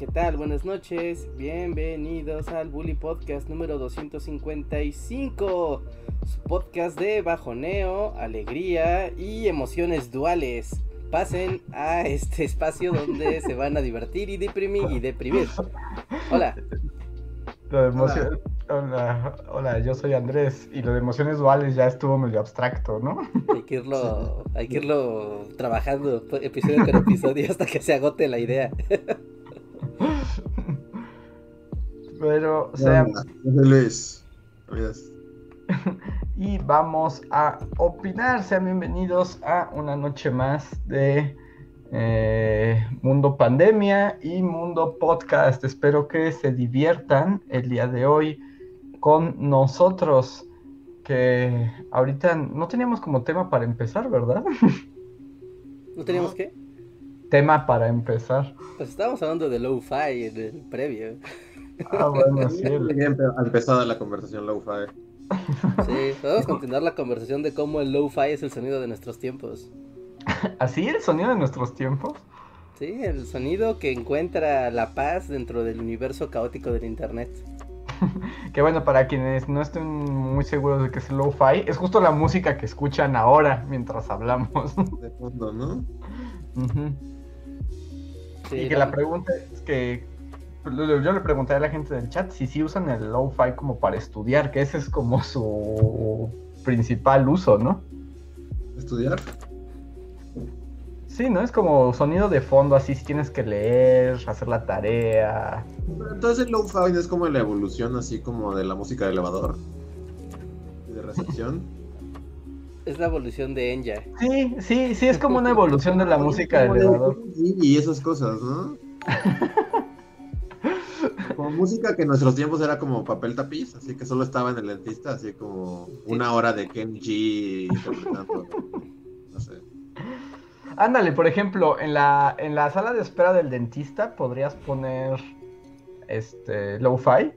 ¿qué tal? Buenas noches, bienvenidos al Bully Podcast número 255, su podcast de bajoneo, alegría y emociones duales. Pasen a este espacio donde se van a divertir y deprimir y deprimir. Hola. Lo de emoción... Hola, hola, yo soy Andrés y lo de emociones duales ya estuvo medio abstracto, ¿no? Hay que irlo, hay que irlo trabajando episodio por episodio hasta que se agote la idea. Pero, sea... Luis. y vamos a opinar. Sean bienvenidos a una noche más de eh, Mundo Pandemia y Mundo Podcast. Espero que se diviertan el día de hoy con nosotros. Que ahorita no teníamos como tema para empezar, ¿verdad? ¿No teníamos qué? Tema para empezar. Pues estábamos hablando de low-fi en el previo. Ah, bueno, sí. Ha empezado la conversación low-fi. Sí, podemos continuar la conversación de cómo el low-fi es el sonido de nuestros tiempos. ¿Así el sonido de nuestros tiempos? Sí, el sonido que encuentra la paz dentro del universo caótico del internet. que bueno, para quienes no estén muy seguros de que es lo-fi, es justo la música que escuchan ahora mientras hablamos. De fondo, ¿no? y que la pregunta es que yo le pregunté a la gente del chat si sí usan el lo-fi como para estudiar, que ese es como su principal uso, ¿no? ¿Estudiar? Sí, ¿no? Es como sonido de fondo, así si tienes que leer, hacer la tarea. Entonces el lo-fi es como la evolución así como de la música de elevador. De recepción. Es la evolución de Enya. Sí, sí, sí, es como una evolución de la música de elevador. Y esas cosas, ¿no? como música que en nuestros tiempos era como papel tapiz, así que solo estaba en el dentista, así como una hora de Kenji interpretando, no sé. Ándale, por ejemplo, en la, en la sala de espera del dentista podrías poner este lo-fi.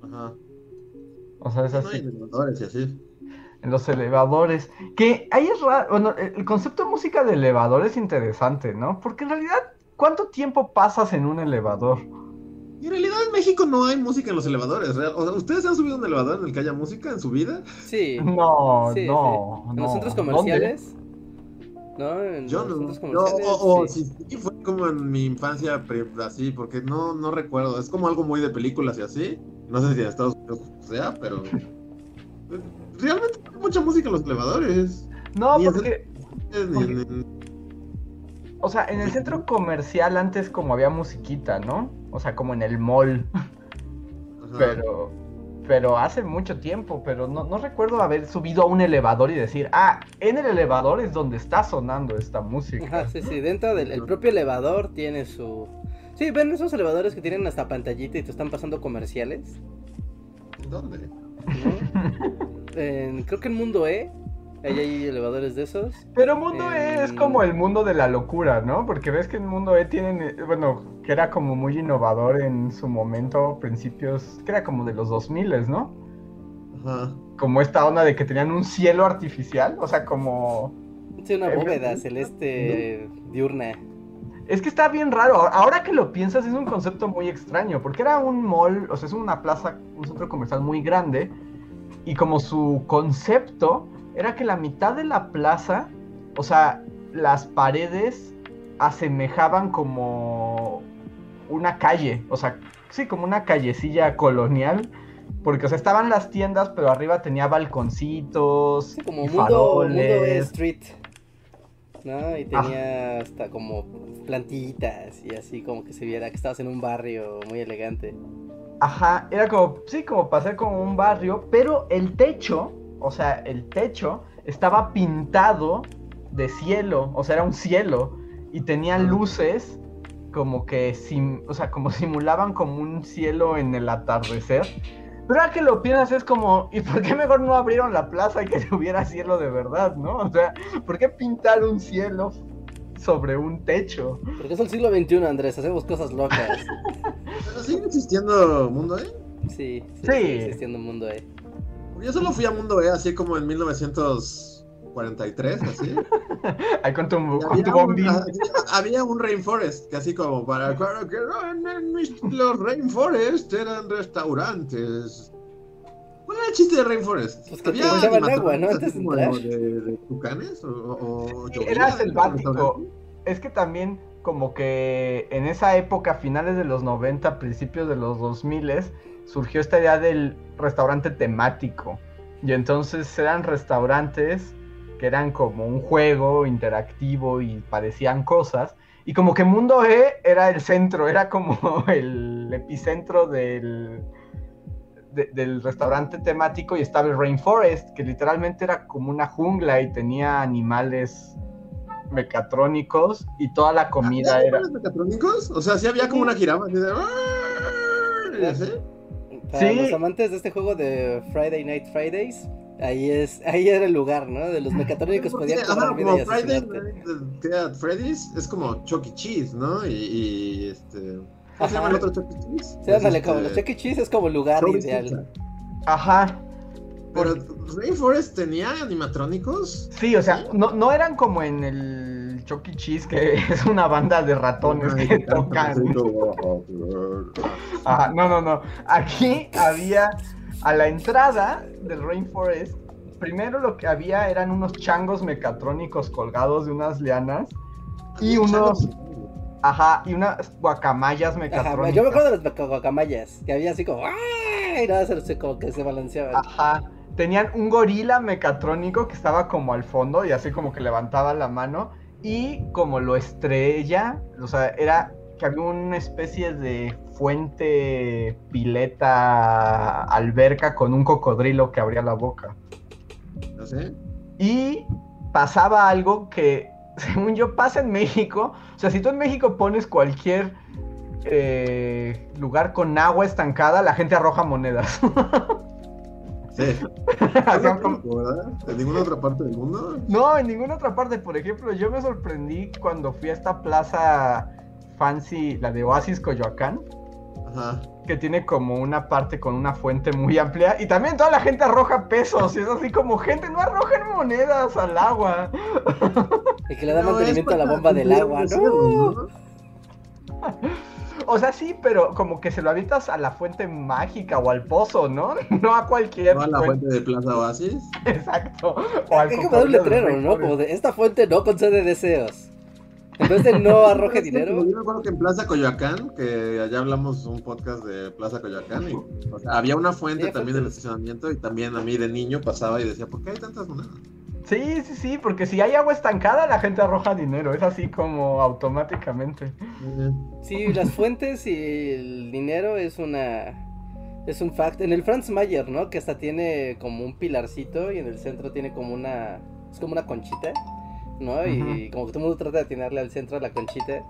Ajá. O sea, es así. elevadores y así. En los elevadores. Que ahí es raro. Bueno, el concepto de música de elevador es interesante, ¿no? Porque en realidad, ¿cuánto tiempo pasas en un elevador? Y en realidad en México no hay música en los elevadores. O sea, ¿ustedes han subido a un elevador en el que haya música en su vida? Sí. No, Sí, no, sí. En no. los centros comerciales. ¿No? En Yo los no. centros Yo, comerciales. o, o sí. si sí, fue como en mi infancia así, porque no, no recuerdo. Es como algo muy de películas y así. No sé si en Estados Unidos sea, pero. Realmente hay mucha música en los elevadores. No, Ni porque, Ni o sea, en el centro comercial antes como había musiquita, ¿no? O sea, como en el mall. ajá. Pero, pero hace mucho tiempo, pero no, no recuerdo haber subido a un elevador y decir, ah, en el elevador es donde está sonando esta música. Ajá, sí, sí. Dentro del el propio elevador tiene su. Sí, ven esos elevadores que tienen hasta pantallita y te están pasando comerciales. ¿Dónde? ¿no? En- creo que en Mundo E. Ahí hay elevadores de esos. Pero Mundo E es como el mundo de la locura, ¿no? Porque ves que en Mundo E tienen, eh, bueno, que era como muy innovador en su momento, principios, que era como de los 2000, ¿no? Ajá. Como esta onda de que tenían un cielo artificial, o sea, como... Sí, una bóveda eh, celeste diurna. Es que está bien raro. Ahora que lo piensas es un concepto muy extraño, porque era un mall, o sea, es una plaza, un centro comercial muy grande, y como su concepto era que la mitad de la plaza, o sea, las paredes asemejaban como una calle, o sea, sí, como una callecilla colonial, porque, o sea, estaban las tiendas, pero arriba tenía balconcitos, Sí, como y mundo, mundo E faroles. Street. ¿No? Y tenía hasta como plantitas y así como que se viera que estabas en un barrio muy elegante. Ajá, era como, sí, como pasar como un barrio, pero el techo, o sea, el techo estaba pintado de cielo, o sea, era un cielo, y tenía luces como que, sim- o sea, como simulaban como un cielo en el atardecer, Pero ahora que lo piensas es como, ¿y por qué mejor no abrieron la plaza y que hubiera cielo de verdad, no? O sea, ¿por qué pintar un cielo sobre un techo? Porque es el siglo XXI, Andrés, hacemos cosas locas. Pero sigue existiendo Mundo E. Sí, sí, Sí. sigue existiendo un mundo, eh. Yo solo fui a Mundo E así como en 1943, así. Ahí con tu, Y con había, tu bombín. ah, había un rainforest, que así como para claro que no, en- en mis- los rainforest eran restaurantes. ¿Cuál era el chiste de rainforest? Pues que te echaban agua, ¿no? Antes de entrar. de, de tucanes o, o llovía Era selvático. Es que también como que en esa época, finales de los 90, principios de los 2000, surgió esta idea del restaurante temático. Y entonces eran restaurantes que eran como un juego interactivo y parecían cosas. Y como que Mundo E era el centro, era como el epicentro del, de- del restaurante temático y estaba el Rainforest, que literalmente era como una jungla y tenía animales mecatrónicos y toda la comida ¿Había era... animales mecatrónicos? O sea, sí había como una jirafa así de... Para Sí. los amantes de este juego de Friday Night Fridays, ahí es, ahí era el lugar, ¿no? De los mecatrónicos podían como y Friday Freddy's es como Chuck E. Cheese, ¿no? Y, y, este. ¿Cómo se Ajá. llama el otro Chuck E. Cheese? Sí, ándale, Es, como este, los Chuck E. Cheese es como lugar ideal. Pizza. Ajá. Pero Rainforest tenía animatrónicos. Sí, o sea, no, no eran como en el Chuck E. Cheese, que es una banda de ratones que tocan. Ajá, no, no, no. Aquí había a la entrada del Rainforest. Primero lo que había eran unos changos mecatrónicos colgados de unas lianas y unos, ajá, y unas guacamayas Ajá, mecatrónicas. yo me acuerdo de las guacamayas, que había así como ¡ah! y nada, se- se- como que se balanceaban. Ajá. Tenían un gorila mecatrónico que estaba como al fondo y así como que levantaba la mano. Y como lo estrella, o sea, era que había una especie de fuente, pileta, alberca con un cocodrilo que abría la boca. No sé. Y pasaba algo que, según yo, pasa en México. O sea, si tú en México pones cualquier eh, lugar con agua estancada, la gente arroja monedas. Sí. ¿En ninguna otra parte del mundo? No, en ninguna otra parte. Por ejemplo, yo me sorprendí cuando fui a esta plaza fancy, la de Oasis Coyoacán, Ajá. que tiene como una parte con una fuente muy amplia. Y también toda la gente arroja pesos. Y es así como, gente, no arrojen monedas al agua. Y que le da No, mantenimiento a es la bomba del agua, ¿no? O sea, sí, pero como que se lo avientas a la fuente mágica o al pozo, ¿no? No a cualquier ¿No a la fuente. fuente de Plaza Oasis? Exacto. O al Hay que poner un letrero, ¿no? Como de, esta fuente no concede deseos. En vez de no arroje dinero, Yo me acuerdo que en Plaza Coyoacán, que allá hablamos un podcast de Plaza Coyoacán, y, o sea, había una fuente Sí, también en el fuentes. estacionamiento y también a mí de niño pasaba y decía, ¿por qué hay tantas monedas? Sí, sí, sí, porque si hay agua estancada, la gente arroja dinero. Es así como automáticamente. Sí, las fuentes y el dinero es una... Es un fact. En el Franz Mayer, ¿no? Que hasta tiene como un pilarcito y en el centro tiene como una... Es como una conchita, ¿no? Y como que todo el mundo trata de atinarle al centro de la conchita.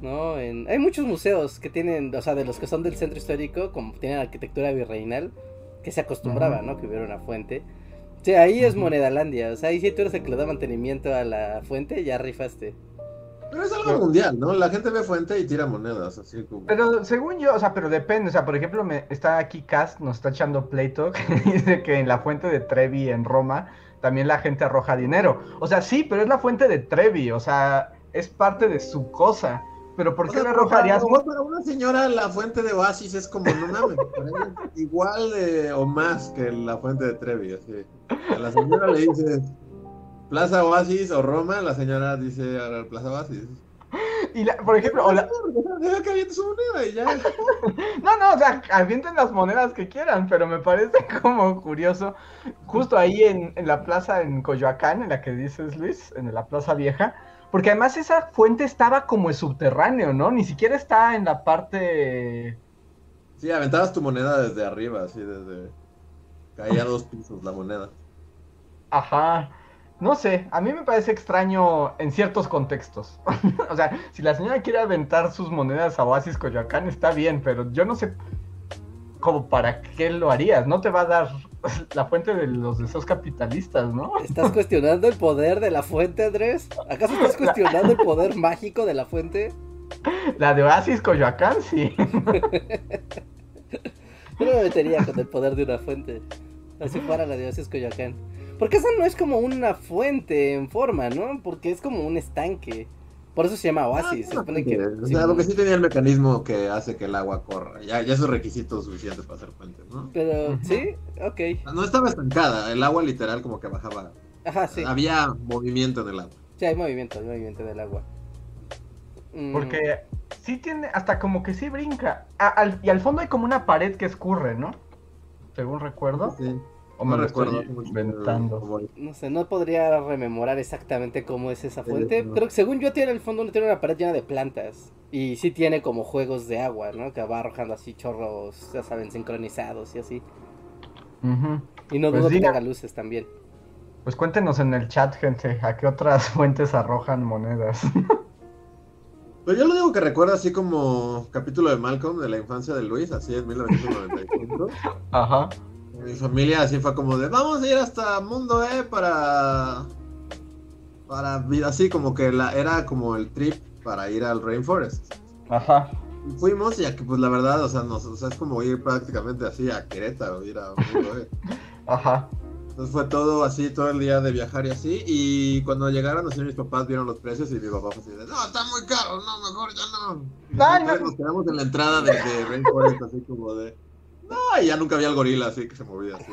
¿No? En- Hay muchos museos que tienen, o sea, de los que son del centro histórico, como tienen arquitectura virreinal, que se acostumbraba. ¿no? Que hubiera una fuente. Sí, ahí es. Monedalandia. O sea, ahí sí tú eres el que le da mantenimiento a la fuente, ya rifaste. Pero es algo Pero- mundial, ¿no? La gente ve fuente y tira monedas, así como... Pero según yo, o sea, pero depende. O sea, por ejemplo, me, está aquí Cast, nos está echando pleito, que dice que en la fuente de Trevi en Roma también la gente arroja dinero. O sea, sí, pero es la fuente de Trevi, o sea, es parte de su cosa. Pero ¿por O qué sea, le para, arrojarías? a lo mejor para una señora la fuente de Oasis es como, no mames, para igual de, o más que la fuente de Trevi, así. A la señora le dices Plaza Oasis o Roma, la señora dice "A Plaza Oasis. Y la- por ejemplo, o la- Deja que aviente su moneda y ya. No, no, o sea, avienten las monedas que quieran, pero me parece como curioso. Justo ahí en, en la plaza en Coyoacán, en la que dices Luis, en la plaza vieja, porque además esa fuente estaba como en subterráneo, ¿no? Ni siquiera está en la parte. Sí, aventabas tu moneda desde arriba, así desde... Caía a dos pisos la moneda. Ajá. No sé, a mí me parece extraño en ciertos contextos. o sea, si la señora quiere aventar sus monedas a Oasis Coyoacán, está bien, pero yo no sé. como para qué lo harías. No te va a dar la fuente de los deseos capitalistas, ¿no? ¿Estás cuestionando el poder de la fuente, Andrés? ¿Acaso estás cuestionando el poder mágico de la fuente? La de Oasis Coyoacán, sí. Yo no me metería con el poder de una fuente. Así fuera la de Oasis Coyoacán. Porque esa no es como una fuente en forma, ¿no? Porque es como un estanque. Por eso se llama Oasis. Se supone que. O sea, porque sí tenía el mecanismo que hace que el agua corra. Ya, ya es un requisito suficiente para hacer fuente, ¿no? Pero, sí, ok. No estaba estancada, el agua literal como que bajaba. Ajá, sí. Había movimiento en el agua. Sí, hay movimiento, hay movimiento del agua. Mm, Porque sí tiene, hasta como que sí brinca. A- al- y al fondo hay como una pared que escurre, ¿no? Según recuerdo. Sí. O me No lo recuerdo estoy inventando. No sé, no podría rememorar exactamente cómo es esa Sí, fuente. no. Creo que según yo tiene el fondo, tiene una pared llena de plantas. Y sí tiene como juegos de agua, ¿no? Que va arrojando así chorros, ya saben, sincronizados y así. Ujú. Y no Pues dudo que tenga luces también. Pues cuéntenos en el chat, gente, a qué otras fuentes arrojan monedas. Pero yo lo digo que recuerdo así como capítulo de Malcolm de la infancia de Luis, así en 1995. Ajá. Mi familia así fue como de, vamos a ir hasta Mundo E para... Para así como que la, era como el trip para ir al Rainforest. Ajá. Fuimos y aquí pues la verdad, o sea, nos, o sea, es como ir prácticamente así a Querétaro, ir a Mundo E. Ajá. Entonces fue todo así, todo el día de viajar y así. Y cuando llegaron, así mis papás vieron los precios y mi papá fue así de, no, está muy caro, no, mejor ya no. Entonces nos quedamos en la entrada de, de Rainforest, así como de, no, y ya nunca vi al gorila así que se movía así.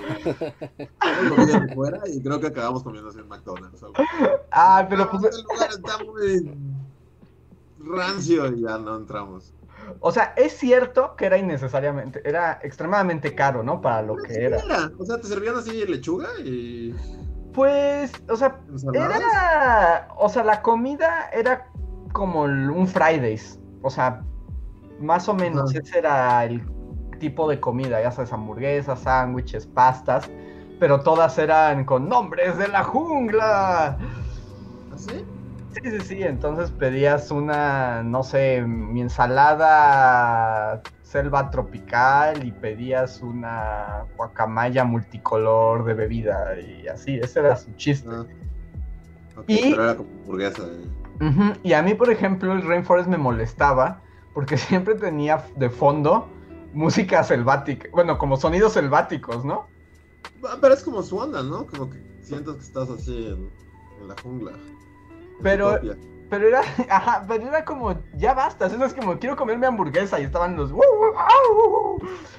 Fuera y creo que acabamos comiendo así en McDonald's. Ah, pero pues, el lugar está muy rancio y ya no entramos. o sea, es cierto que era innecesariamente, era extremadamente caro, ¿no? Para lo que Sí, era. O sea, te servían así lechuga y Pues, o sea, ensaladas. era, o sea, la comida era como un Fridays, o sea, más o menos ese era el tipo de comida, ya sabes, hamburguesas, sándwiches, pastas, pero todas eran con nombres de la jungla. ¿Así? Sí, sí, sí, entonces pedías una, no sé, mi ensalada selva tropical y pedías una guacamaya multicolor de bebida y así, ese era su chiste. Ah. Y- pero era como hamburguesa. eh. Y a mí, por ejemplo, el Rainforest me molestaba porque siempre tenía de fondo música selvática, bueno, como sonidos selváticos, ¿no? Ah, Pero es como su onda, ¿no? Como que sientes que estás así en, en la jungla. Pero-. Pero era, ajá, pero era como, ya basta, eso es como, quiero comer mi hamburguesa y estaban los...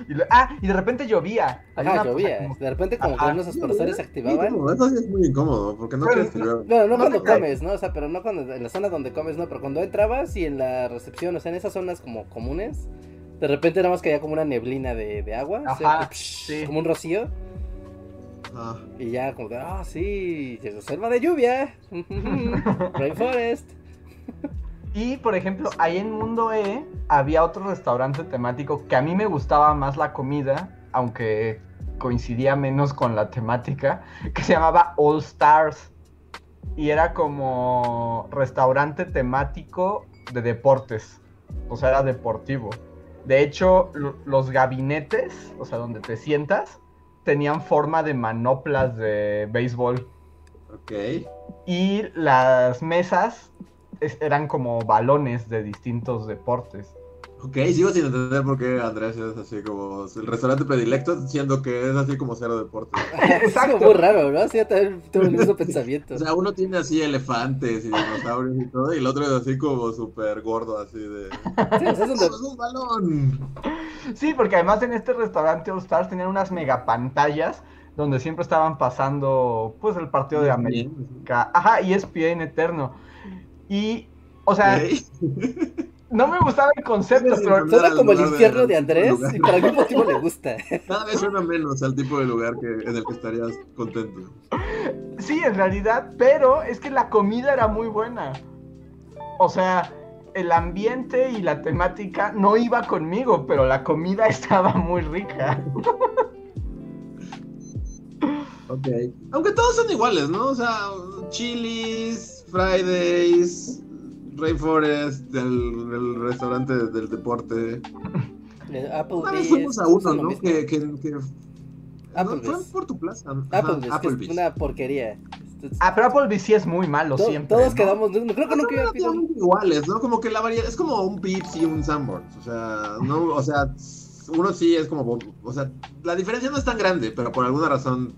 Y lo- ah, y de repente llovía. Ajá, una- llovía. como- De repente como que unos aspersores se activaban. Eso sí es muy incómodo, porque no Pero quieres que llueva. Bueno, no No cuando comes, ¿no? O sea, pero no cuando en la zona donde comes, no, pero cuando entrabas y en la recepción, o sea, en esas zonas como comunes, de repente nada más caía como una neblina de, de agua, o sea, Ajá, que, sí. como un rocío, Ah, y ya como de, ah, sí, reserva de lluvia, Rainforest. Y, por ejemplo, ahí en Mundo E había otro restaurante temático que a mí me gustaba más la comida, aunque coincidía menos con la temática, que se llamaba All Stars. Y era como restaurante temático de deportes. O sea, era deportivo. De hecho, lo- los gabinetes, o sea, donde te sientas, tenían forma de manoplas de béisbol. ok. Y las mesas es- eran como balones de distintos deportes. Ok, sigo sin entender por qué Andrés es así como el restaurante predilecto, siendo que es así como cero deporte. Es Exacto. como muy raro, ¿no? Sí, yo también tengo el mismo pensamiento. O sea, uno tiene así elefantes y dinosaurios y todo, y el otro es así como súper gordo, así de... Sí, o sea, es ¡Es un balón! Sí, porque además en este restaurante All Stars tenían unas megapantallas donde siempre estaban pasando pues el partido de América. Ajá, y ESPN eterno. Y, o sea. no me gustaba el concepto, pero Suena como el de- infierno de Andrés lugar. y por algún motivo le gusta. Cada vez suena menos al tipo de lugar que, en el que estarías contento. sí, en realidad, pero es que la comida era muy buena. O sea, el ambiente y la temática no iba conmigo, pero la comida estaba muy rica. Ok. Aunque todos son iguales, ¿no? O sea, Chili's, Fridays, Rainforest, el, el restaurante del deporte. Una vez fuimos a uno, ¿no? Que, que, que- Applebee's. No, fue por tu plaza. Ajá, Applebee's, es una porquería. Ah, pero Applebee's sí es muy malo to- siempre. todos ¿no? quedamos, no, creo que pedido relativamente iguales, ¿no? Como que la variedad es como un Pips y un Sanborns. O sea, no, o sea, uno sí es como, o sea, la diferencia no es tan grande, pero por alguna razón,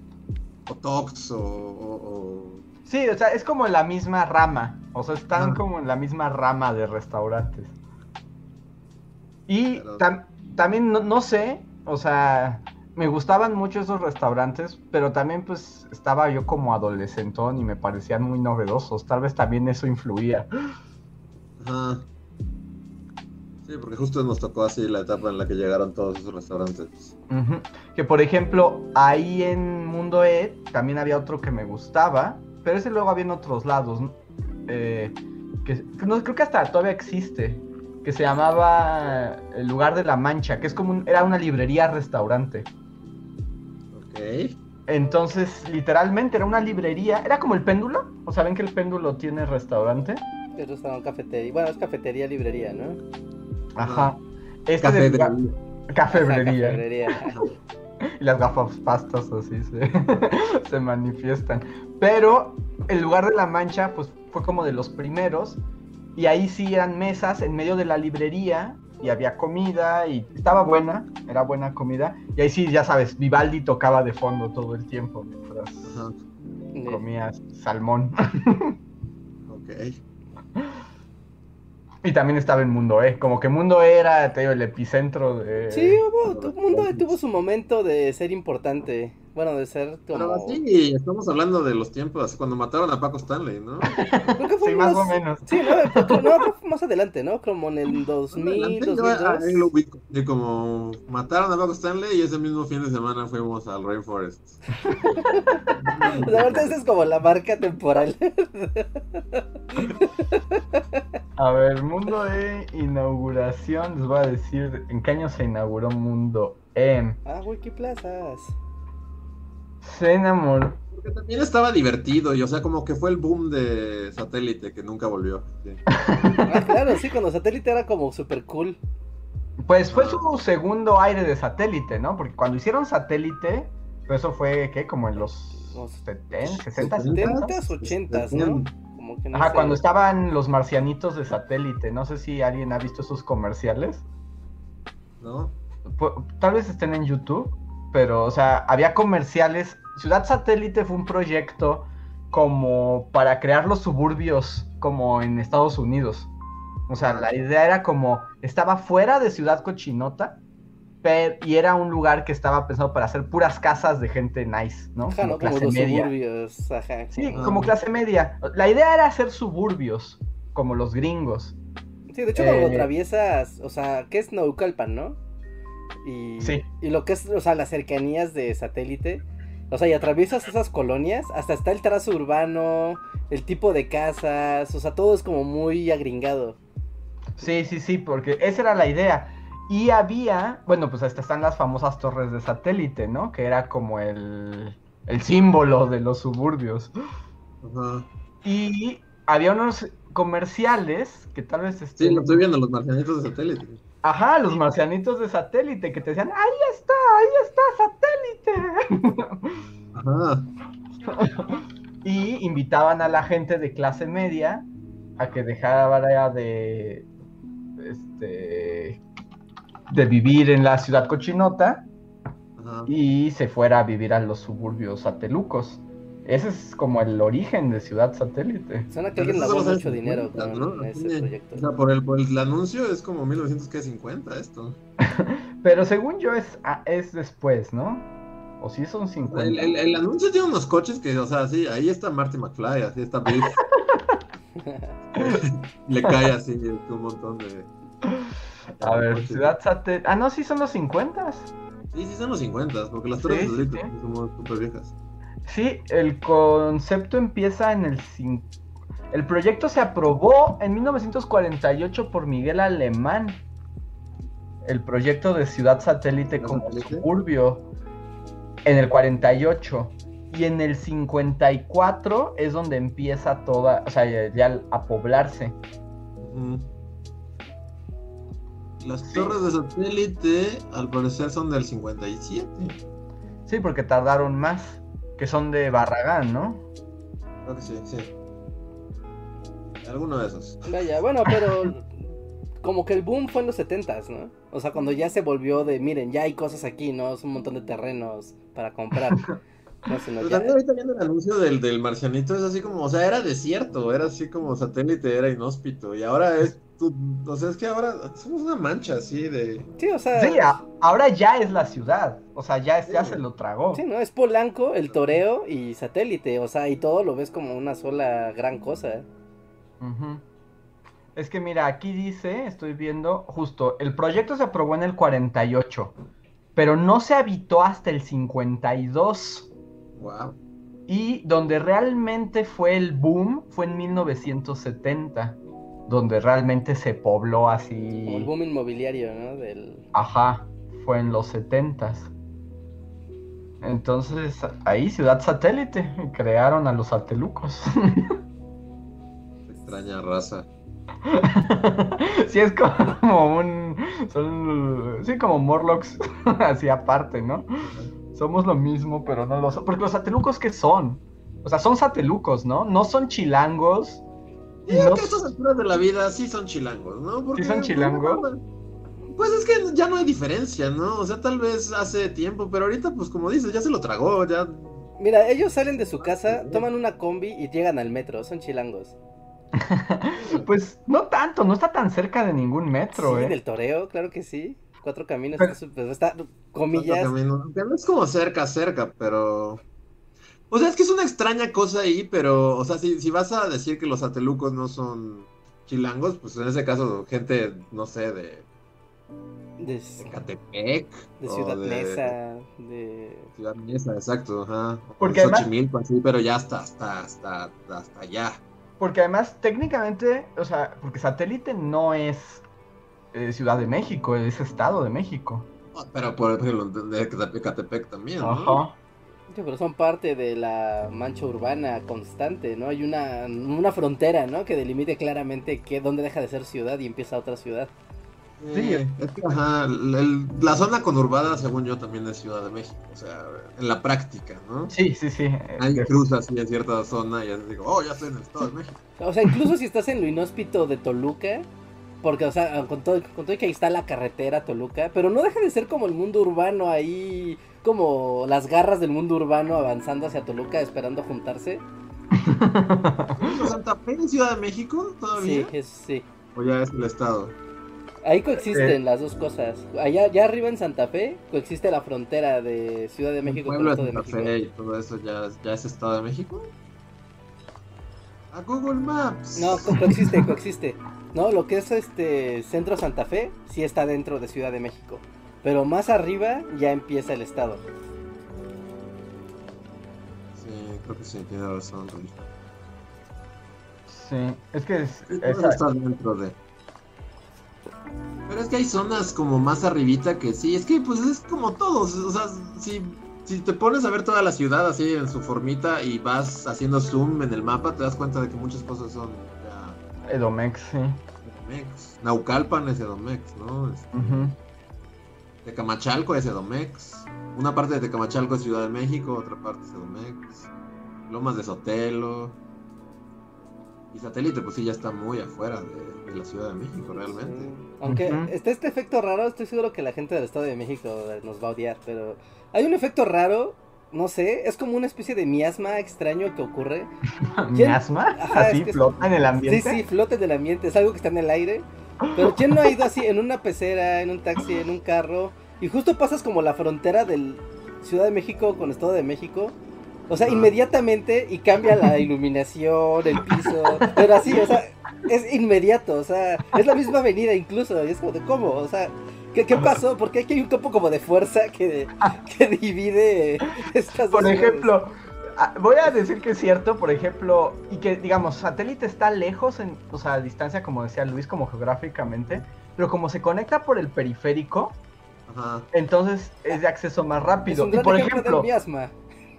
o Tox o, o- o- Sí, o sea, es como la misma rama. O sea, están Ajá. como en la misma rama de restaurantes. Y Pero- tam- también, no, no sé, o sea, me gustaban mucho esos restaurantes, pero también pues estaba yo como adolescentón y me parecían muy novedosos. Tal vez también eso influía. Ajá. Sí, porque justo nos tocó así la etapa en la que llegaron todos esos restaurantes. Que por ejemplo, ahí en Mundo E también había otro que me gustaba, pero ese luego había en otros lados. Eh, que, no, creo que hasta todavía existe, que se llamaba El Lugar de la Mancha, que es como un- era una librería restaurante. Ok. Entonces, literalmente era una librería, era como el péndulo, o sea, ven que el péndulo tiene restaurante. restaurante cafetería. Bueno, es cafetería, librería, ¿no? Ajá. Este lugar- cafebrería. Y las gafas pastas así se, se manifiestan. Pero el lugar de la mancha, pues fue como de los primeros. Y ahí sí eran mesas en medio de la librería. Y había comida y estaba buena, era buena comida. Y ahí sí, ya sabes, Vivaldi tocaba de fondo todo el tiempo mientras comías salmón. Ok. Y también estaba en Mundo E. Como que Mundo E era, te digo, el epicentro de... Sí, hubo, mundo tuvo su momento de ser importante. Bueno, de ser como. Pero sí, estamos hablando de los tiempos, cuando mataron a Paco Stanley, ¿no? Creo que fue Sí, más o menos. Sí, no, porque- no, creo que fue más adelante, ¿no? Como en el 2000, Adelante, yo 2002. ahí lo ubico. Y como mataron a Paco Stanley y ese mismo fin de semana fuimos al Rainforest. La verdad, esa es como la marca temporal. A ver, Mundo E, inauguración, les voy a decir en qué año se inauguró Mundo E. ah, güey, qué plazas. Se enamoró. Porque también estaba divertido y o sea, como que fue el boom de satélite que nunca volvió. sí. Ah, claro, sí, cuando satélite era como super cool. Pues fue su segundo aire de satélite, ¿no? Porque cuando hicieron satélite, pues eso fue, ¿qué? Como en los Los 70, 60, 70s, 70. 80s, ¿no? Como que no Ajá, sé. cuando estaban los marcianitos de satélite. No sé si alguien ha visto esos comerciales. ¿No? Tal vez estén en YouTube, pero, o sea, había comerciales. Ciudad Satélite fue un proyecto como para crear los suburbios como en Estados Unidos. O sea, la idea era como, estaba fuera de Ciudad Cochinota, pero, y era un lugar que estaba pensado para hacer puras casas de gente nice, ¿no? Ajá, ¿no? Como clase los media. suburbios, ajá. Sí, como clase media. La idea era hacer suburbios, como los gringos. Sí, de hecho cuando Eh, atraviesas, o sea, ¿qué es Naucalpan, no? Y, Sí. y lo que es, o sea, las cercanías de satélite, o sea, y atraviesas esas colonias, hasta está el trazo urbano, el tipo de casas, o sea, todo es como muy agringado. Sí, sí, sí, porque esa era la idea. Y había, bueno, pues hasta están las famosas torres de satélite, ¿no? Que era como el, el símbolo de los suburbios. Ajá. Y había unos comerciales que tal vez Sí, estén... lo estoy viendo, los marcianitos de satélite. Ajá, los marcianitos de satélite que te decían, ahí está, ahí está satélite. Ajá. y invitaban a la gente de clase media a que dejara de este de vivir en la ciudad cochinota Ajá. y se fuera a vivir a los suburbios satelucos. Ese es como el origen de Ciudad Satélite. Suena que Pero alguien lavó son mucho dinero 50, con ¿no? ese Sí. proyecto. O sea, por el, por el anuncio es como 1950 esto. Pero según yo es, ah, es después, ¿no? O si son 50. El, el- el anuncio tiene unos coches que, o sea, sí, ahí está Marty McFly, así está Biff. Le cae así un montón de. A ver, coches. Ciudad Satélite. Ah, no, sí son los 50. Sí, sí, son los 50, porque las torres Sí, satélite sí. somos súper viejas. Sí, el concepto empieza en el... cin- El proyecto se aprobó en 1948 por Miguel Alemán. El proyecto de Ciudad Satélite ¿Ciudad como Satélite? suburbio. En el 48. Y en el 54 es donde empieza toda, o sea, ya, ya a poblarse. Ujú. Las torres de satélite, al parecer, son del 57. Sí, porque tardaron más. Que son de Barragán, ¿no? Creo que sí, sí. Alguno de esos. Vaya, bueno, pero como que el boom fue en los 70s, ¿no? O sea, cuando ya se volvió de, miren, ya hay cosas aquí, ¿no? Es un montón de terrenos para comprar. No sé, no, Pero ya- también ahorita viendo el anuncio del, del marcianito, es así como, o sea, era desierto, era así como satélite, era inhóspito. Y ahora es, tú- o sea, es que ahora somos una mancha así de... Sí, o sea, Sí, a- ahora ya es la ciudad. O sea, ya, ya se lo tragó. sí, ¿no? Es Polanco, el toreo y satélite, o sea, y todo lo ves como una sola gran cosa. ¿eh? Es que mira, aquí dice, estoy viendo, justo, el proyecto se aprobó en el 48, pero no se habitó hasta el 52. Wow. Y donde realmente fue el boom fue en 1970, donde realmente se pobló Como el así. boom inmobiliario, ¿no? Del... Ajá, fue en los 70s. Entonces, ahí Ciudad Satélite, crearon a los satelucos. Extraña raza. sí, es como un. Son. Sí, como Morlocks, así aparte, ¿no? Somos lo mismo, pero no lo son. Porque los satelucos, ¿qué son? O sea, son satelucos, ¿no? No son chilangos. Creo no- que a estas alturas de la vida sí son chilangos, ¿no? Porque, ¿Sí son chilangos? Pues es que ya no hay diferencia, ¿no? O sea, tal vez hace tiempo, pero ahorita, pues como dices, ya se lo tragó, ya... Mira, ellos salen de su casa, toman una combi y llegan al metro, son chilangos. Pues no tanto, no está tan cerca de ningún metro, sí, ¿eh? del toreo, claro que sí. Cuatro caminos, Pero- está, comillas. Camino. Que no es como cerca, cerca, pero... O sea, es que es una extraña cosa ahí, pero, o sea, si, si vas a decir que los satelucos no son chilangos, pues en ese caso, gente, no sé, de, De, de Catepec. de o Ciudad de- Mesa, de... Ciudad Mesa, exacto, ajá. O Porque de además- Xochimilco, así, pero ya hasta, hasta, hasta, hasta allá. Porque además, técnicamente, o sea, porque satélite no es eh, Ciudad de México, es Estado de México. Ah, Pero por ejemplo, de Catepec, también, ¿no? Sí, pero son parte de la mancha urbana constante, ¿no? Hay una, una frontera, ¿no? Que delimite claramente que dónde deja de ser ciudad y empieza otra ciudad. Sí. Es que, ajá, el- el- la zona conurbada, según yo, también es Ciudad de México. O sea, en la práctica, ¿no? Sí, sí, sí. Hay eh, cruzas así en cierta zona y ya digo, oh, ya estoy en el Estado de México. O sea, incluso si estás en lo inhóspito de Toluca, porque, o sea, con todo, con todo y que ahí está la carretera Toluca, pero no deja de ser como el mundo urbano ahí, como las garras del mundo urbano avanzando hacia Toluca esperando juntarse. ¿Pero ¿Santa Fe en Ciudad de México Sí, todavía? es, sí. ¿O ya es el Estado? Ahí coexisten Eh. las dos cosas. Allá, allá arriba en Santa Fe coexiste la frontera de Ciudad de ¿El México con pueblo Estado de Santa México. Fe y todo eso ya, ya es Estado de México? A Google Maps. No, co- coexiste, coexiste. No, lo que es este Centro Santa Fe sí está dentro de Ciudad de México. Pero más arriba ya empieza el estado. Sí, creo que sí, tiene razón. Sí, es que es, esa- está dentro de. Pero es que hay zonas como más arribita que sí, es que pues es como todos, o sea, si, si te pones a ver toda la ciudad así en su formita y vas haciendo zoom en el mapa, te das cuenta de que muchas cosas son Edomex, sí. Edomex. Naucalpan es Edomex, ¿no? Es- Ujú. Tecamachalco es Edomex. Una parte de Tecamachalco es Ciudad de México, otra parte es Edomex. Lomas de Sotelo. Y satélite, pues sí, ya está muy afuera de, de la Ciudad de México, realmente. Aunque está este efecto raro, estoy seguro que la gente del Estado de México nos va a odiar, pero hay un efecto raro, no sé, es como una especie de miasma extraño que ocurre. ¿Miasma? Ajá, Así es que- flota en el Sí, ambiente. sí, flota del ambiente, es algo que está en el aire. Pero ¿quién no ha ido así en una pecera, en un taxi, en un carro? Y justo pasas como la frontera del Ciudad de México con Estado de México. O sea, inmediatamente y cambia la iluminación, el piso. Pero así, o sea, es inmediato. O sea, es la misma avenida incluso. Y es como de cómo, o sea, ¿qué, qué pasó? Porque aquí hay un campo como de fuerza que, que divide estas dos Por ejemplo, ah, voy a decir que es cierto, por ejemplo, y que digamos, satélite está lejos, en, o sea, a distancia, como decía Luis, como geográficamente, pero como se conecta por el periférico, Ajá. entonces es de acceso más Es rápido. Y por ejemplo del ejemplo, miasma.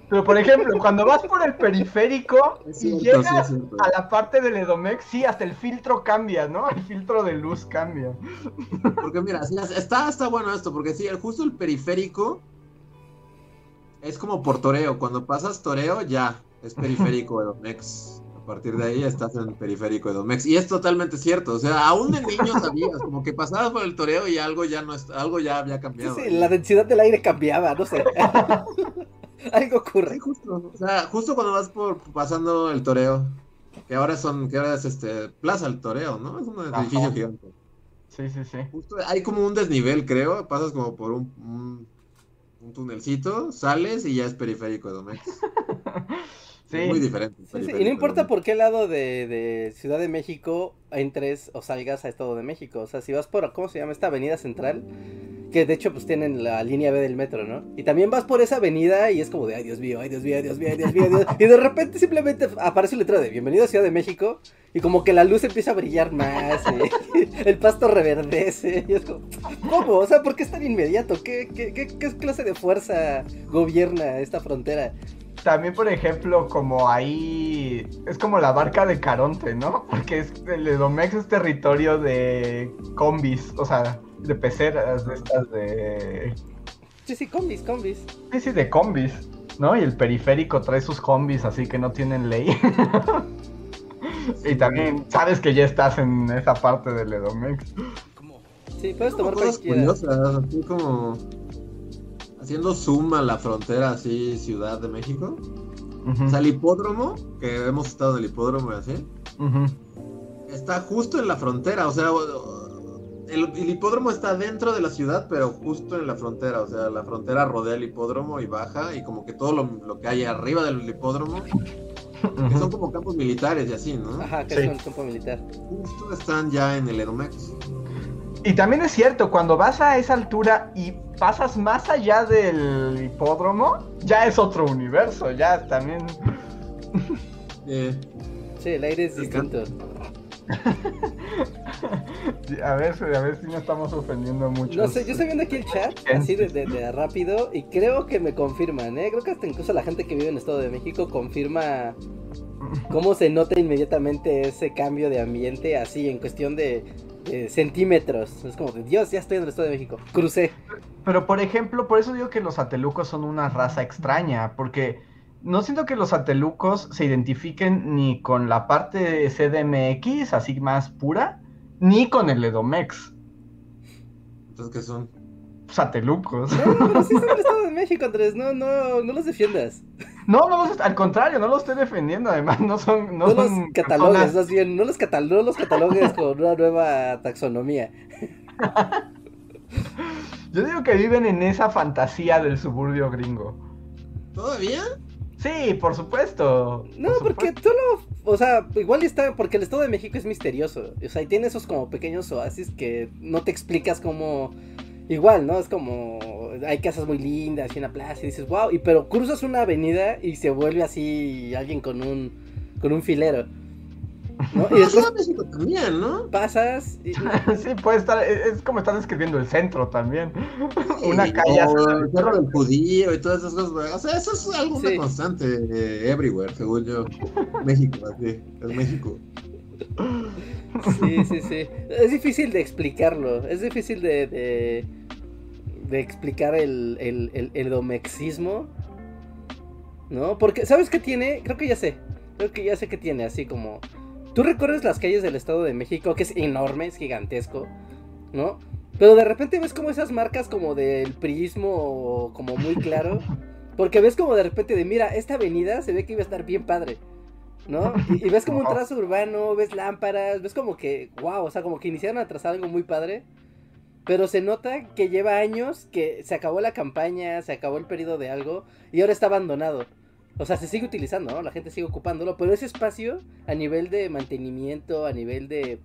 Pero por ejemplo, cuando vas por el periférico y sí, llegas a la parte del Edomex, sí, hasta el filtro cambia, ¿no? El filtro de luz cambia. Porque mira, sí, está, está bueno esto, porque sí, el- justo el periférico es como por toreo. Cuando pasas toreo, ya es periférico Edomex. A partir de ahí estás en periférico Edomex. Y es totalmente cierto. O sea, aún de niño sabías, como que pasabas por el toreo y algo ya no es- algo ya había Sí, cambiado. sí, la densidad del aire cambiaba, no sé. Algo Sí, ocurre. justo. O sea, justo cuando vas por pasando el toreo. Que ahora son, que ahora es este Plaza el Toreo, ¿no? Es un Ajá. edificio gigante. Sí, sí, sí. Justo hay como un desnivel, creo. Pasas como por un, un, un tunelcito, sales y ya es periférico de Domex. Sí. Es muy diferente. Sí, sí, Y no importa por qué lado de, de Ciudad de México entres o salgas a Estado de México. O sea, si vas por, ¿cómo se llama? Esta avenida central, que de hecho pues tienen la línea B del metro, ¿no? Y también vas por esa avenida y es como de, ay Dios mío, ay Dios mío, ay Dios mío, ay Dios mío, Y de repente simplemente aparece un letrero de bienvenido a Ciudad de México y como que la luz empieza a brillar más, el pasto reverdece. Y es como, ¿cómo? O sea, ¿por qué es tan inmediato? ¿Qué, qué, qué, qué clase de fuerza gobierna esta frontera? También, por ejemplo, como ahí es como la barca de Caronte, ¿no? Porque es, el Edomex es territorio de combis, o sea, de peceras, de estas de... Sí, sí, combis, combis. Sí, sí, de combis, ¿no? Y el periférico trae sus combis, así que no tienen ley. y también sabes que ya estás en esa parte del Edomex. Sí, puedes tomar cosas curiosas, así como haciendo zoom a la frontera así Ciudad de México. O sea, el hipódromo, que hemos estado en el hipódromo y así, está justo en la frontera, o sea, el, el hipódromo está dentro de la ciudad, pero justo en la frontera, o sea, la frontera rodea el hipódromo y baja, y como que todo lo, lo que hay arriba del hipódromo, que son como campos militares y así, ¿no? Ajá, que Sí. es un campo militar. Justo están ya en el Edomex. Y también es cierto, cuando vas a esa altura y pasas más allá del hipódromo, ya es otro universo, ya también... Eh, Sí, el aire es distinto. A ver, a ver si no estamos ofendiendo mucho. No sé, yo estoy viendo aquí el chat, así de, de- de rápido, y creo que me confirman, ¿eh? Creo que hasta incluso la gente que vive en el Estado de México confirma cómo se nota inmediatamente ese cambio de ambiente, así en cuestión de, de centímetros. Es como de, Dios, ya estoy en el Estado de México. Crucé. Pero por ejemplo, por eso digo que los atelucos son una raza extraña, porque no siento que los atelucos se identifiquen ni con la parte de CDMX, así más pura, ni con el Edomex. entonces, ¿qué son? Pues atelucos. No, pero sí son del Estado de México, Andrés, no, no, no los defiendas. No, no los, al contrario, no los estoy defendiendo, además no son... No, No, los son catalogues, personas- más bien, no los, catal no los catalogues con una nueva taxonomía. Yo digo que viven en esa fantasía del suburbio gringo. ¿Todavía? Sí, por supuesto. No, por porque supuesto. solo, o sea, igual está, porque el Estado de México es misterioso, o sea, y tiene esos como pequeños oasis que no te explicas cómo, igual, ¿no? Es como, hay casas muy lindas y una plaza y dices, wow, y pero cruzas una avenida y se vuelve así alguien con un, con un filero, ¿no? Y después México también, ¿no? pasas y, Sí, puede estar, es es como están describiendo el centro también. Una calle el cerro del judío y todas esas cosas. O sea, eso es algo Sí. constante eh, everywhere, según yo. México, así. Es México. Sí, sí, sí. Es difícil de explicarlo. Es difícil de, de, de explicar el, el, el, el domexismo. ¿No? Porque, ¿sabes qué tiene? Creo que ya sé. Creo que ya sé qué tiene. Así como. Tú recorres las calles del Estado de México, que es enorme, es gigantesco. ¿No? Pero de repente ves como esas marcas como del prismo, como muy claro. Porque ves como de repente de, mira, esta avenida se ve que iba a estar bien padre. ¿No? Y, y ves como un trazo urbano, ves lámparas, ves como que, wow, o sea, como que iniciaron a trazar algo muy padre. Pero se nota que lleva años, que se acabó la campaña, se acabó el periodo de algo y ahora está abandonado. O sea, se sigue utilizando, ¿no? La gente sigue ocupándolo, pero ese espacio a nivel de mantenimiento, a nivel de,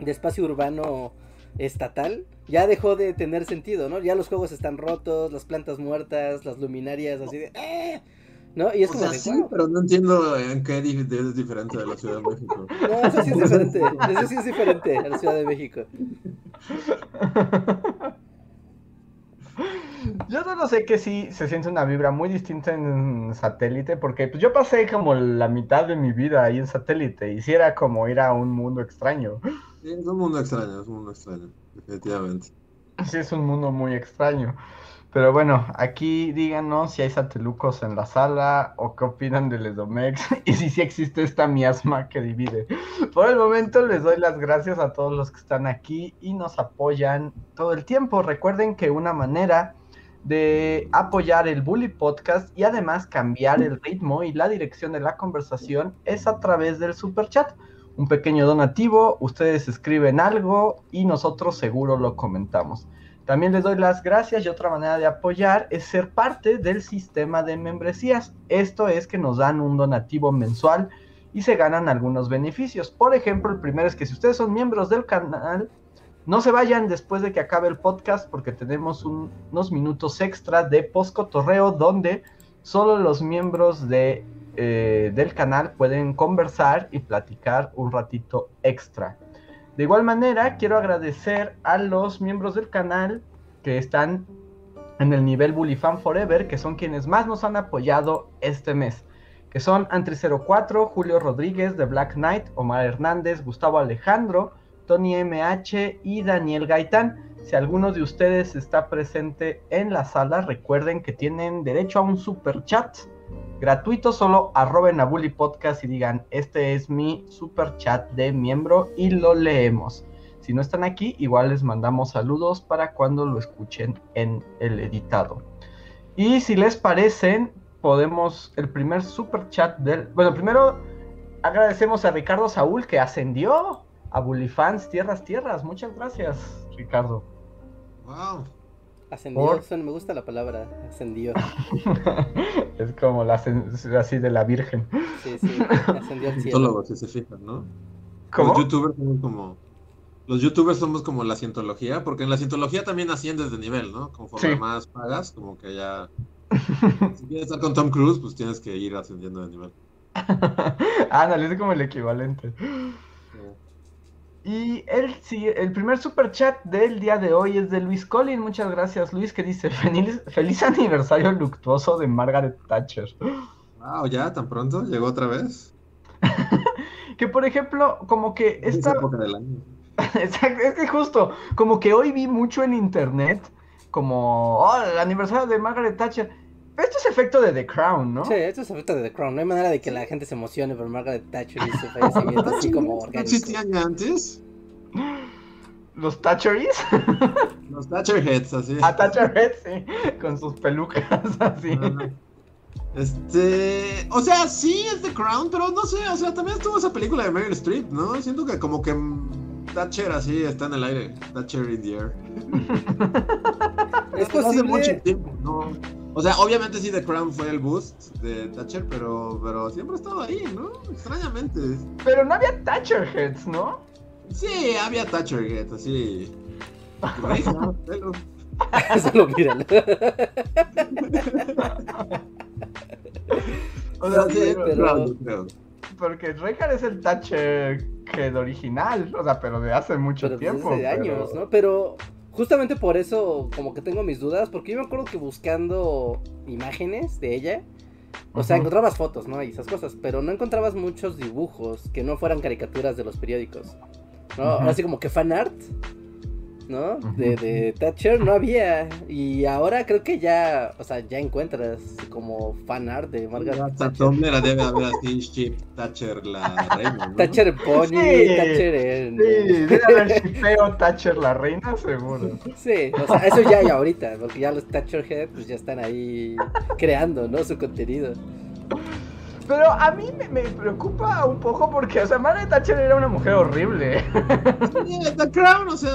de espacio urbano estatal, ya dejó de tener sentido, ¿no? Ya los juegos están rotos, las plantas muertas, las luminarias así de... "Eh", ¿No? Y es O como sea, de, sí, "Wow". pero no entiendo en qué es diferente de la Ciudad de México. No, eso sí es diferente. Eso sí es diferente a la Ciudad de México. Yo solo sé que sí se siente una vibra muy distinta en satélite, porque pues, yo pasé como la mitad de mi vida ahí en satélite, y si era como ir a un mundo extraño. Sí, es un mundo extraño, es un mundo extraño, definitivamente. Sí, es un mundo muy extraño. Pero bueno, aquí díganos si hay satelucos en la sala o qué opinan del Edomex y si sí existe esta miasma que divide. Por el momento les doy las gracias a todos los que están aquí y nos apoyan todo el tiempo. Recuerden que una manera de apoyar el Bully Podcast y además cambiar el ritmo y la dirección de la conversación es a través del super chat. Un pequeño donativo, ustedes escriben algo y nosotros seguro lo comentamos. También les doy las gracias y otra manera de apoyar es ser parte del sistema de membresías. Esto es que nos dan un donativo mensual y se ganan algunos beneficios. Por ejemplo, el primero es que si ustedes son miembros del canal, no se vayan después de que acabe el podcast porque tenemos unos minutos extra de postcotorreo donde solo los miembros de, eh, del canal pueden conversar y platicar un ratito extra. De igual manera, quiero agradecer a los miembros del canal que están en el nivel Bully Fan Forever, que son quienes más nos han apoyado este mes. Que son Antri04, Julio Rodríguez, The Black Knight, Omar Hernández, Gustavo Alejandro, Tony MH y Daniel Gaitán. Si alguno de ustedes está presente en la sala, recuerden que tienen derecho a un super chat gratuito, solo arroben a Bully Podcast y digan, este es mi super chat de miembro y lo leemos. Si no están aquí, igual les mandamos saludos para cuando lo escuchen en el editado. Y si les parecen, podemos, el primer super chat del... Bueno, primero agradecemos a Ricardo Saúl que ascendió a Bully Fans Tierras Tierras. Muchas gracias, Ricardo. Wow. Ascendió, Por- eso me gusta la palabra, ascendió. es como la así de la Virgen. Sí, sí, ascendió al cielo. Si se fijan, ¿no? ¿Cómo? Los youtubers somos como. Los youtubers somos como la cientología, porque en la cientología también asciendes de nivel, ¿no? Conforme Sí. más pagas, como que ya. si quieres estar con Tom Cruise, pues tienes que ir ascendiendo de nivel. Ándale, es como el equivalente. Y el, el primer super chat del día de hoy es de Luis Collin. Muchas gracias, Luis, que dice: Feliz, feliz aniversario luctuoso de Margaret Thatcher. Wow, ya, tan pronto, llegó otra vez. Que por ejemplo, como que Es esta. época del año. Exacto, es que justo, como que hoy vi mucho en internet, como, oh, el aniversario de Margaret Thatcher. Esto es efecto de The Crown, ¿no? Sí, esto es efecto de The Crown. No hay manera de que la gente se emocione por Margaret Thatcher y su fallecimiento así como ¿No orgánico. existían ya antes? Los Thatcheries. Los Thatcherheads, así. A Thatcherhead, sí, con sus pelucas así. Ah. Este, o sea, sí es The Crown, pero no sé, o sea, también estuvo esa película de Meryl Streep, ¿no? Siento que como que Thatcher así está en el aire, Thatcher in the air. Es Hace mucho posible. tiempo, ¿no? O sea, obviamente sí The Crown fue el boost de Thatcher, pero, pero siempre ha estado ahí, ¿no? Extrañamente. Pero no había Thatcherheads, ¿no? Sí, había Thatchergate, así. Reja, pelo. Solo míralo. O sea, Sí, sí, pero- porque Reinhardt es el Thatcherhead original, o sea, pero de hace mucho Pero tiempo. desde pero- años, ¿no? Pero justamente por eso como que tengo mis dudas, porque yo me acuerdo que buscando imágenes de ella, o sea, encontrabas fotos, ¿no? Y esas cosas, pero no encontrabas muchos dibujos que no fueran caricaturas de los periódicos, ¿no? Así como que fan art, ¿no? De, de Thatcher no había, y ahora creo que ya, o sea, ya encuentras como fan art de Margaret Thatcher. Tumblr debe haber así Thatcher la reina, ¿no? Thatcher Pony, Sí. Thatcher en... Sí, debe haber shipeo Thatcher la reina, seguro. Sí, o sea, eso ya hay ahorita, porque ya los Thatcherhead pues ya están ahí creando, ¿no? Su contenido. Pero a mí me, me preocupa un poco porque, o sea, Margaret Thatcher era una mujer horrible. Sí, The Crown, o sea,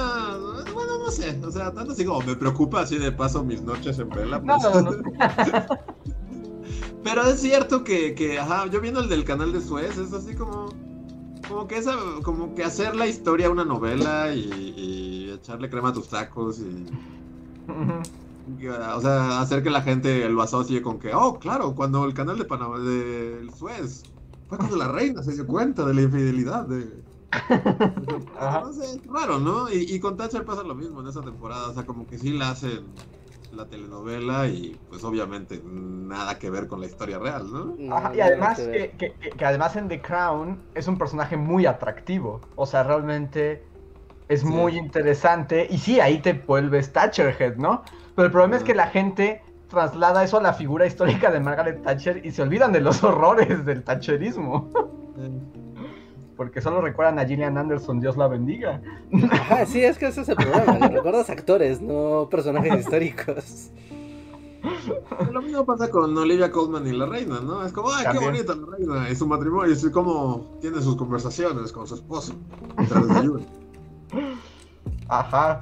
no sé, o sea, tanto así como me preocupa así de paso mis noches en vela. Pues. no, no. Pero es cierto que, que, ajá, yo viendo el del canal de Suez, es así como, como que esa, como que hacer la historia una novela y, y echarle crema a tus tacos y, y, o sea, hacer que la gente lo asocie con que, oh, claro, cuando el canal de Panamá, de Suez, fue cuando la reina se dio cuenta de la infidelidad de... Ajá. No sé, es raro, ¿no? Y, y con Thatcher pasa lo mismo en esa temporada, o sea, como que sí la hacen la telenovela y pues obviamente nada que ver con la historia real, ¿no? No, Ajá, y además que ver. que, que- que además en The Crown es un personaje muy atractivo. O sea, realmente es Sí. muy interesante. Y sí, ahí te vuelves Thatcherhead, ¿no? Pero el problema es que la gente traslada eso a la figura histórica de Margaret Thatcher y se olvidan de los horrores del Thatcherismo. Porque solo recuerdan a Gillian Anderson, Dios la bendiga. Ajá, sí, es que ese es el problema. Le recuerdas actores, no personajes históricos. Lo mismo pasa con Olivia Colman y la reina, ¿no? Es como, ay, qué bonita la reina, y su matrimonio, y como tiene sus conversaciones con su esposo. Ajá.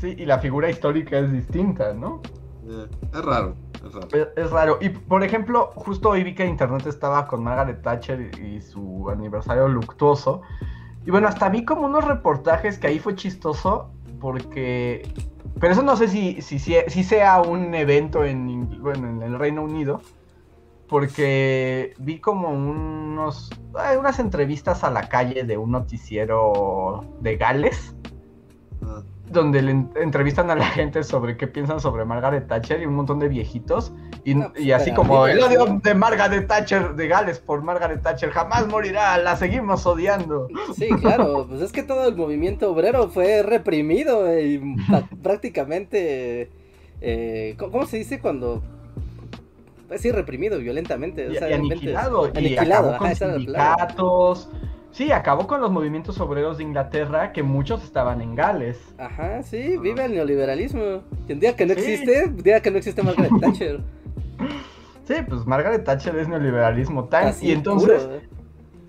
Sí, y la figura histórica es distinta, ¿no? Eh, es raro, es raro. Es, es raro. Y por ejemplo, justo hoy vi que internet estaba con Margaret Thatcher y, su aniversario luctuoso. Y bueno, hasta vi como unos reportajes que ahí fue chistoso porque... Pero eso no sé si, si, si, si sea un evento en, bueno, en el Reino Unido. Porque vi como unos, eh, unas entrevistas a la calle de un noticiero de Gales Ah, donde le en- entrevistan a la gente sobre qué piensan sobre Margaret Thatcher y un montón de viejitos. Y, No, pues, y así como el odio de Margaret Thatcher, de Gales por Margaret Thatcher, jamás morirá, la seguimos odiando. Sí, claro, pues es que todo el movimiento obrero fue reprimido y prácticamente, eh, ¿cómo se dice cuando? Pues sí, reprimido violentamente. o sea, y aniquilado. Y aniquilado, acabó con ajá, sindicatos. Sí, acabó con los movimientos obreros de Inglaterra, que muchos estaban en Gales. Ajá, sí, vive el neoliberalismo. Y un día que no Sí. existe, un día que no existe Margaret Thatcher. Sí, pues Margaret Thatcher es neoliberalismo tan. Así, y entonces puro.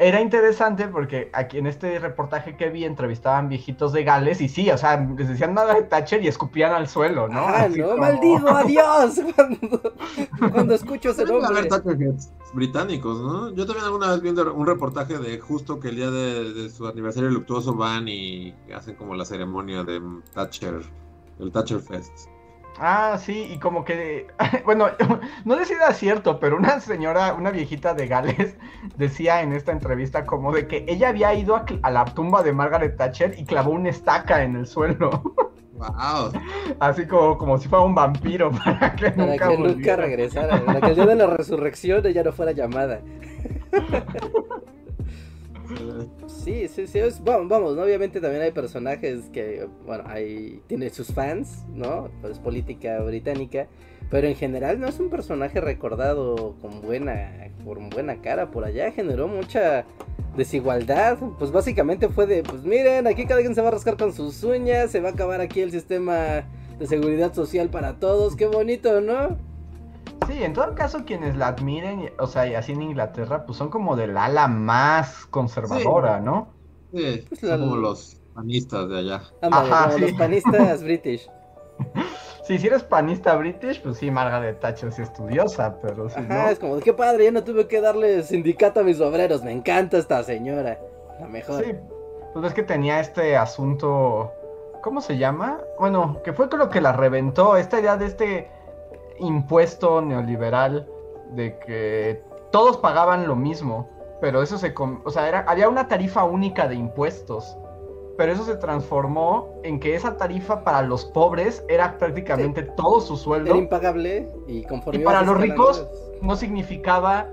Era interesante porque aquí en este reportaje que vi entrevistaban viejitos de Gales y sí, o sea, les decían Margaret Thatcher y escupían al suelo, ¿no? Ah, Así no, como- maldigo a Dios cuando, cuando escucho ese de nombre. británicos, ¿no? Yo también alguna vez vi un un reportaje de justo que el día de, de su aniversario luctuoso van y hacen como la ceremonia de Thatcher, el Thatcher Fest. Ah, sí, y como que, bueno, no sé si era cierto, pero una señora, una viejita de Gales, decía en esta entrevista como de que ella había ido a, a la tumba de Margaret Thatcher y clavó una estaca en el suelo, ¡Wow! así como, como si fuera un vampiro para que Para nunca que nunca volviera. regresara, para que el día de la resurrección ella no fuera llamada. Sí, sí, sí, es- vamos, vamos, ¿no? obviamente también hay personajes que, bueno, hay, tiene sus fans, ¿no? Pues política británica, pero en general no es un personaje recordado con buena, por buena cara por allá, generó mucha desigualdad, pues básicamente fue de, pues miren, aquí cada quien se va a rascar con sus uñas, se va a acabar aquí el sistema de seguridad social para todos, qué bonito, ¿no? Sí, en todo caso quienes la admiren, o sea, y así en Inglaterra, pues son como del ala más conservadora, ¿no? sí, Pues la- como los panistas de allá. Ándale, Ajá, como sí. los panistas british. Sí, si eres panista british, pues sí, Margaret Thatcher sí estudiosa, pero si Ajá, no... es como, qué padre, ya no tuve que darle sindicato a mis obreros, me encanta esta señora, la mejor. Sí, pues es que tenía este asunto, ¿cómo se llama? Bueno, que fue con lo que la reventó, esta idea de este impuesto neoliberal de que todos pagaban lo mismo, pero eso se, o sea, era, había una tarifa única de impuestos, pero eso se transformó en que esa tarifa para los pobres era prácticamente todo su sueldo, Era impagable y conforme Y para los ricos, no significaba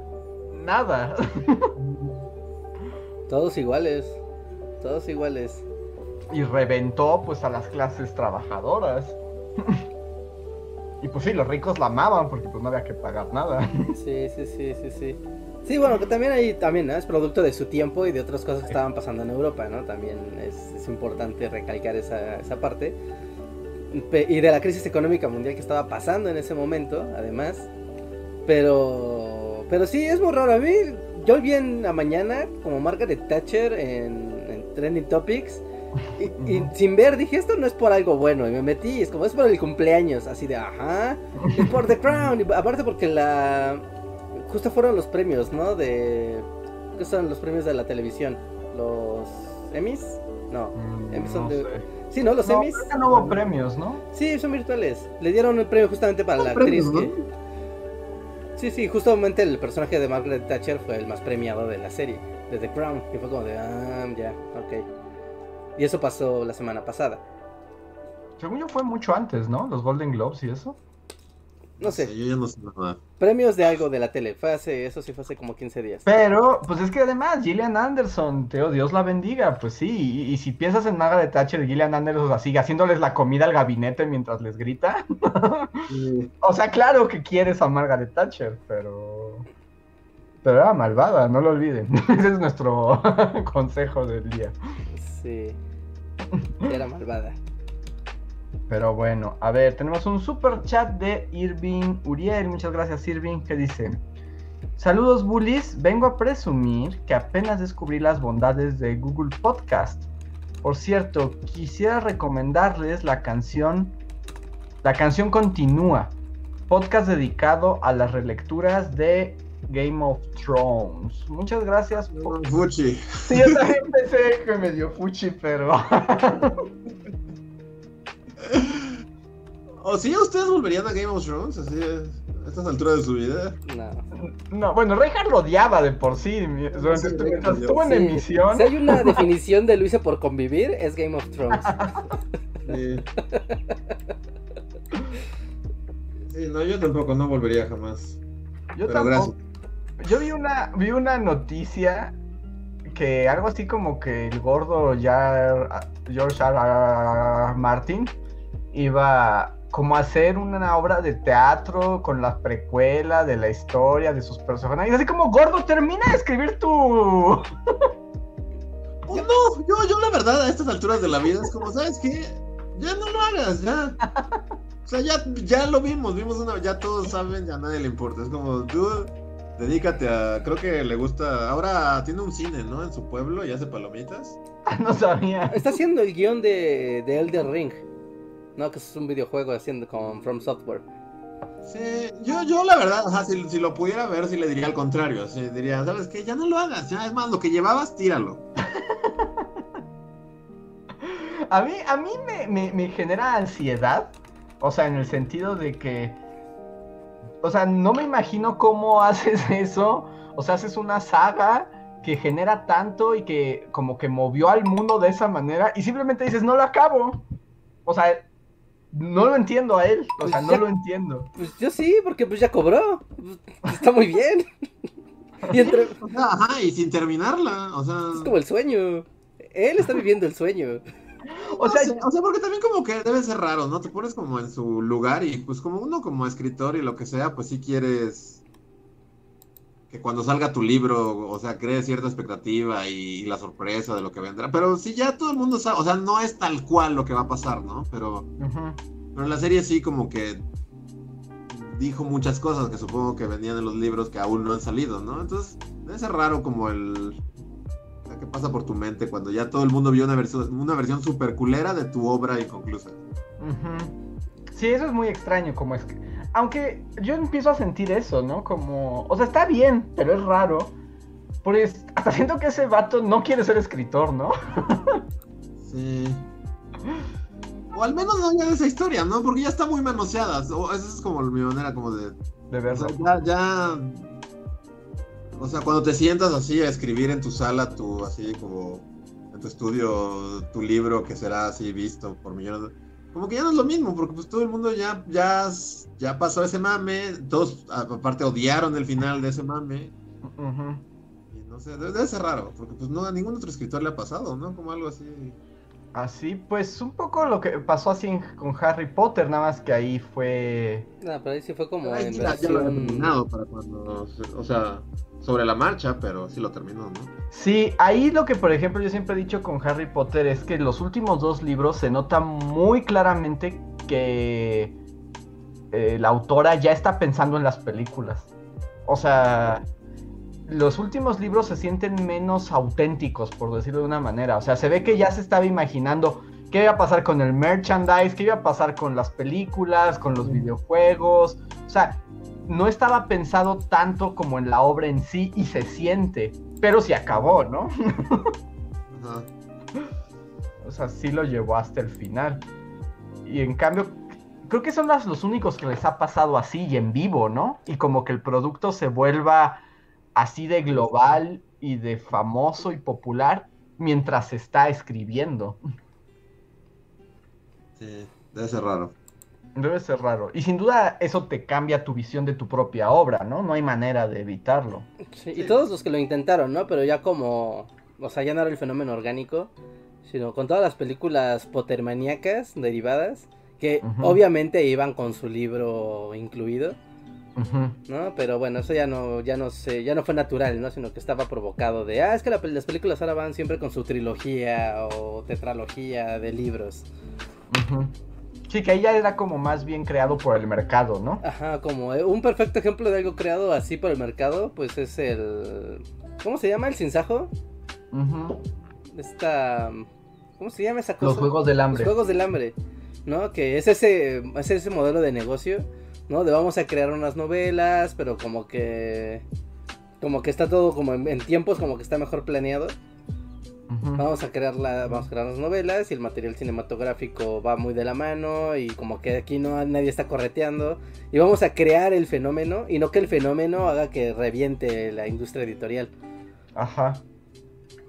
nada. Todos iguales, todos iguales. y reventó pues a las clases trabajadoras. y pues sí, los ricos la amaban porque pues no había que pagar nada. Sí, sí, sí, sí, sí. Sí, bueno, que también ahí también, ¿no? Es producto de su tiempo y de otras cosas que estaban pasando en Europa, ¿no? También es, es importante recalcar esa, esa parte. Y de la crisis económica mundial que estaba pasando en ese momento, además. Pero, pero sí, es muy raro. A mí, yo vi en la mañana como Margaret Thatcher en, en Trending Topics. Y, sin ver, dije, esto no es por algo bueno. Y me metí, es como, es por el cumpleaños. Así de, ajá. Es por The Crown. Y aparte porque la... Justo fueron los premios, ¿no? De... ¿Qué son los premios de la televisión? ¿Los Emmys? No. Emmys son No de- sé. Sí, ¿no? Los No, Emmys. creo que no hubo premios, ¿no? Sí, son virtuales. Le dieron el premio justamente para la premios, actriz que... Sí, sí, justamente el personaje de Margaret Thatcher fue el más premiado de la serie, de The Crown. Y fue como de, ah, ya, ok. Y eso pasó la semana pasada. Según yo fue mucho antes, ¿no? Los Golden Globes y eso. No sé. Yo ya no sé nada. Premios de algo de la tele. Fue hace, eso sí fue hace como 15 días. Pero, pues es que además, Gillian Anderson, Teo, Dios la bendiga, pues sí. Y, y si piensas en Margaret Thatcher Gillian Anderson así, haciéndoles la comida al gabinete mientras les grita. o sea, claro que quieres a Margaret Thatcher, pero. Pero era malvada, no lo olviden. Ese es nuestro consejo del día. Sí. Era malvada. Pero bueno, a ver, tenemos un super chat de Irving Uriel. Muchas gracias, Irving. que dice? Saludos, bullies. Vengo a presumir que apenas descubrí las bondades de Google Podcast. Por cierto, quisiera recomendarles la canción. La canción continúa. Podcast dedicado a las relecturas de Game of Thrones. Muchas gracias. Por... Fuchi. Sí, yo también pensé que me dio Fuchi, pero. ¿O sí ustedes volverían a Game of Thrones? Así a estas alturas de su vida. No. No, bueno, Reinhardt lo odiaba de por sí. Durante, Sí, mientras sí. estuvo en Sí. emisión. Si hay una definición de Luisa por convivir, es Game of Thrones. Sí. Sí, no, yo tampoco, no volvería jamás. Yo Pero tampoco. Yo vi una, vi una noticia que algo así como que el gordo ya George R. Martin iba como a hacer una obra de teatro con la precuela de la historia de sus personajes. Así como gordo, termina de escribir tu. No, yo, yo la verdad a estas alturas de la vida es como, ¿sabes qué? Ya no lo hagas, ya. O sea, ya, ya lo vimos, vimos una, ya todos saben, ya nadie le importa. Es como, tú dedícate a, creo que le gusta, ahora tiene un cine, ¿no? En su pueblo y hace palomitas. no sabía. Está haciendo el guion de, de Elder Ring. No, que es un videojuego haciendo con From Software. Sí, yo, yo la verdad, o sea, si, si lo pudiera ver, sí le diría al contrario. Así diría, ¿sabes qué? Ya no lo hagas, ya es más, lo que llevabas, tíralo. A mí, a mí me, me- me genera ansiedad. O sea, en el sentido de que. O sea, no me imagino cómo haces eso. O sea, haces una saga que genera tanto y que como que movió al mundo de esa manera y simplemente dices, no lo acabo. O sea, no lo entiendo a él. O sea, no lo entiendo. Pues yo sí, porque pues ya cobró. Pues, Está muy bien. Y entre... Es ajá, y sin terminarla, o sea... como el sueño. Él está viviendo el sueño. O sea, o sea, porque también como que debe ser raro, ¿no? Te pones como en su lugar y pues como uno como escritor y lo que sea, pues sí quieres que cuando salga tu libro, o sea, crees cierta expectativa y, la sorpresa de lo que vendrá. Pero sí, ya todo el mundo sabe, o sea, no es tal cual lo que va a pasar, ¿no? Pero, pero en la serie sí como que dijo muchas cosas que supongo que venían en los libros que aún no han salido, ¿no? Entonces, debe ser raro como el... ¿Qué pasa por tu mente cuando ya todo el mundo vio una versión, una versión super culera de tu obra inconclusa? Ujú. Sí, eso es muy extraño, como es que... Aunque yo empiezo a sentir eso, ¿no? Como... O sea, está bien, pero es raro. Pues hasta siento que ese vato no quiere ser escritor, ¿no? Sí. O al menos no de esa historia, ¿no? Porque ya está muy manoseada. O esa es como mi manera como de... De O verlo. sea, ya, ya... O sea, cuando te sientas así a escribir en tu sala, tu, así como... En tu estudio, tu libro que será así visto por millones de... Como que ya no es lo mismo, porque pues todo el mundo ya, ya, ya pasó ese mame. Todos, aparte, odiaron el final de ese mame. Y no sé, debe, debe ser raro, porque pues no, a ningún otro escritor le ha pasado, ¿no? Como algo así... Así, pues un poco lo que pasó así con Harry Potter, nada más que ahí fue... No, pero ahí sí fue como Ay, en sí, ya, ya lo había terminado para cuando, o sea, sobre la marcha, pero sí lo terminó, ¿no? Sí, ahí lo que por ejemplo yo siempre he dicho con Harry Potter es que los últimos dos libros se nota muy claramente que eh, la autora ya está pensando en las películas. O sea, los últimos libros se sienten menos auténticos, por decirlo de una manera. O sea, se ve que ya se estaba imaginando qué iba a pasar con el merchandise, qué iba a pasar con las películas, con los videojuegos. O sea, no estaba pensado tanto como en la obra en sí y se siente. Pero sí acabó, ¿no? O sea, sí lo llevó hasta el final. Y en cambio, creo que son las- los únicos que les ha pasado así y en vivo, ¿no? Y como que el producto se vuelva así de global y de famoso y popular mientras se está escribiendo. Sí. Debe ser raro. Debe ser raro. Y sin duda eso te cambia tu visión de tu propia obra, ¿no? No hay manera de evitarlo. Sí, y todos los que lo intentaron, ¿no? Pero ya como, o sea, ya no era el fenómeno orgánico, sino con todas las películas potermaníacas derivadas, que obviamente iban con su libro incluido, ¿no? Pero bueno, eso ya no, ya no sé, ya no fue natural, ¿no? Sino que estaba provocado de, ah, es que la las películas ahora van siempre con su trilogía o tetralogía de libros. Sí, que ahí ya era como más bien creado por el mercado, ¿no? Ajá, como eh, un perfecto ejemplo de algo creado así por el mercado, pues es el, ¿cómo se llama? El sinsajo. Ujú. Esta, ¿cómo se llama esa cosa? Los juegos del hambre. Los juegos del hambre, ¿no? Que es ese, es ese modelo de negocio, ¿no? De vamos a crear unas novelas, pero como que, como que está todo como en, en tiempos, como que está mejor planeado. Vamos a crear la, vamos a crear las novelas y el material cinematográfico va muy de la mano y como que aquí no nadie está correteando y vamos a crear el fenómeno y no que el fenómeno haga que reviente la industria editorial. Ajá.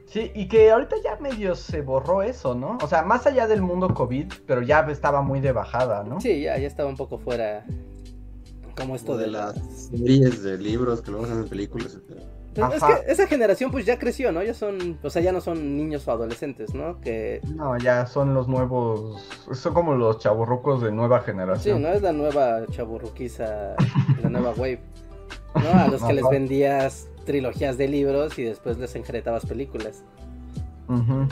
Sí, y que ahorita ya medio se borró eso, ¿no? O sea, más allá del mundo COVID, pero ya estaba muy de bajada, ¿no? Sí, ya, ya estaba un poco fuera como esto de de la... las series de libros que luego se hacen películas, etc. Es que esa generación pues ya creció, ¿no? Ya son, o sea, ya no son niños o adolescentes, ¿no? Que No, ya son los nuevos, son como los chavorrucos de nueva sí, generación. no es la nueva chaburruquiza, la nueva wave, ¿no? A los que les vendías trilogías de libros y después les enjeretabas películas. Ujú.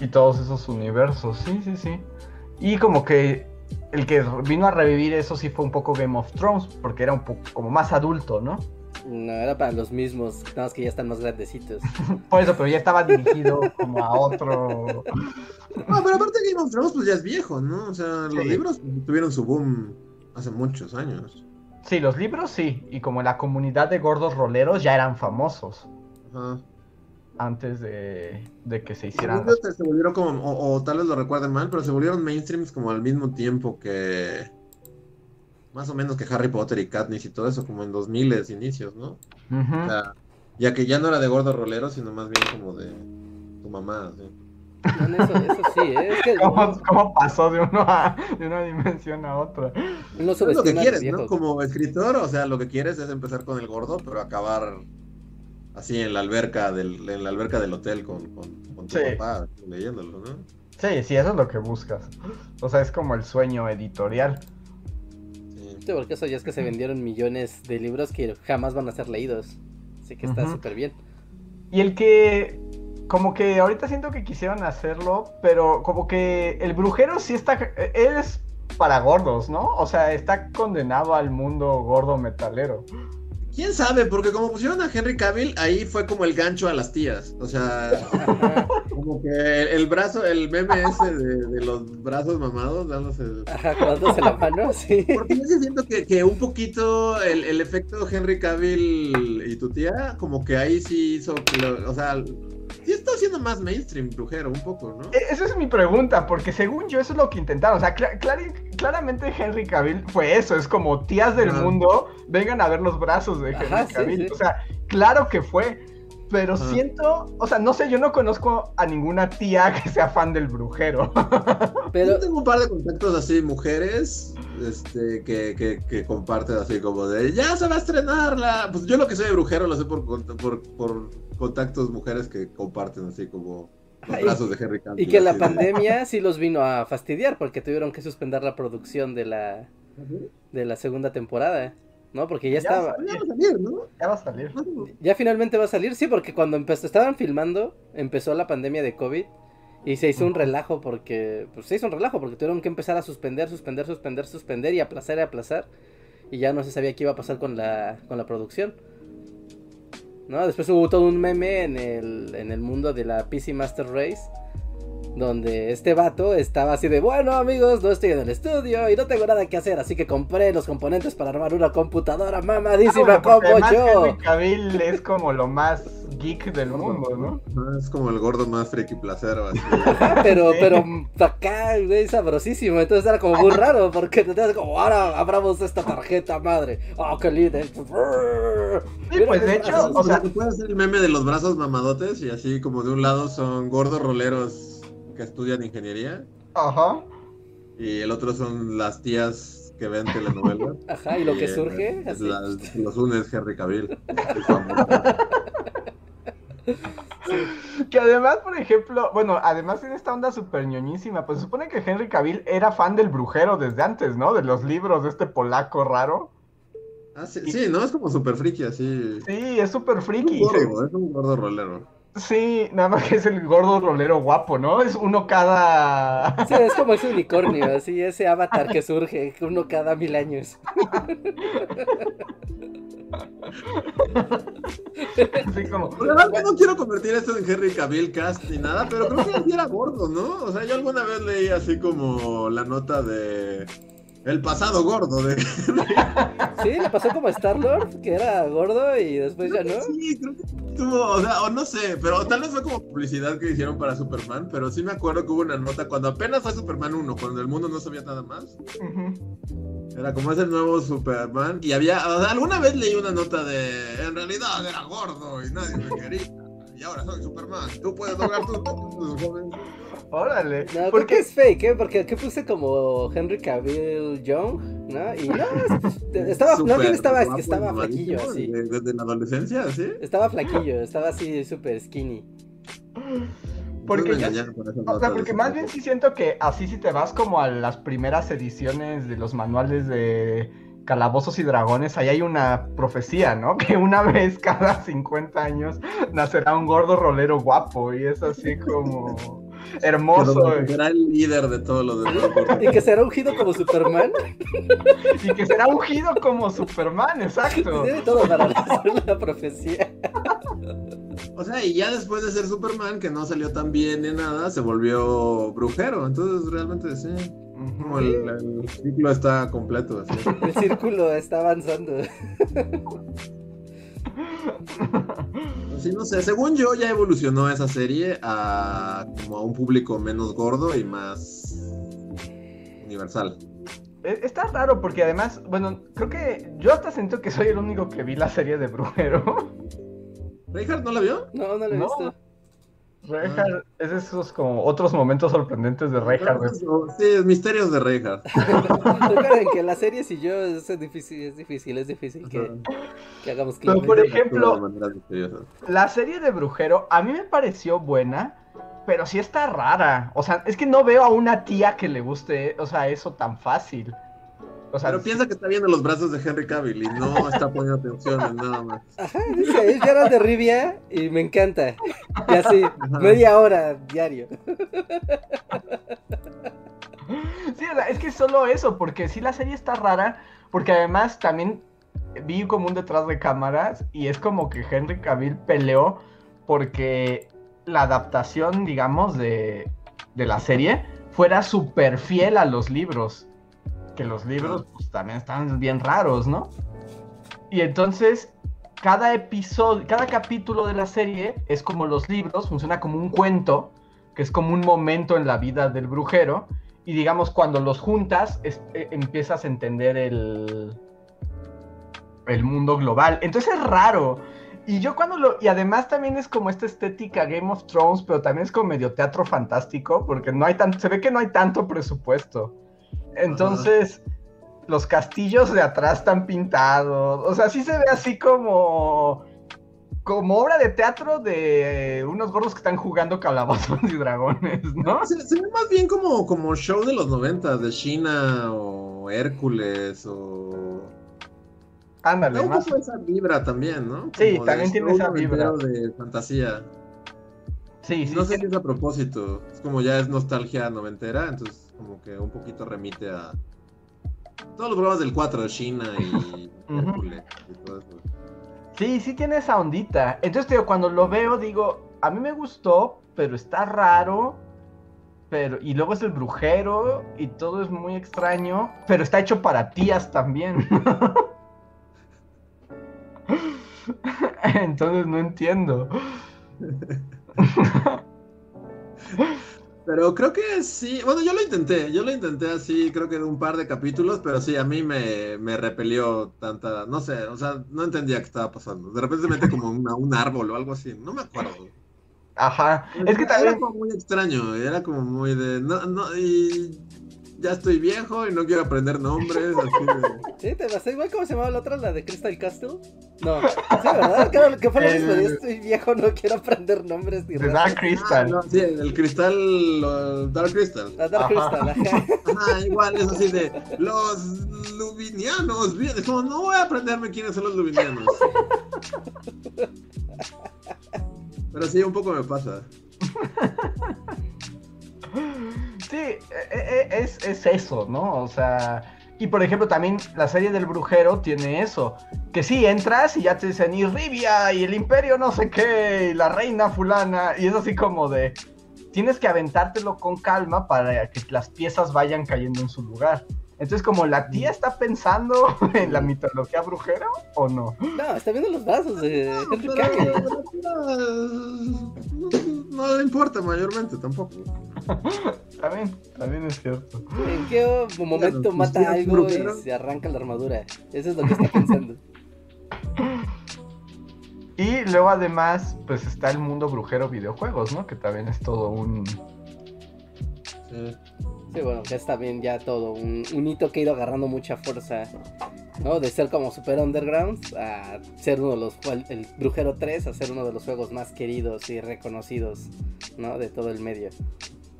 Y todos esos universos, sí, sí, sí. Y como que el que vino a revivir eso sí fue un poco Game of Thrones, porque era un poco como más adulto, ¿no? No, era para los mismos, nada más que ya están más grandecitos. Por eso, pero ya estaba dirigido como a otro. No, pero aparte Game of Thrones pues ya es viejo, ¿no? O sea, los Sí. libros tuvieron su boom hace muchos años. Sí, los libros sí, y como la comunidad de gordos roleros ya eran famosos Ajá. Antes de, de que se hicieran. Según yo, se volvieron como, o, o tal vez lo recuerden mal, pero se volvieron mainstreams como al mismo tiempo que. Más o menos que Harry Potter y Katniss y todo eso, como en 2000 inicios, ¿no? O sea, ya que ya no era de gordo rolero, sino más bien como de tu mamá, ¿sí? Eso, eso sí, ¿eh? es que ¿Cómo, no, cómo pasó de, uno a- de una dimensión a otra? no Es lo que quieres, ¿no? Como escritor, o sea, lo que quieres es empezar con el gordo, pero acabar así en la alberca del, en la alberca del hotel con, con, con tu Sí. papá leyéndolo, ¿no? Sí, sí, eso es lo que buscas. O sea, es como el sueño editorial. Sí. Sí, porque eso ya es que se vendieron millones de libros que jamás van a ser leídos. Así que está Ujú. súper bien. Y el que, como que ahorita siento que quisieron hacerlo, pero como que el brujero sí está, él es para gordos, ¿no? O sea, está condenado al mundo gordo metalero. ¿Quién sabe? Porque como pusieron a Henry Cavill, ahí fue como el gancho a las tías. O sea, como que el, brazo, el meme ese de, de los brazos mamados, dándose... dándose la mano, sí. Porque yo sí siento que, que un poquito el, el efecto Henry Cavill y tu tía, como que ahí sí hizo que lo- o sea, sí está haciendo más mainstream brujero, un poco, ¿no? E- Esa es mi pregunta, porque según yo eso es lo que intentaron. O sea, cla- clar- claramente Henry Cavill fue eso, es como tías del Ajá. mundo, vengan a ver los brazos de Henry Ajá, Cavill. sí. O sea, claro que fue. Pero Ajá. siento, o sea, no sé, yo no conozco a ninguna tía que sea fan del brujero. Pero Yo tengo un par de contactos así, mujeres, este, que, que, que comparten así como de, ya se va a estrenar la... Pues yo lo que soy de brujero lo sé por, por, por contactos mujeres que comparten así como los brazos de Henry Cavill. y que la de- pandemia sí los vino a fastidiar porque tuvieron que suspender la producción de la de la segunda temporada, ¿no? Porque ya Ya estaba Ya va a salir, ¿no? ya va a salir. ya finalmente va a salir, sí, porque cuando empezó estaban filmando, empezó la pandemia de COVID y se hizo un relajo porque pues se hizo un relajo porque tuvieron que empezar a suspender, suspender, suspender, suspender y aplazar y aplazar y ya no se sabía qué iba a pasar con la con la producción. ¿No? Después hubo todo un meme en el, en el mundo de la PC Master Race. Donde este vato estaba así de, bueno amigos, no estoy en el estudio y no tengo nada que hacer, así que compré los componentes para armar una computadora mamadísima Ah, porque como yo. Cavill es como lo más geek del mundo, ¿no? Es como el gordo más friki placero, así. Ajá, pero, Sí. pero mm, acá, güey, sabrosísimo. Entonces era como muy raro, porque te das como, ahora abramos esta tarjeta, madre. Oh, qué líder. Sí, pues, de hecho, o sea- se puede hacer el meme de los brazos mamadotes y así como de un lado son gordos roleros que estudian ingeniería Ajá. Y el otro son las tías que ven telenovelas. Ajá, y lo que surge, es así. las- los une es Henry Cavill. Que además, por ejemplo, bueno, además tiene esta onda súper ñoñísima. Pues se supone que Henry Cavill era fan del brujero desde antes, ¿no? De los libros de este polaco raro. Ah, sí, sí, no, es como súper friki así. Sí, es súper Es friki. un gordo, es un gordo rolero. Sí, nada más que es el gordo rolero guapo, ¿no? Es uno cada. Sí, es como ese unicornio, así, ese avatar que surge, uno cada mil años. Así como. La verdad, no quiero convertir esto en Henry Cavill cast ni nada, pero creo que él sí era gordo, ¿no? O sea, yo alguna vez leí así como la nota de el pasado gordo de Sí, le pasó como a Star-Lord, que era gordo y después ya no. Sí, creo que tuvo, o sea, o no sé, pero tal vez fue como publicidad que hicieron para Superman, pero sí me acuerdo que hubo una nota cuando apenas fue Superman 1, cuando el mundo no sabía nada más. Era como es el nuevo Superman. Y había, o sea, alguna vez leí una nota de, en realidad era gordo y nadie me quería. Y ahora soy Superman. Tú puedes lograr tus. Órale. No, que Porque es fake, ¿eh? Porque aquí puse como Henry Cavill Young, ¿no? Y no, es- estaba, no, bien estaba, guapo, estaba flaquillo, así. de- Desde la adolescencia, ¿sí? Estaba flaquillo, estaba así súper skinny. Porque ya- O sea, porque más bien sí siento que así si te vas como a las primeras ediciones de los manuales de Calabozos y Dragones, ahí hay una profecía, ¿no? Que una vez cada 50 años nacerá un gordo rolero guapo y es así como hermoso será el líder de todos los demás. Y que será ungido como Superman. y que será ungido como Superman, exacto. Tiene todo para hacer la profecía. O sea, y ya después de ser Superman, que no salió tan bien ni nada, se volvió brujero. Entonces, realmente sí. Como el, el ciclo está completo. Así. El círculo está avanzando. Sí, no sé. Según yo, ya evolucionó esa serie a como a un público menos gordo y más universal. E- Está raro porque además, bueno, creo que yo hasta siento que soy el único que vi la serie de Brujero. ¿Reinhardt no la vio? No, no lo he No. visto. Reinhardt, es de esos como otros momentos sorprendentes de Reinhardt. Sí, misterios de Reinhardt. Recuerden que las series y yo es difícil, es difícil, es difícil que, que hagamos clic. Pero por ejemplo-. La serie de Brujero a mí me pareció buena, pero sí está rara. O sea, es que no veo a una tía que le guste, o sea, eso tan fácil. O sea, Pero piensa que está viendo los brazos de Henry Cavill y no está poniendo atención en nada más. Ajá, dice, es Gerald de Rivia y me encanta. Y así, media hora diario. Sí, es que es solo eso, porque sí la serie está rara, porque además también vi como un detrás de cámaras y es como que Henry Cavill peleó porque la adaptación, digamos, de, de la serie fuera súper fiel a los libros. Que los libros pues, también están bien raros, ¿no? Y entonces, cada episodio, cada capítulo de la serie es como los libros, funciona como un cuento, que es como un momento en la vida del brujero. Y digamos, cuando los juntas, es- eh, empiezas a entender el, el mundo global. Entonces es raro. Y yo cuando lo... Y además también es como esta estética Game of Thrones, pero también es como medio teatro fantástico, porque no hay tan, se ve que no hay tanto presupuesto. Entonces, los castillos de atrás están pintados. O sea, sí se ve así como... Como obra de teatro de unos gordos que están jugando calabozos y dragones, ¿no? Se, se ve más bien como, como show de los 90 de China o Hércules o. Ándale, más. esa vibra también, ¿no? Sí, Como también tiene esa vibra. de fantasía. Sí, sí, no sé sí. si es a propósito. Es como ya es nostalgia noventera, entonces como que un poquito remite a todos los programas del 4 de China y. Hércules y todo eso. Sí, sí tiene esa ondita. Entonces, digo, cuando lo veo, digo, a mí me gustó, pero está raro. Pero, y luego es el brujero y todo es muy extraño. Pero está hecho para tías también. Entonces no entiendo. Pero creo que sí, bueno, yo lo intenté, yo lo intenté así, creo que de un par de capítulos, pero sí, a mí me, me repelió tanta, no sé, o sea, no entendía qué estaba pasando. De repente se mete como una- un árbol o algo así, no me acuerdo. Ajá. Es que Era también. como muy extraño, era como muy de, no, no, y ya estoy viejo y no quiero aprender nombres. Así de... Sí, te pasó igual como se llamaba la otra, la de Crystal Castle. No, sí, ¿verdad? Claro, que fue lo mismo. El- Yo estoy viejo, no quiero aprender nombres ni. Dark Crystal. Ah, no, sí, el cristal, lo- Dark Crystal. La Dark Ajá. Crystal, ajá. Ajá, igual es así de los luvinianos. Bien, es como, no voy a aprenderme quiénes son los luvinianos. Pero sí, un poco me pasa. Sí, e- e- es, es eso, ¿no? O sea, y por ejemplo también la serie del brujero tiene eso, que sí, entras y ya te dicen, y Rivia, y el imperio no sé qué, y la reina fulana, y es así como de, tienes que aventártelo con calma para que las piezas vayan cayendo en su lugar. Entonces, como la tía está pensando en la mitología brujera o no. No, está viendo los vasos de Cavill. no, no le importa mayormente tampoco. También, también es cierto. ¿En qué momento Claro, mata algo brujero. y se arranca la armadura? Eso es lo que está pensando. Y luego además, pues está el mundo brujero videojuegos, ¿no? Que también es todo un... Sí. Sí, bueno, que es también ya todo un, un hito que ha ido agarrando mucha fuerza, ¿no? De ser como super underground a ser uno de los el Brujero 3 a ser uno de los juegos más queridos y reconocidos, ¿no? De todo el medio.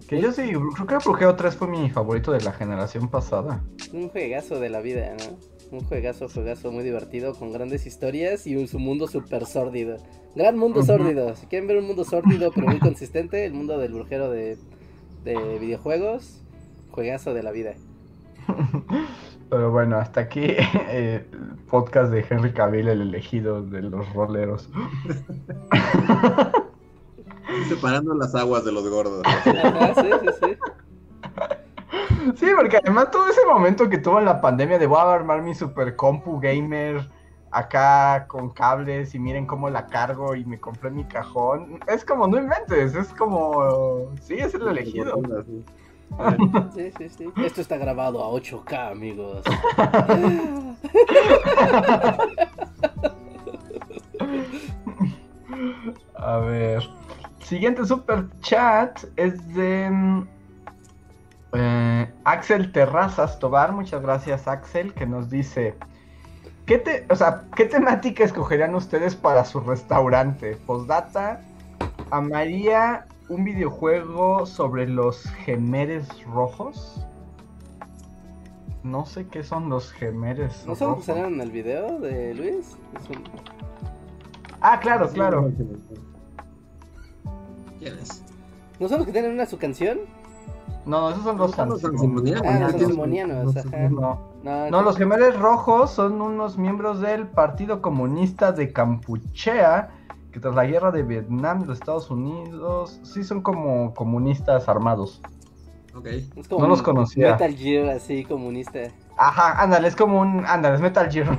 Que yo sí, creo que Brujero 3 fue mi favorito de la generación pasada. Un juegazo de la vida, ¿no? Un juegazo, juegazo muy divertido con grandes historias y un, su mundo súper sórdido. Gran mundo sórdido. Si quieren ver un mundo sórdido pero muy consistente, el mundo del brujero de, de videojuegos, juegazo de la vida. Pero bueno, hasta aquí eh, el podcast de Henry Cavill, el elegido de los roleros. Separando las aguas de los gordos. Ajá, sí, sí, sí. Sí, porque además todo ese momento que tuvo en la pandemia de voy a armar mi super compu gamer acá con cables y miren cómo la cargo y me compré mi cajón. Es como, no inventes, es como, sí, es el elegido. Sí. Sí, sí, sí. Esto está grabado a 8K, amigos. A ver. Siguiente super chat es de mm, eh, Axel Terrazas Tobar. Muchas gracias, Axel, que nos dice. ¿Qué, te, o sea, ¿Qué temática escogerían ustedes para su restaurante? Postdata, amaría un videojuego sobre los gemeres rojos. No sé qué son los gemeres ¿No son los que rojos. salieron en el video de Luis? Es un- Ah, claro, claro. ¿Quién es? ¿No son los que tienen una su canción? No, esos son los. Ah, ajá. No. No, No, los gemelos rojos son unos miembros del Partido Comunista de Campuchea, que tras la guerra de Vietnam los Estados Unidos, sí son como comunistas armados. Ok. es como no los conocía. Metal Gear así comunista. Ajá, ándale, es como un... Ándale, es Metal Gear.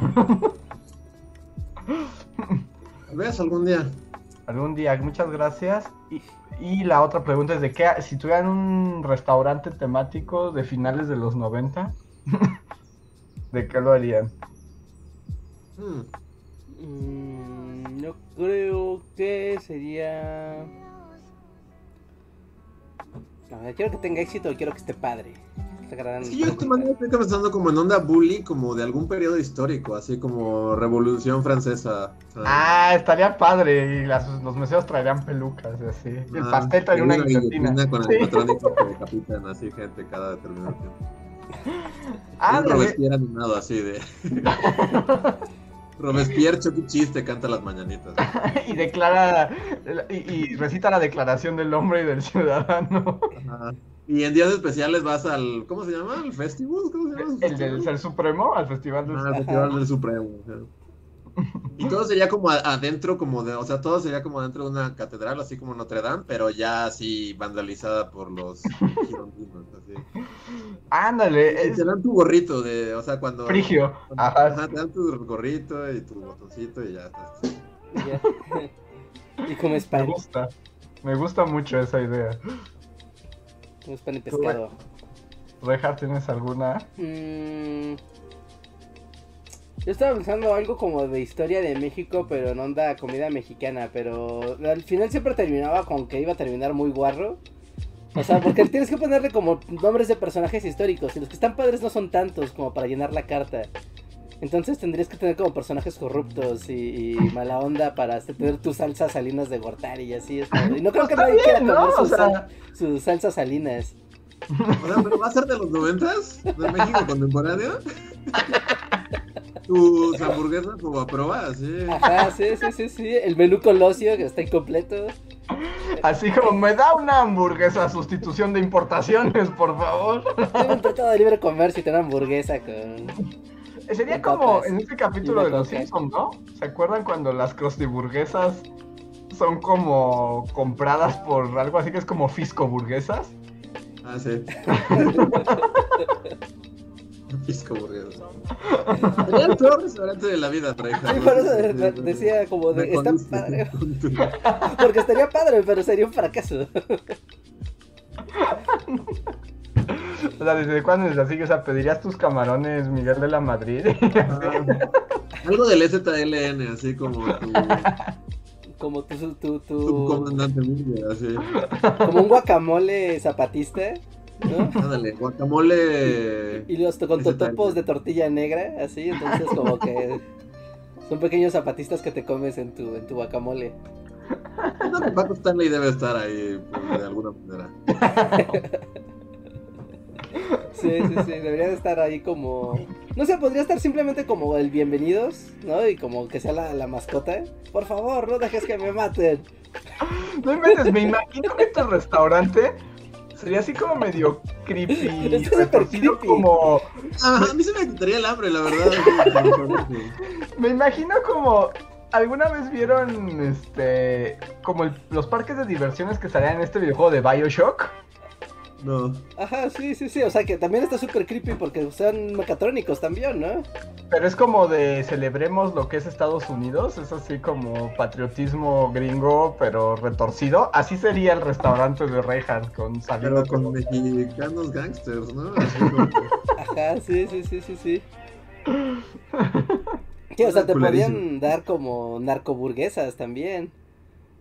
¿Ves algún día? Algún día, muchas gracias. Y, y la otra pregunta es de qué, si tuvieran un restaurante temático de finales de los 90, ¿de qué lo harían? Hmm. Mm, yo creo que sería. Ver, quiero que tenga éxito y quiero que esté padre. Es que yo de estoy pensando como en onda bully, como de algún periodo histórico, así como Revolución Francesa. ¿sabes? Ah, estaría padre. Y las- los meseros traerían pelucas y así. Y el Ah, pastel traería una una guillotina. con Sí. el patrónico que decapitan así gente cada determinado tiempo. Ah, Un Robespierre animado así de. Robespierre choque chiste, canta las mañanitas. y declara y, y recita la declaración del hombre y del ciudadano. Ajá. Y en días especiales vas al. ¿Cómo se llama? ¿El festival? ¿Cómo se llama? El del ser supremo al festival del Ah, el Festival del Supremo. Y todo sería como adentro, como de, o sea, todo sería como dentro de una catedral, así como Notre Dame, pero ya así vandalizada por los girondinos. Ándale, es te dan tu gorrito de, o sea, cuando... frigio. cuando- Ajá. Ajá, te dan tu gorrito y tu botoncito y ya está. Y ya. y comes Me pan. gusta. Me gusta mucho esa idea. Comes pan y pescado. Rejar, ¿tienes alguna? Mm, yo estaba pensando algo como de historia de México, pero en onda comida mexicana, pero al final siempre terminaba con que iba a terminar muy guarro. O sea, porque tienes que ponerle como nombres de personajes históricos. Y los que están padres no son tantos como para llenar la carta. Entonces tendrías que tener como personajes corruptos y, y mala onda para tener tus salsas salinas de Gortari y así. Es y no creo que nadie quiera bien, ¿no? comer O sus, sea- sal- sus salsas salinas. O sea, pero va a ser de los noventas, de México contemporáneo. Tus hamburguesas o a prueba, así. Ajá, sí, sí, sí, sí. El menú colosio que está incompleto. Así como me da una hamburguesa sustitución de importaciones, por favor. Tengo un tratado de libre comercio y tener hamburguesa con. Sería Con como en este capítulo de los. Simpsons, ¿no? ¿Se acuerdan cuando las crostiburguesas son como compradas por algo así que es como fiscoburguesas? Ah, sí. Pisco burguesa. Sería el peor restaurante de la vida, Reija. Sí, por eso de- de- decía como de. Está padre. Porque estaría padre, pero sería un fracaso. O sea, ¿desde cuándo es así? O sea, ¿pedirías tus camarones Miguel de la Madrid? Algo del ZLN, así como tu Como tu, tu, tu, subcomandante Murcia, así. como un guacamole zapatista, ¿no? Ándale, guacamole. Y los to- con totopos de tortilla negra, así, entonces como que son pequeños zapatistas que te comes en tu, en tu guacamole. No, Paco Stanley debe estar ahí, pues, de alguna manera. Sí, sí, sí, debería de estar ahí como... No sé, podría estar simplemente como el bienvenidos, ¿no? Y como que sea la, la mascota. Por favor, no dejes que me maten. No inventes, me imagino que tu restaurante sería así como medio creepy, Está súper retorcido creepy. como... Ah, a mí se me quitaría el hambre, la verdad. Me imagino como... ¿Alguna vez vieron este como el- los parques de diversiones que salían en este videojuego de Bioshock? No. Ajá, sí, sí, sí. O sea que también está súper creepy porque son mecatrónicos también, ¿no? Pero es como de celebremos lo que es Estados Unidos, es así como patriotismo gringo, pero retorcido. Así sería el restaurante de Reinhardt con saliendo Pero con como- mexicanos gangsters, ¿no? Así como Ajá, sí, sí, sí, sí, sí. Sí, o sea, te podían dar como narcoburguesas también.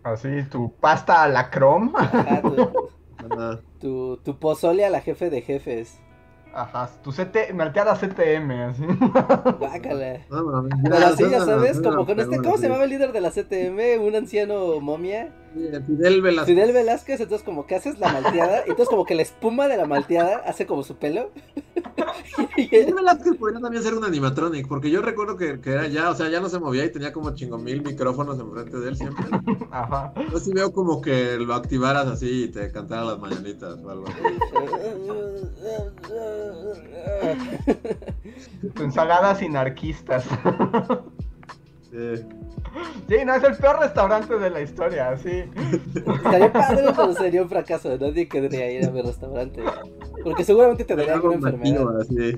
Así, tu pasta a la crom. Ajá, tu, Ajá. tu, tu pozole a la jefe de jefes. Ajá, tu CT, malteada CTM, así. Bácala. No, Pero así, ya sabes, suena como con este, ¿cómo se llamaba el líder de la CTM? Un anciano momia. Fidel Velasco. Fidel Velázquez, entonces como que haces la malteada, y entonces como que la espuma de la malteada hace como su pelo. Fidel Velázquez podría también ser un animatronic, porque yo recuerdo que, que era ya, o sea, ya no se movía y tenía como chingo mil micrófonos enfrente de él siempre. Ajá. Yo sí veo como que lo activaras así y te cantara las mañanitas o algo así. Tu ensalada sin arquistas. Sí. Sí, no, es el peor restaurante de la historia, así. Estaría padre, pero sería un fracaso. Nadie querría ir a mi restaurante. Porque seguramente te daría alguna enfermedad. mativo, así.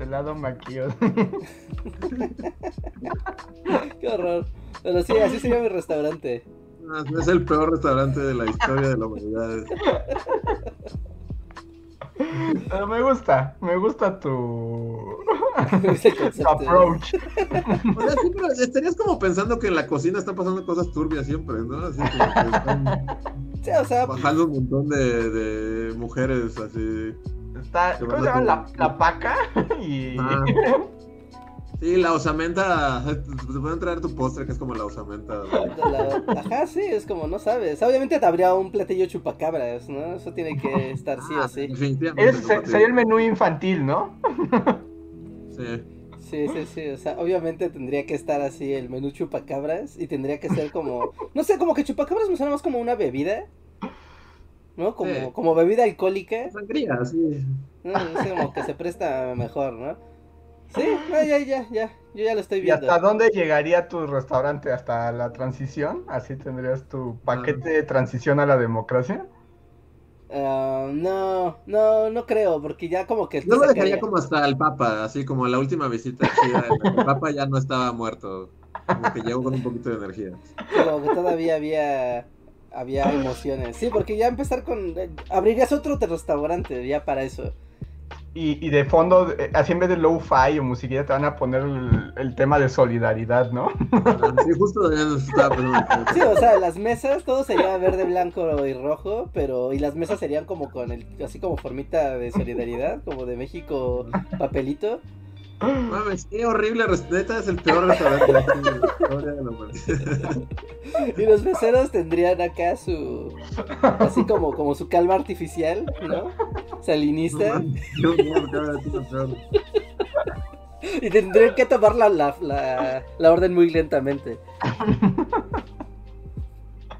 Helado maquillo. Qué horror. Pero sí, así sería mi restaurante. No, Es el peor restaurante de la historia de la humanidad. Pero me gusta, me gusta tu, tu approach. O sea, sí, pero estarías como pensando que en la cocina están pasando cosas turbias siempre, ¿no? Así como que están Sí, o sea, bajando un montón de, de mujeres así. Está, ¿Cómo se llama? La, la paca. Y. Ah. Sí, la osamenta. Te pueden traer tu postre que es como la osamenta. la- Ajá, sí, es como no sabes. Obviamente te habría un platillo chupacabras, ¿no? Eso tiene que estar sí o Ah, sí. Compatible. sería el menú infantil, ¿no? Sí. Sí, sí, sí. O sea, obviamente tendría que estar así el menú chupacabras y tendría que ser como. No sé, como que chupacabras me suena más como una bebida. ¿No? Como, Sí. como bebida alcohólica. Sangría, sí. ¿no? No sé, como que se presta mejor, ¿no? Sí, no, ya, ya, ya. Yo ya lo estoy ¿Y viendo. hasta dónde llegaría tu restaurante? ¿Hasta la transición? ¿Así tendrías tu paquete de transición a la democracia? Ah, no, no, no creo, porque ya como que. Yo lo dejaría sacaría- como hasta el Papa, así como la última visita El Papa ya no estaba muerto. Como que llegó con un poquito de energía. Como que todavía había había emociones. Sí, porque ya empezar con abrirías otro restaurante ya para eso. Y, y de fondo, eh, así en vez de low-fi o musiquilla, te van a poner el, el tema de solidaridad, ¿no? Sí, justo ya nos estaba pensando. Sí, o sea, las mesas, todo sería verde, blanco y rojo, pero y las mesas serían como con el, así como formita de solidaridad, como de México papelito. Mames, qué horrible, neta es el peor restaurante de. Y los meseros tendrían acá su, así como, como su calva artificial, ¿no? Salinista. Lo peor. Y tendrían que tomar la, la, la, la orden muy lentamente.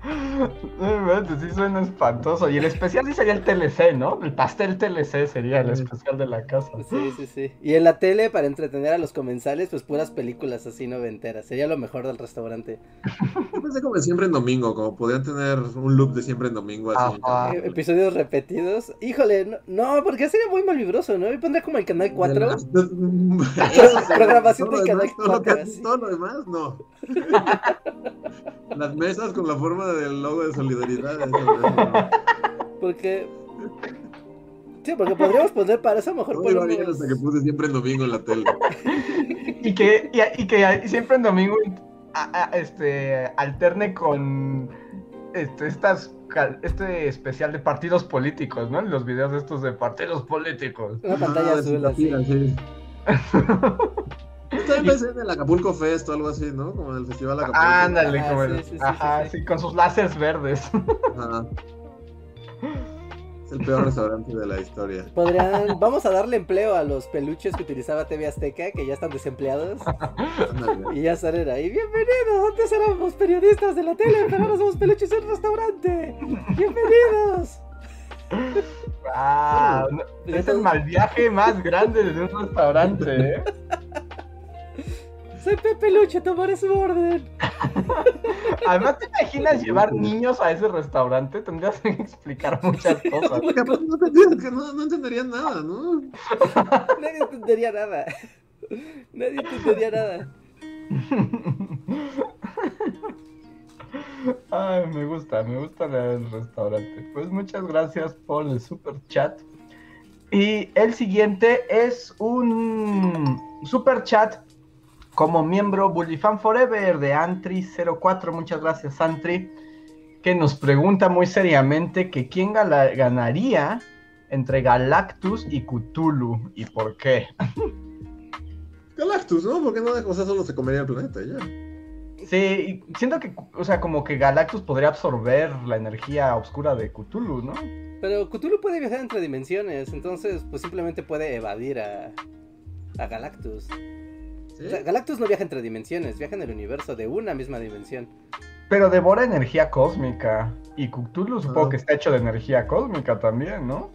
Inventes, sí suena espantoso. Y el especial sí sería el TLC, ¿no? El pastel TLC sería el especial de la casa. Sí, sí, sí. Y en la tele, para entretener a los comensales, pues puras películas así noventeras. Sería lo mejor del restaurante. Yo pensé como en siempre en domingo, como podían tener un loop de siempre en domingo así. Eh, Episodios repetidos. Híjole, no, no, porque sería muy malvibroso, ¿no? Y pondría como el canal 4. Programación Todo del canal demás, todo lo 4, que- así. Todo lo demás, no. Las mesas con la forma del logo de solidaridad. eso, eso. Porque. Sí, porque podríamos poner para eso mejor No hasta que puse siempre en domingo en la tele. Y que, y, y que siempre en domingo a- a- este, alterne con este, estas, cal- este especial de partidos políticos, ¿no? Los videos estos de partidos políticos. Una pantalla Ah, azul sí, así. sí. Yo también pensé en el Acapulco Fest o algo así, ¿no? Como en el Festival Acapulco. Ándale, Ajá, como sí, el- sí, sí, ajá, sí, sí. sí, con sus láseres verdes. Ajá. Es el peor restaurante de la historia. Podrían. Vamos a darle empleo a los peluches que utilizaba TV Azteca, que ya están desempleados. Ándale. Y ya salen ahí. Bienvenidos, antes éramos periodistas de la tele, pero ahora somos peluches en un restaurante. Bienvenidos. Ah, no, es el mal viaje más grande de un restaurante, ¿eh? Soy Pepe Luche, tomaré su orden. Además, ¿te imaginas llevar niños a ese restaurante? Tendrías que explicar muchas cosas. No, no, no entenderían nada, ¿no? Nadie entendería nada. Nadie entendería nada. Ay, me gusta, me gusta el restaurante. Pues muchas gracias por el super chat. Y el siguiente es un super chat como miembro Bullifan Forever de Antri04. Muchas gracias, Antri. Que nos pregunta muy seriamente que quién gala- ganaría entre Galactus y Cthulhu y por qué. Galactus, ¿no? Porque no de cosas solo se comería el planeta ya. Sí, y siento que, o sea, como que Galactus podría absorber la energía oscura de Cthulhu, ¿no? Pero Cthulhu puede viajar entre dimensiones, entonces pues simplemente puede evadir a, a Galactus. ¿Sí? O sea, Galactus no viaja entre dimensiones, viaja en el universo de una misma dimensión. Pero devora energía cósmica. Y Cthulhu supongo Ah. que está hecho de energía cósmica también, ¿no?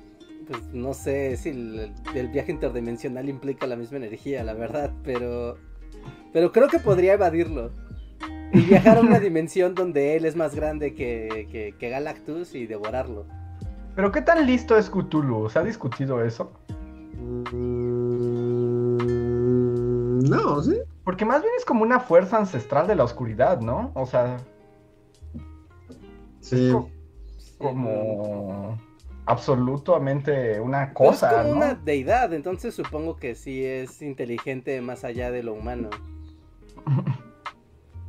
Pues no sé si el, el viaje interdimensional implica la misma energía, la verdad, pero... Pero creo que podría evadirlo. Y viajar a una dimensión donde él es más grande que, que, que Galactus y devorarlo. Pero ¿qué tan listo es Cthulhu? ¿Se ha discutido eso? Mm, No, ¿sí? Porque más bien es como una fuerza ancestral de la oscuridad, ¿no? O sea, Sí. co- como absolutamente una Pero cosa, es como ¿no? una deidad, entonces supongo que sí es inteligente más allá de lo humano.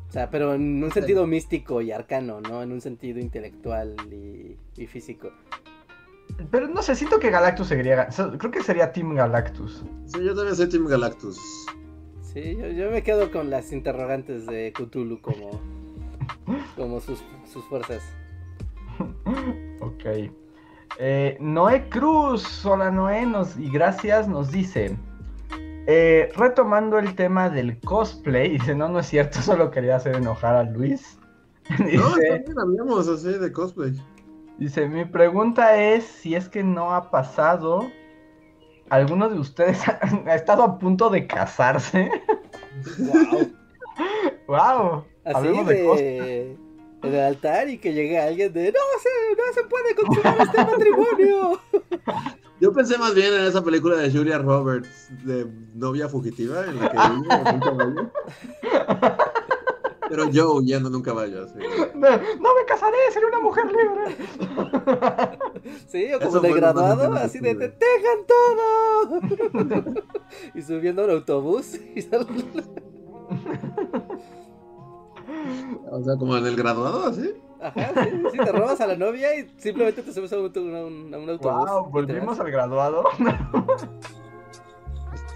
O sea, pero en un sentido místico y arcano, ¿no? En un sentido intelectual y, y físico. Pero no sé, siento que Galactus seguiría... Creo que sería Team Galactus. Sí, yo también soy Team Galactus. Sí, yo, yo me quedo con las interrogantes de Cthulhu como, como sus, sus fuerzas. Ok. Eh, Noé Cruz, hola Noé, nos, y gracias, nos dice. eh, retomando el tema del cosplay, dice, no, no es cierto, solo quería hacer enojar a Luis. No, también hablamos así de cosplay. dice, mi pregunta es si es que no ha pasado, ¿alguno de ustedes ha, ha estado a punto de casarse? ¡Wow! ¡Wow! Así de de, en el altar y que llegue alguien de ¡No se, no se puede consumar este matrimonio! Yo pensé más bien en esa película de Julia Roberts, de novia fugitiva, en la que vive. Pero yo huyendo en un caballo, así. No, no me casaré, seré una mujer libre. Sí, o como más graduado, así de. ¡te tengan todo! y subiendo a un autobús. Y sal- O sea, como en el graduado, así. Ajá, sí, sí, te robas a la novia y simplemente te subes a un, a un- a un autobús. Wow, volvimos al graduado.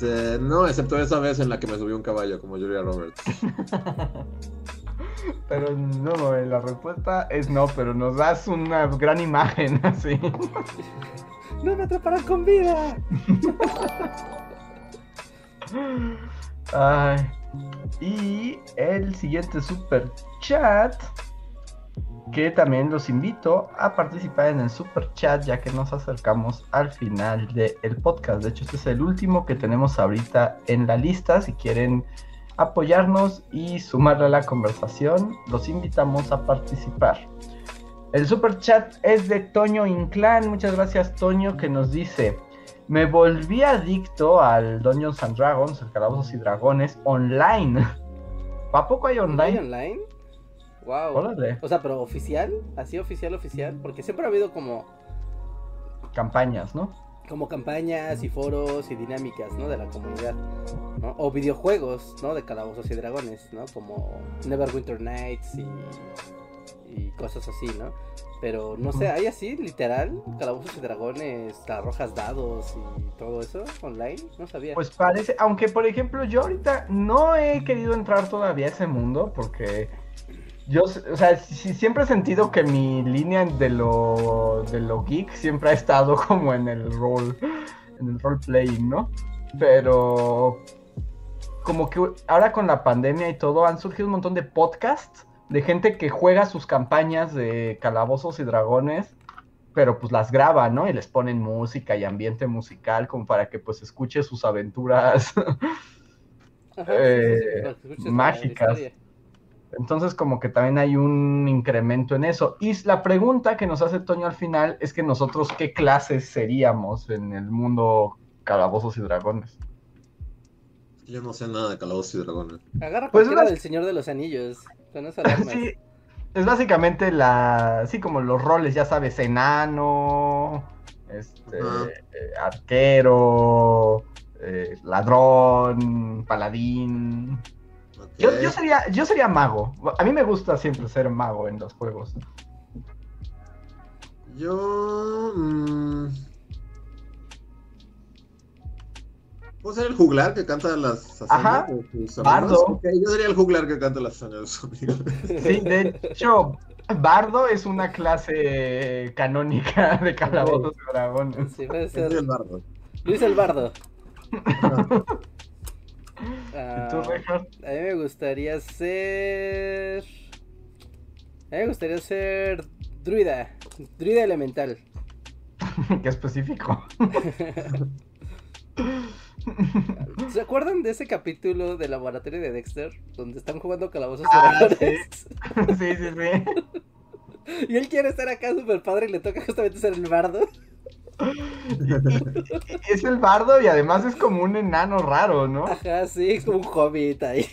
Este, no, excepto esa vez en la que me subí un caballo, como Julia Roberts. Pero no, eh, la respuesta es no, pero nos das una gran imagen así. ¡No me atraparán con vida! Ay. Y el siguiente super chat, que también los invito a participar en el super chat ya que nos acercamos al final del podcast. De hecho, este es el último que tenemos ahorita en la lista. Si quieren apoyarnos y sumarle a la conversación, los invitamos a participar. El super chat es de Toño Inclán. Muchas gracias, Toño, que nos dice: Me volví adicto al Dungeons and Dragons, el Calabozos y Dragones, online. ¿A poco hay ¿Online? online? online? Wow. Órale, O sea, pero oficial, así oficial, oficial, porque siempre ha habido como, campañas, ¿no? como campañas y foros y dinámicas, ¿no? De la comunidad, ¿no? O videojuegos, ¿no? De calabozos y dragones, ¿no? Como Neverwinter Nights y, y cosas así, ¿no? Pero no sé, ¿hay así, literal? Calabozos y dragones, arrojas dados y todo eso online, no sabía. Pues parece, aunque por ejemplo yo ahorita no he querido entrar todavía a ese mundo porque yo, o sea, sí- siempre he sentido que mi línea de lo, de lo geek siempre ha estado como en el role, en el role playing, ¿no? Pero como que ahora con la pandemia y todo han surgido un montón de podcasts de gente que juega sus campañas de calabozos y dragones pero pues las graba, ¿no? Y les ponen música y ambiente musical como para que pues escuche sus aventuras. Ajá, eh, mágicas. Entonces como que también hay un incremento en eso. Y la pregunta que nos hace Toño al final es que nosotros qué clases seríamos en el mundo calabozos y dragones. Yo no sé nada de calabozos y dragones. Agarra Pues cualquiera del Señor de los Anillos, con eso alarmas. Sí, es básicamente la, sí, como los roles, ya sabes, enano, este, eh, arquero, eh, ladrón, paladín. Ok. Yo, yo sería, yo sería mago. A mí me gusta siempre ser mago en los juegos. Yo. mm, ¿Puedo ser el juglar que canta las hazañas Ajá. de sus amigos? Bardo. Yo sería el juglar que canta las hazañas de sus amigos. Sí, de hecho, Bardo es una clase canónica de calabozos y dragones. Sí, puede Soy el ser. bardo. Luis el Bardo. A mí me gustaría ser. A mí me gustaría ser druida. Druida elemental. Qué específico. ¿Se acuerdan de ese capítulo del laboratorio de Dexter? Donde están jugando calabozos Ah, dragones? Sí, sí, sí. Y él quiere estar acá super padre y le toca justamente ser el bardo. Es el bardo y además es como un enano raro, ¿no? Ajá, sí, es como un hobbit ahí.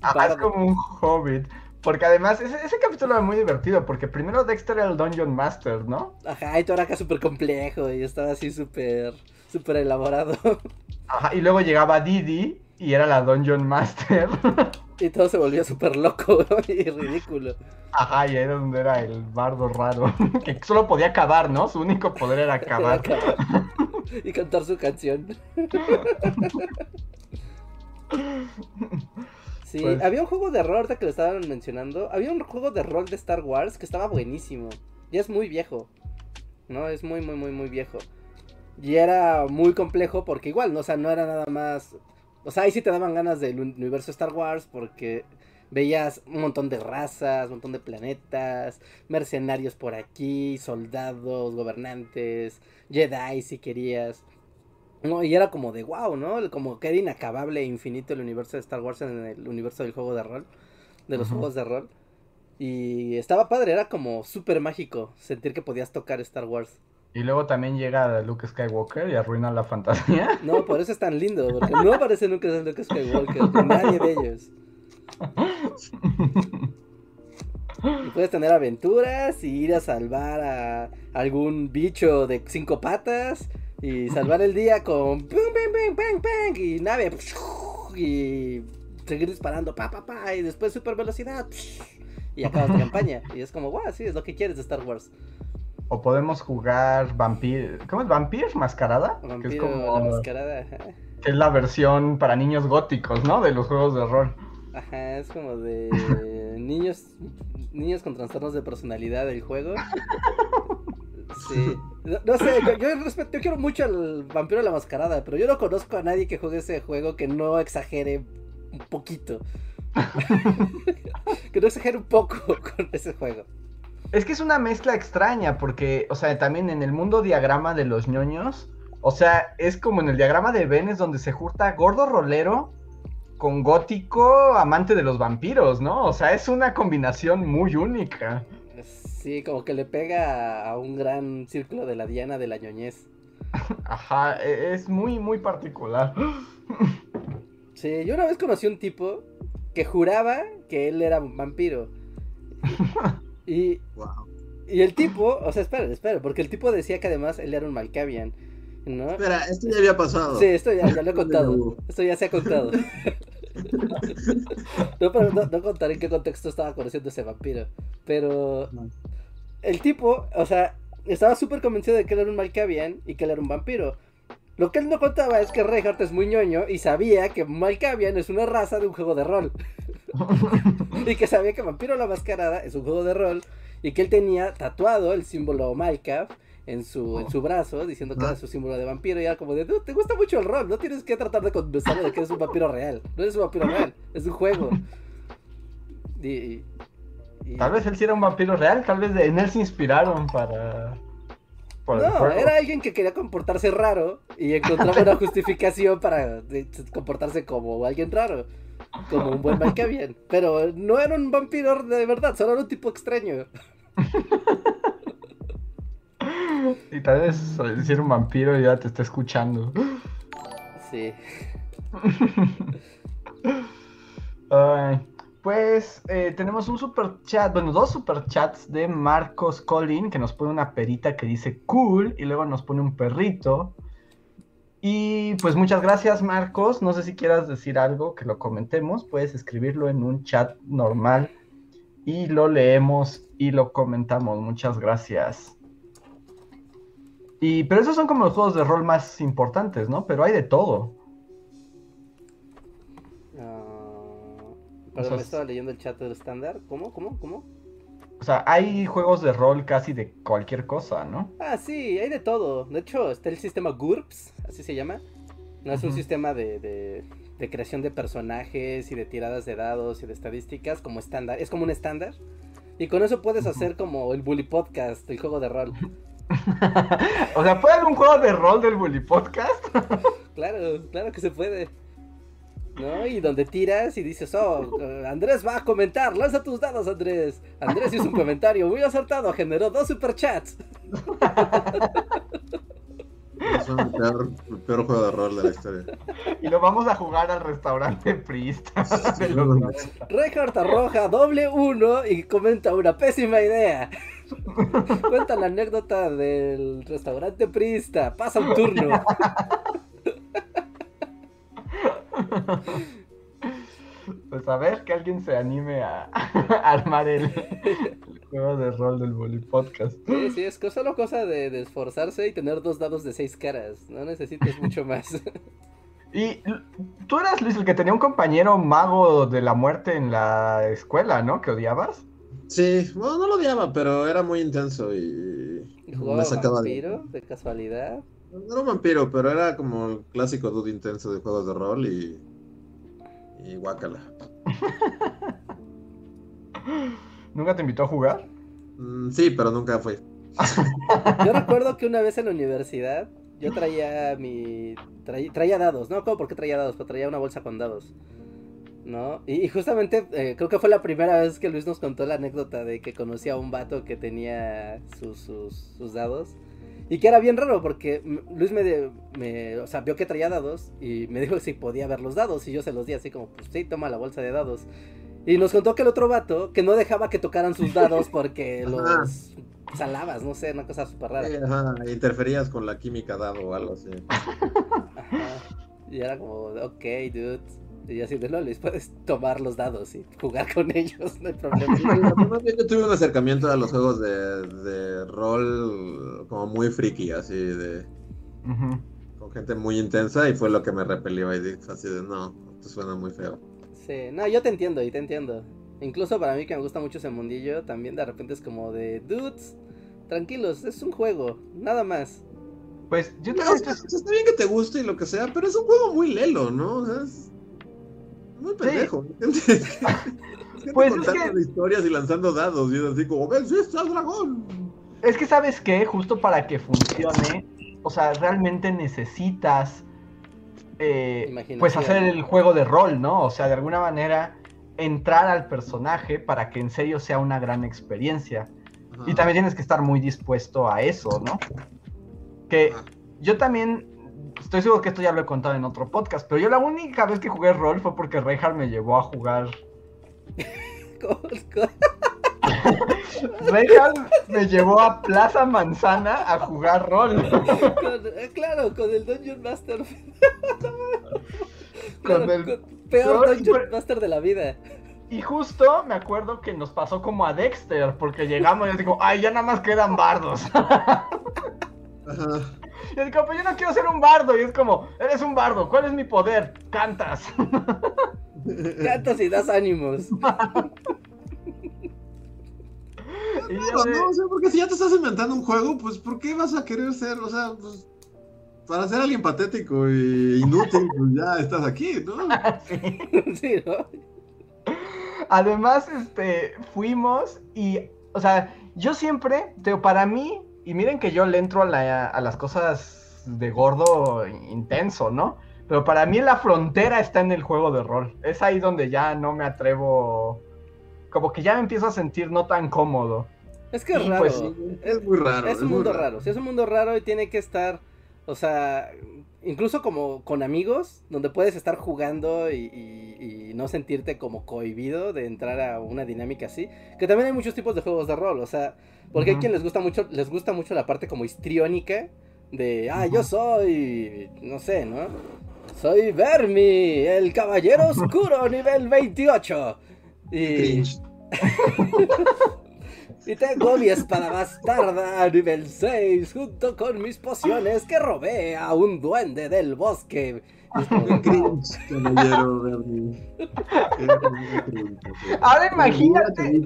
Ajá, es Bardo. como un hobbit. Porque además, ese, ese capítulo era muy divertido, porque primero Dexter era el Dungeon Master, ¿no? Ajá, y todo era acá súper complejo y estaba así súper, súper elaborado. Ajá, y luego llegaba Didi y era la Dungeon Master. Y todo se volvía súper loco ¿no? y ridículo. Ajá, y ahí era donde era el bardo raro. Que solo podía acabar, ¿no? Su único poder era acabar. Acabar. y cantar su canción. Sí, Pues- había un juego de rol, ahorita que lo estaban mencionando. Había un juego de rol de Star Wars que estaba buenísimo. Ya es muy viejo. No, es muy, muy, muy, muy viejo. Y era muy complejo porque igual, ¿no? O sea, no era nada más. O sea, ahí sí te daban ganas del universo Star Wars porque veías un montón de razas, un montón de planetas, mercenarios por aquí, soldados, gobernantes, Jedi si querías. No, y era como de wow, ¿no? Como que era inacabable e infinito el universo de Star Wars en el universo del juego de rol, de los juegos de rol. Y estaba padre, era como súper mágico sentir que podías tocar Star Wars. Y luego también llega Luke Skywalker y arruina la fantasía. No, por eso es tan lindo, porque no aparece nunca Luke Skywalker, nadie de ellos. Y puedes tener aventuras y ir a salvar a algún bicho de cinco patas y salvar el día con pum, pum, pum, pum, y nave y seguir disparando pa pa pa y después super velocidad y acabas la campaña y es como wow sí es lo que quieres de Star Wars O podemos jugar Vampir. ¿Cómo es? ¿Vampir Mascarada? que es Vampiro como. la mascarada ajá. Que es la versión para niños góticos, ¿no? De los juegos de rol. Ajá, es como de niños niños con trastornos de personalidad del juego. Sí. No, no sé, yo, yo respeto- yo quiero mucho al Vampiro de la Mascarada, pero yo no conozco a nadie que juegue ese juego que no exagere un poquito. que no exagere un poco con ese juego. Es que es una mezcla extraña, porque, o sea, también en el mundo diagrama de los ñoños, o sea, es como en el diagrama de Vennes donde se junta gordo rolero con gótico amante de los vampiros, ¿no? O sea, es una combinación muy única. Sí, como que le pega a un gran círculo de la Diana de la ñoñez. Ajá, e- es muy, muy particular. Sí, yo una vez conocí un tipo que juraba que él era un vampiro. Y, Wow. y el tipo, o sea, espera, espera, porque el tipo decía que además él era un Malkavian, ¿no? Espera, esto ya había pasado. Sí, esto ya, ya lo he contado. Esto ya se ha contado. No, pero no, no contaré en qué contexto estaba conociendo ese vampiro. Pero el tipo, o sea, estaba súper convencido de que él era un Malkavian y que él era un vampiro. Lo que él no contaba es que Reinhardt es muy ñoño y sabía que Malkavian es una raza de un juego de rol. y que sabía que Vampiro la Mascarada es un juego de rol y que él tenía tatuado el símbolo Malkav en su, en su brazo diciendo que era su símbolo de vampiro y era como de, "Dude, te gusta mucho el rol, no tienes que tratar de convencerlo de que eres un vampiro real, no eres un vampiro real, es un juego. Y, y- y- Tal vez él sí era un vampiro real, tal vez en él se inspiraron para... No, era alguien que quería comportarse raro y encontraba una justificación para comportarse como alguien raro, como un buen Malkavian. Pero no era un vampiro de verdad, solo era un tipo extraño. Y tal vez si era un vampiro y ya te está escuchando. Sí. Ay, pues eh, tenemos un super chat, bueno, dos super chats de Marcos Collin que nos pone una perita que dice cool y luego nos pone un perrito. Y pues muchas gracias Marcos, no sé si quieras decir algo que lo comentemos, puedes escribirlo en un chat normal y lo leemos y lo comentamos, muchas gracias. Y pero esos son como los juegos de rol más importantes, ¿no? Pero hay de todo. O perdón, sea, me estaba leyendo el chat del estándar. ¿Cómo? ¿Cómo? ¿Cómo? O sea, hay juegos de rol casi de cualquier cosa, ¿no? Ah, sí, hay de todo. De hecho, está el sistema GURPS, así se llama. No es un sistema de, de- de creación de personajes y de tiradas de dados y de estadísticas como estándar. Es como un estándar. Y con eso puedes hacer como el Bully Podcast, el juego de rol. o sea, ¿puede haber un juego de rol del Bully Podcast? Claro, claro que se puede. ¿No? Y donde tiras y dices, oh, eh, Andrés va a comentar, lanza tus dados, Andrés. Andrés hizo un comentario muy acertado, generó dos superchats. Es el peor, el peor juego de rol de la historia. y lo vamos a jugar al restaurante Priista 90. Reinhardt arroja doble uno y comenta una pésima idea. Cuenta la anécdota del restaurante Prista. Pasa un turno. Pues a ver que alguien se anime a, a armar el, el juego de rol del Bully Podcast. Sí, sí, es solo cosa de, de esforzarse y tener dos dados de seis caras. No necesitas mucho más. Y tú eras, Luis, el que tenía un compañero mago de la muerte en la escuela, ¿no? Que odiabas. Sí, bueno, no lo odiaba, pero era muy intenso y ¿Jugaba me sacaba de... vampiro de casualidad? No era un vampiro, pero era como el clásico dude intenso de juegos de rol y... Y guácala. ¿Nunca te invitó a jugar? Mm, sí, pero nunca fue. Yo recuerdo que una vez en la universidad yo traía mi. Traía, traía dados, ¿no? ¿Cómo por qué traía dados? Pero traía una bolsa con dados. ¿No? Y, y justamente eh, creo que fue la primera vez que Luis nos contó la anécdota de que conocía a un vato que tenía sus, sus, sus dados. Y que era bien raro porque Luis me, de- me- o sea, vio que traía dados y me dijo si podía ver los dados y yo se los di así como, pues sí, toma la bolsa de dados. Y nos contó que el otro vato que no dejaba que tocaran sus dados porque los salabas, no sé, una cosa súper rara. Ajá, interferías con la química dado o algo así. Ajá. Y era como, ok, dude. Y así de Lolis, puedes tomar los dados y jugar con ellos, no hay problema. Más bien Yo tuve un acercamiento a los juegos de, de rol como muy friki, así de con gente muy intensa y fue lo que me repelió y dije así de no, esto suena muy feo. Sí, no, yo te entiendo y te entiendo. Incluso para mí que me gusta mucho ese mundillo, también de repente es como de, dudes, tranquilos, es un juego, nada más. Pues yo No, también o sea, está bien que te guste y lo que sea, pero es un juego muy lelo, ¿no? O sea, es muy pendejo. Gente Pues es contando que- historias y lanzando dados y es así como, ven, sí, está el dragón. Es que sabes que justo para que funcione, o sea, realmente necesitas eh, pues hacer el juego de rol, ¿no? O sea, de alguna manera entrar al personaje para que en serio sea una gran experiencia. Ajá. Y también tienes que estar muy dispuesto a eso, ¿no? Que Ajá. yo también estoy seguro que esto ya lo he contado en otro podcast, pero yo la única vez que jugué rol fue porque Reinhardt me llevó a jugar Reinhardt me llevó a Plaza Manzana a jugar rol. con- eh, claro, con el Dungeon Master. Con Claro, el con- peor peor- Dungeon Master de la vida. Y justo me acuerdo que nos pasó como a Dexter, porque llegamos y yo digo, ay, ya nada más quedan bardos. Ajá. Y yo digo, pues yo no quiero ser un bardo. Y es como, eres un bardo, ¿cuál es mi poder? Cantas. Cantas y das ánimos. Y Claro, de- no, o sea, porque si ya te estás inventando un juego, pues ¿por qué vas a querer ser, o sea, pues para ser alguien patético y inútil, pues ya estás aquí, ¿no? sí, ¿no? Además, este, fuimos y, o sea, yo siempre, para mí, y miren que yo le entro a, la- a las cosas de gordo intenso, ¿no? Pero para mí la frontera está en el juego de rol. Es ahí donde ya no me atrevo, como que ya me empiezo a sentir no tan cómodo. Es que es raro. pues, Es muy raro. Es un mundo raro. Sí, es un mundo raro y tiene que estar, o sea, incluso como con amigos, donde puedes estar jugando y, y- y no sentirte como cohibido de entrar a una dinámica así. Que también hay muchos tipos de juegos de rol, o sea, porque hay Ujú. quien les gusta mucho, les gusta mucho la parte como histriónica de, ah, yo soy, no sé, ¿no? Soy Vermi, el caballero oscuro nivel 28. Y. y tengo mi espada bastarda a nivel 6 junto con mis pociones que robé a un duende del bosque. Cringe, caballero Ahora imagínate,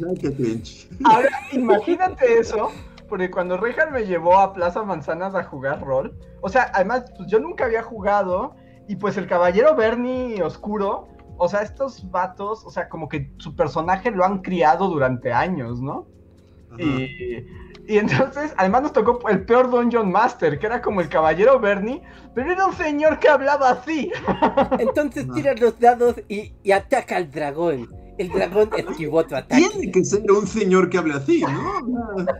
ahora imagínate eso, porque cuando Reinhardt me llevó a Plaza Manzanas a jugar rol, o sea, además, pues yo nunca había jugado, y pues el caballero Bernie Oscuro, o sea, estos vatos, o sea, como que su personaje lo han criado durante años, ¿no? Y, y entonces, además nos tocó el peor Dungeon Master, que era como el caballero Bernie, pero era un señor que hablaba así. Entonces No. tira los dados y, y ataca al dragón. El dragón esquivó tu ataque. Tiene que ser un señor que hable así, ¿no? O sea,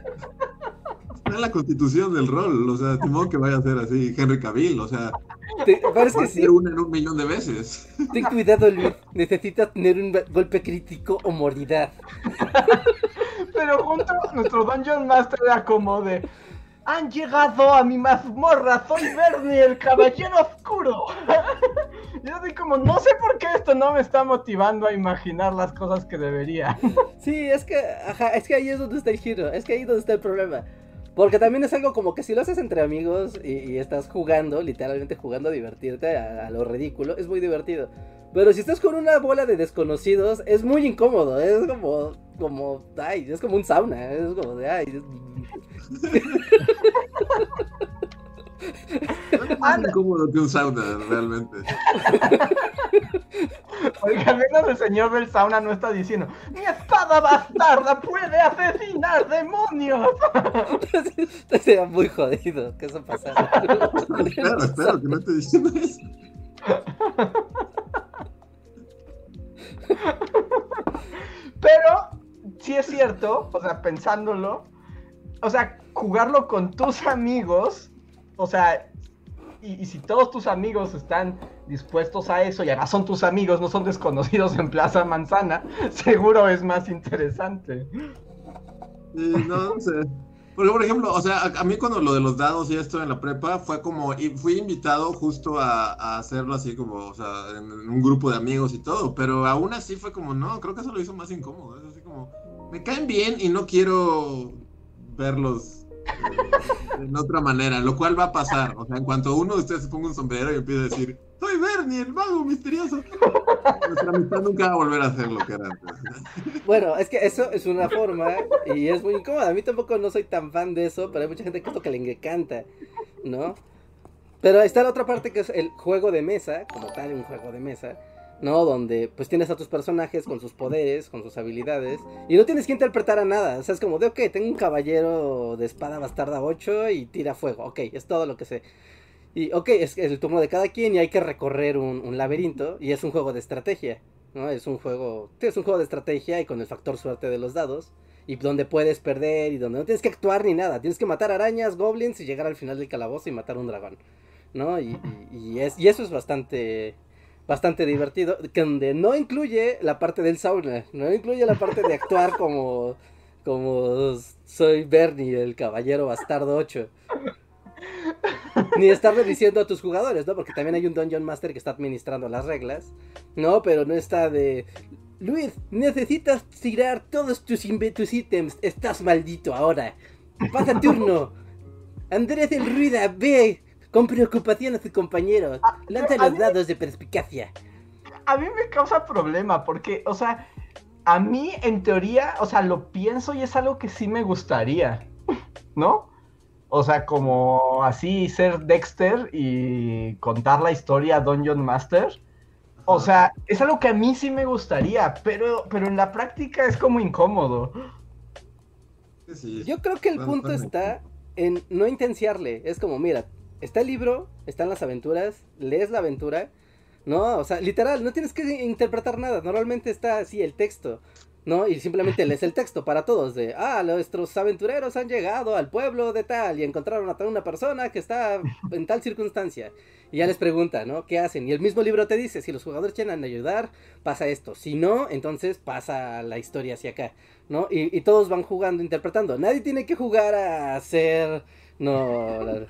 Está en la constitución del rol, o sea, de modo que vaya a ser así Henry Cavill, o sea, Te- es que sí, ser una en un millón de veces. ten cuidado, Luis. Necesitas tener un golpe crítico o moridad. Pero junto nuestro Dungeon Master era como de. Han llegado a mi mazmorra, soy Bernie, el caballero oscuro. Yo así como, no sé por qué esto no me está motivando a imaginar las cosas que debería. Sí, es que, es que ahí es donde está el giro, es que ahí es donde está el problema. Porque también es algo como que si lo haces entre amigos y, estás jugando, literalmente jugando a divertirte a lo ridículo, es muy divertido. Pero si estás con una bola de desconocidos, es muy incómodo, es como, como, ay, es como un sauna, es como de, ay, Es más incómodo que un sauna, realmente. Oiga, al menos el señor del sauna no está diciendo, mi espada bastarda puede asesinar demonios. sería muy jodido que eso pasara. Espero, espero que no esté diciendo eso. Es cierto, o sea, pensándolo, o sea, jugarlo con tus amigos, o sea, y, si todos tus amigos están dispuestos a eso y además son tus amigos, no son desconocidos en Plaza Manzana, seguro es más interesante. Eh, no, sé. Porque, por ejemplo, o sea, a, a mí cuando lo de los dados y esto en la prepa fue como, y fui invitado justo a, a hacerlo así como, o sea, en, en un grupo de amigos y todo, pero aún así fue como, no, creo que eso lo hizo más incómodo. Es me caen bien y no quiero verlos eh, en otra manera, lo cual va a pasar. O sea, en cuanto uno de ustedes se ponga un sombrero y empiece a decir, soy Bernie, el mago misterioso, nuestra amistad nunca va a volver a ser lo que era antes. Bueno, es que eso es una forma y es muy incómoda. A mí tampoco no soy tan fan de eso, pero hay mucha gente que esto que le encanta, ¿no? Pero está la otra parte que es el juego de mesa, como tal, un juego de mesa, ¿no? Donde pues tienes a tus personajes con sus poderes, con sus habilidades, y no tienes que interpretar a nada. O sea, es como de, ok, tengo un caballero de espada bastarda 8 y tira fuego, ok, es todo lo que sé. Y ok, es, el turno de cada quien y hay que recorrer un, laberinto y es un juego de estrategia, ¿no? Es un juego, es un juego de estrategia y con el factor suerte de los dados. Y donde puedes perder y donde no tienes que actuar ni nada. Tienes que matar arañas, goblins y llegar al final del calabozo y matar un dragón. ¿No? Y- y es, y eso es bastante bastante divertido. Donde no incluye la parte del sauna. No incluye la parte de actuar como. Como soy Bernie, el caballero bastardo 8. Ni estarle diciendo a tus jugadores, ¿no? Porque también hay un Dungeon Master que está administrando las reglas. No, pero no está de. Luis, necesitas tirar todos tus, tus ítems. Estás maldito ahora. Pasa turno. Andrés el Ruida, ve con preocupación a su compañero. Lanza a los mí- dados de perspicacia. A mí me causa problema porque, o sea, a mí en teoría, o sea, lo pienso y es algo que sí me gustaría, ¿no? O sea, como así ser Dexter y contar la historia Dungeon Master. O sea, es algo que a mí sí me gustaría, pero, pero en la práctica es como incómodo. Sí. Yo creo que el Bueno, punto está en no intenciarle. Es como, mira, está el libro, están las aventuras, lees la aventura. No, o sea, literal, no tienes que interpretar nada. Normalmente está así el texto. ¿No? Y simplemente lees el texto para todos de, ah, nuestros aventureros han llegado al pueblo de tal y encontraron a tal una persona que está en tal circunstancia. Y ya les pregunta, ¿no? ¿Qué hacen? Y el mismo libro te dice, si los jugadores quieren ayudar, pasa esto. Si no, entonces pasa la historia hacia acá, ¿no? Y, y todos van jugando, interpretando. Nadie tiene que jugar a ser... No...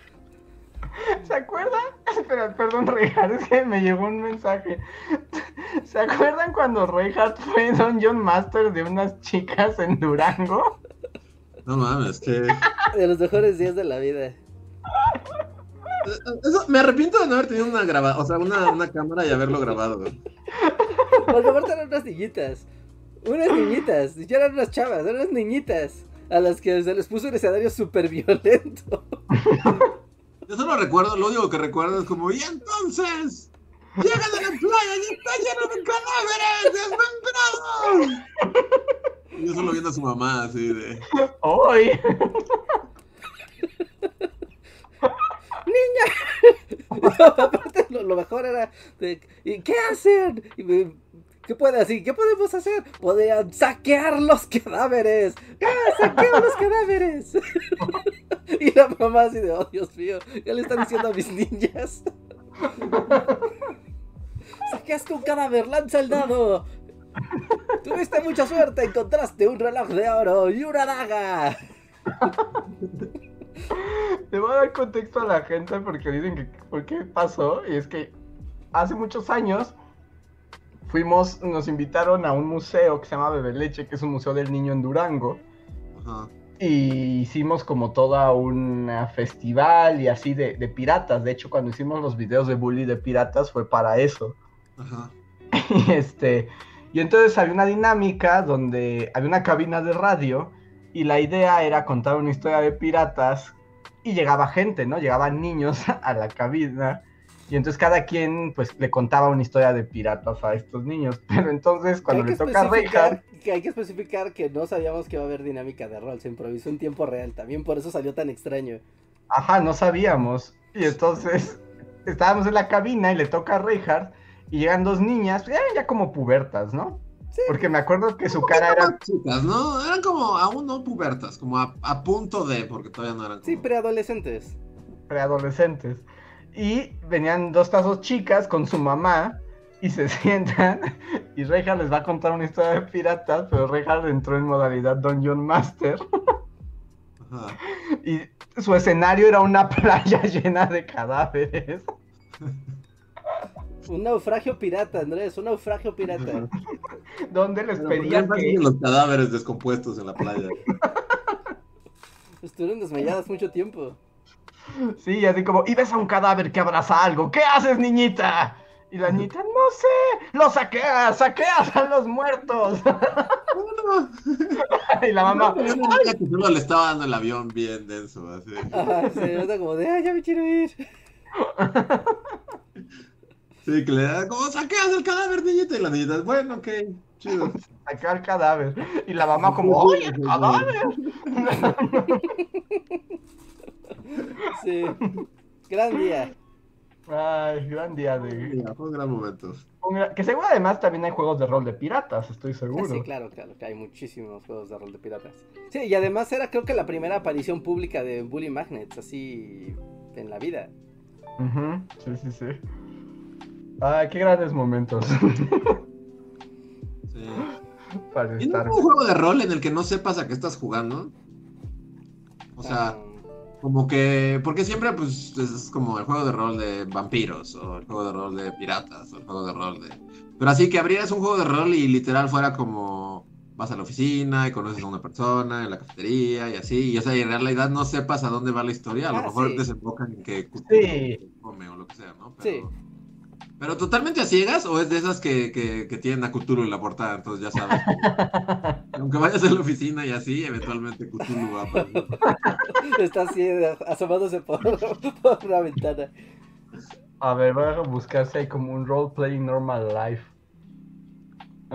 ¿Se acuerdan? Espera, perdón, Reinhardt, es que me llegó un mensaje. ¿Se acuerdan cuando Reinhardt fue Dungeon Master de unas chicas en Durango? No mames, que. De los mejores días de la vida. Eso, me arrepiento de no haber tenido una grabada, o sea, una, una cámara y haberlo grabado. güey. Porque aparte eran unas niñitas. Unas niñitas. Ya eran unas chavas, eran unas niñitas. A las que se les puso un escenario súper violento. Yo solo recuerdo, lo único que recuerdo es como, y entonces, llegan a la playa y está lleno de cadáveres desmembrados. Y yo solo viendo a su mamá así de. ¡Hoy! aparte lo, lo mejor era de, ¿y qué hacen? Y me- ¿Qué puede así? ¿Qué podemos hacer? Podrían saquear los cadáveres. ¡Ah, saqueo los cadáveres! y la mamá así de, oh Dios mío, ya le están diciendo a mis niñas. Saqueaste un cadáver, lanza el dado. Tuviste mucha suerte, encontraste un reloj de oro y una daga. Te voy a dar contexto a la gente porque dicen que por qué pasó. Y es que hace muchos años fuimos, nos invitaron a un museo que se llama Bebeleche, que es un museo del niño en Durango. Ajá. Y hicimos como toda una festival y así de, de piratas. De hecho, cuando hicimos los videos de bully de piratas fue para eso. Ajá. Y este, y entonces había una dinámica donde había una cabina de radio y la idea era contar una historia de piratas y llegaba gente, ¿no? Llegaban niños a la cabina y entonces cada quien pues le contaba una historia de piratas a estos niños. Pero entonces cuando le toca a Reinhardt, que hay que especificar que no sabíamos que iba a haber dinámica de rol, se improvisó en tiempo real, también por eso salió tan extraño. ajá, no sabíamos. Y entonces estábamos en la cabina y le toca a Reinhardt y llegan dos niñas, ya, ya como pubertas, ¿no? Porque me acuerdo que su cara era. chicas, ¿no? Eran como aún no pubertas, como a, a punto de, porque todavía no eran. Sí, como- preadolescentes. preadolescentes. Y venían dos tazos chicas con su mamá y se sientan y Reinhardt les va a contar una historia de piratas, pero Reinhardt entró en modalidad Dungeon Master Ajá. y su escenario era una playa llena de cadáveres. Un naufragio pirata, Andrés, un naufragio pirata. Donde les Pero pedían ¿por qué que... los cadáveres descompuestos en la playa. Estuvieron desmayadas mucho tiempo. Sí, así como, y ves a un cadáver que abraza algo, ¿qué haces, niñita? Y la niñita, no sé, lo saqueas, saqueas a los muertos. No, y la mamá, no, yo no sabía que solo le estaba dando el avión bien denso, así. Ajá, se nota como de, ah, ya me quiero ir. Sí, que le da como saqueas el cadáver, niñita, y la niñita, bueno, ok, chido. saca el cadáver. Y la mamá como, ¡oye, el cadáver! Sí. Gran día. Ay, gran día de... Fue un gran momento. Que seguro además también hay juegos de rol de piratas, estoy Ah, seguro. sí, claro, claro, que hay muchísimos juegos de rol de piratas. Sí, y además era creo que la primera aparición pública de Bully Magnets, así en la vida. Ujú, Sí, sí, sí. Ay, qué grandes momentos Sí. para ¿Y no estar. es un juego de rol en el que no sepas a qué estás jugando? O sea, Ah, como que. Porque siempre, pues, es como el juego de rol de vampiros, o el juego de rol de piratas, o el juego de rol de. Pero así que abrieras un juego de rol y literal fuera como. Vas a la oficina y conoces a una persona en la cafetería y así. Y o sea, y en realidad no sepas a dónde va la historia. A lo Ah, mejor sí. desembocan en que Sí. come o lo que sea, ¿no? Sí. Pero, totalmente a ciegas o es de esas que, que, que tienen a Cthulhu en la portada, entonces ya sabes. que- aunque vayas a la oficina y así, eventualmente Cthulhu va a aparecer. Está así asomándose por, por la ventana. A ver, voy a buscar si hay como un role-playing normal life.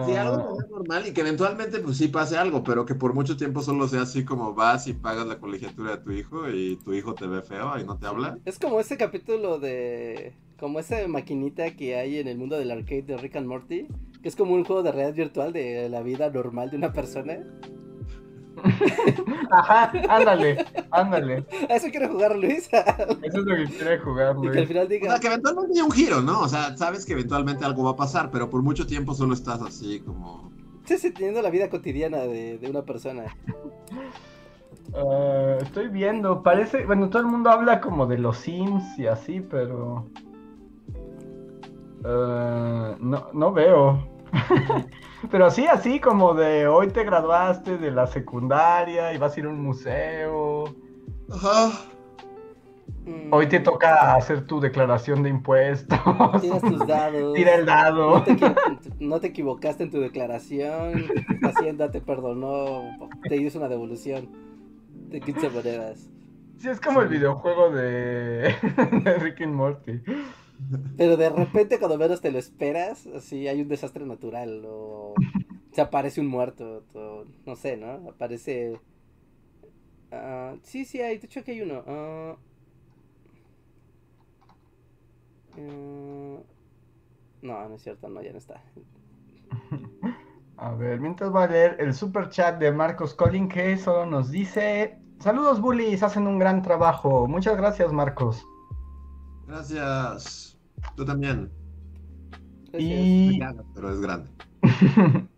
Sí, Ah, algo como normal y que eventualmente pues sí pase algo, pero que por mucho tiempo solo sea así como vas y pagas la colegiatura de tu hijo y tu hijo te ve feo y no te habla. Es como ese capítulo de. Como esa maquinita que hay en el mundo del arcade de Rick and Morty. Que es como un juego de realidad virtual de la vida normal de una persona. Ajá, ándale, ándale. A eso quiero jugar, Luis. Eso es lo que quiere jugar, y que al Luis. final O diga. sea, que eventualmente hay un giro, ¿no? O sea, sabes que eventualmente algo va a pasar, pero por mucho tiempo solo estás así como... Sí, sí, teniendo la vida cotidiana de, de una persona. Ah, estoy viendo, parece, bueno, todo el mundo habla como de los Sims y así, pero ah, no, no veo. pero sí, así como de hoy te graduaste de la secundaria y vas a ir a un museo. Ajá. Mm, Hoy te toca hacer tu declaración de impuestos. Tiras tus dados. Tira el No dado. te, no te equivocaste en tu declaración. Hacienda te perdonó. Te hizo una devolución de 15 monedas. Sí, es como el videojuego de, de Rick and Morty. Pero de repente, cuando menos te lo esperas, así hay un desastre natural. O se aparece un muerto. o no sé, ¿no? Aparece. ah, sí, sí, hay. De hecho, aquí hay uno. ah, eh, no, no es cierto, no, ya no está. A ver, mientras voy a leer el super chat de Marcos Collin que solo nos dice: Saludos, bullies, hacen un gran trabajo. Muchas gracias, Marcos. Gracias. Tú también. Y, Pero es grande.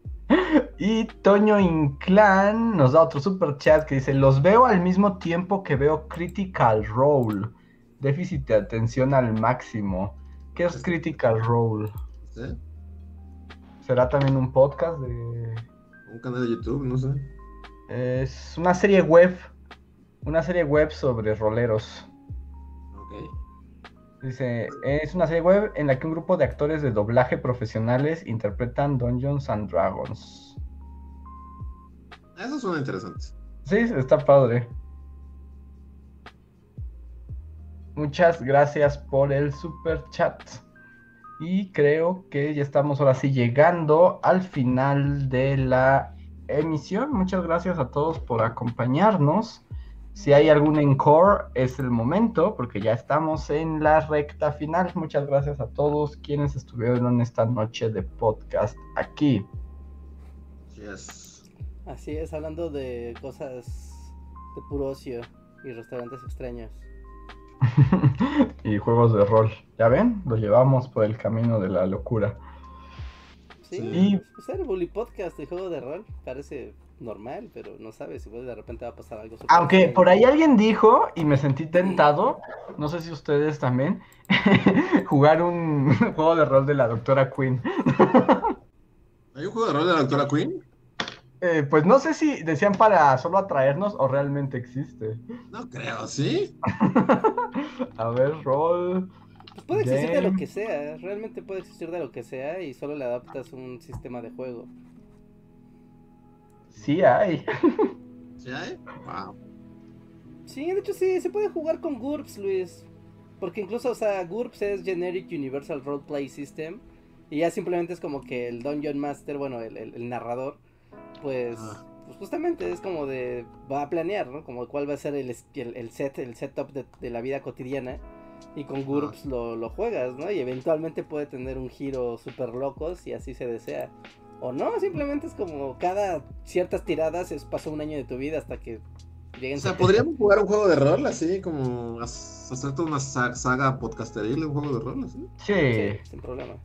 y Toño Inclán nos da otro super chat que dice: Los veo al mismo tiempo que veo Critical Role. Déficit de atención al máximo. ¿Qué es Critical Role? ¿Sí? ¿Será también un podcast de.? Un canal de YouTube, no sé. Es una serie web. Una serie web sobre roleros. Dice, es una serie web en la que un grupo de actores de doblaje profesionales interpretan Dungeons and Dragons. Eso suena interesante. Sí, está padre. Muchas gracias por el super chat. Y creo que ya estamos ahora sí llegando al final de la emisión. Muchas gracias a todos por acompañarnos. Si hay algún encore, es el momento, porque ya estamos en la recta final. Muchas gracias a todos quienes estuvieron esta noche de podcast aquí. Yes. Así es, hablando de cosas de puro ocio y restaurantes extraños. y juegos de rol. ¿Ya ven? Lo llevamos por el camino de la locura. Sí, Sí. pues el Bully Podcast de juego de rol parece normal, pero no sabes, igual de repente va a pasar algo. Aunque por ahí alguien dijo, y me sentí tentado, no sé si ustedes también, jugar un juego de rol de la doctora Queen. ¿Hay un juego de rol de la doctora Queen? Eh, pues no sé si decían para solo atraernos o realmente existe. No creo, ¿sí? A ver, rol. Pues puede existir de lo que sea, realmente puede existir de lo que sea y solo le adaptas un sistema de juego. Sí hay. ¿Sí hay? Wow. Sí, de hecho sí, se puede jugar con GURPS, Luis. Porque incluso, o sea, GURPS es Generic Universal Roleplay System. Y ya simplemente es como que el Dungeon Master, bueno, el, el- el narrador, pues, Ah. pues justamente es como de, va a planear, ¿no? Como cuál va a ser el, el, el set, el setup de, de la vida cotidiana. Y con GURPS lo, lo juegas, ¿no? Y eventualmente puede tener un giro súper loco si así se desea. O no, simplemente es como cada ciertas tiradas es pasó un año de tu vida hasta que lleguen O sea, podríamos jugar un juego de rol así, como as- hacer toda una sa- saga podcasteril, un juego de rol así. Sí. Sí, sin problema.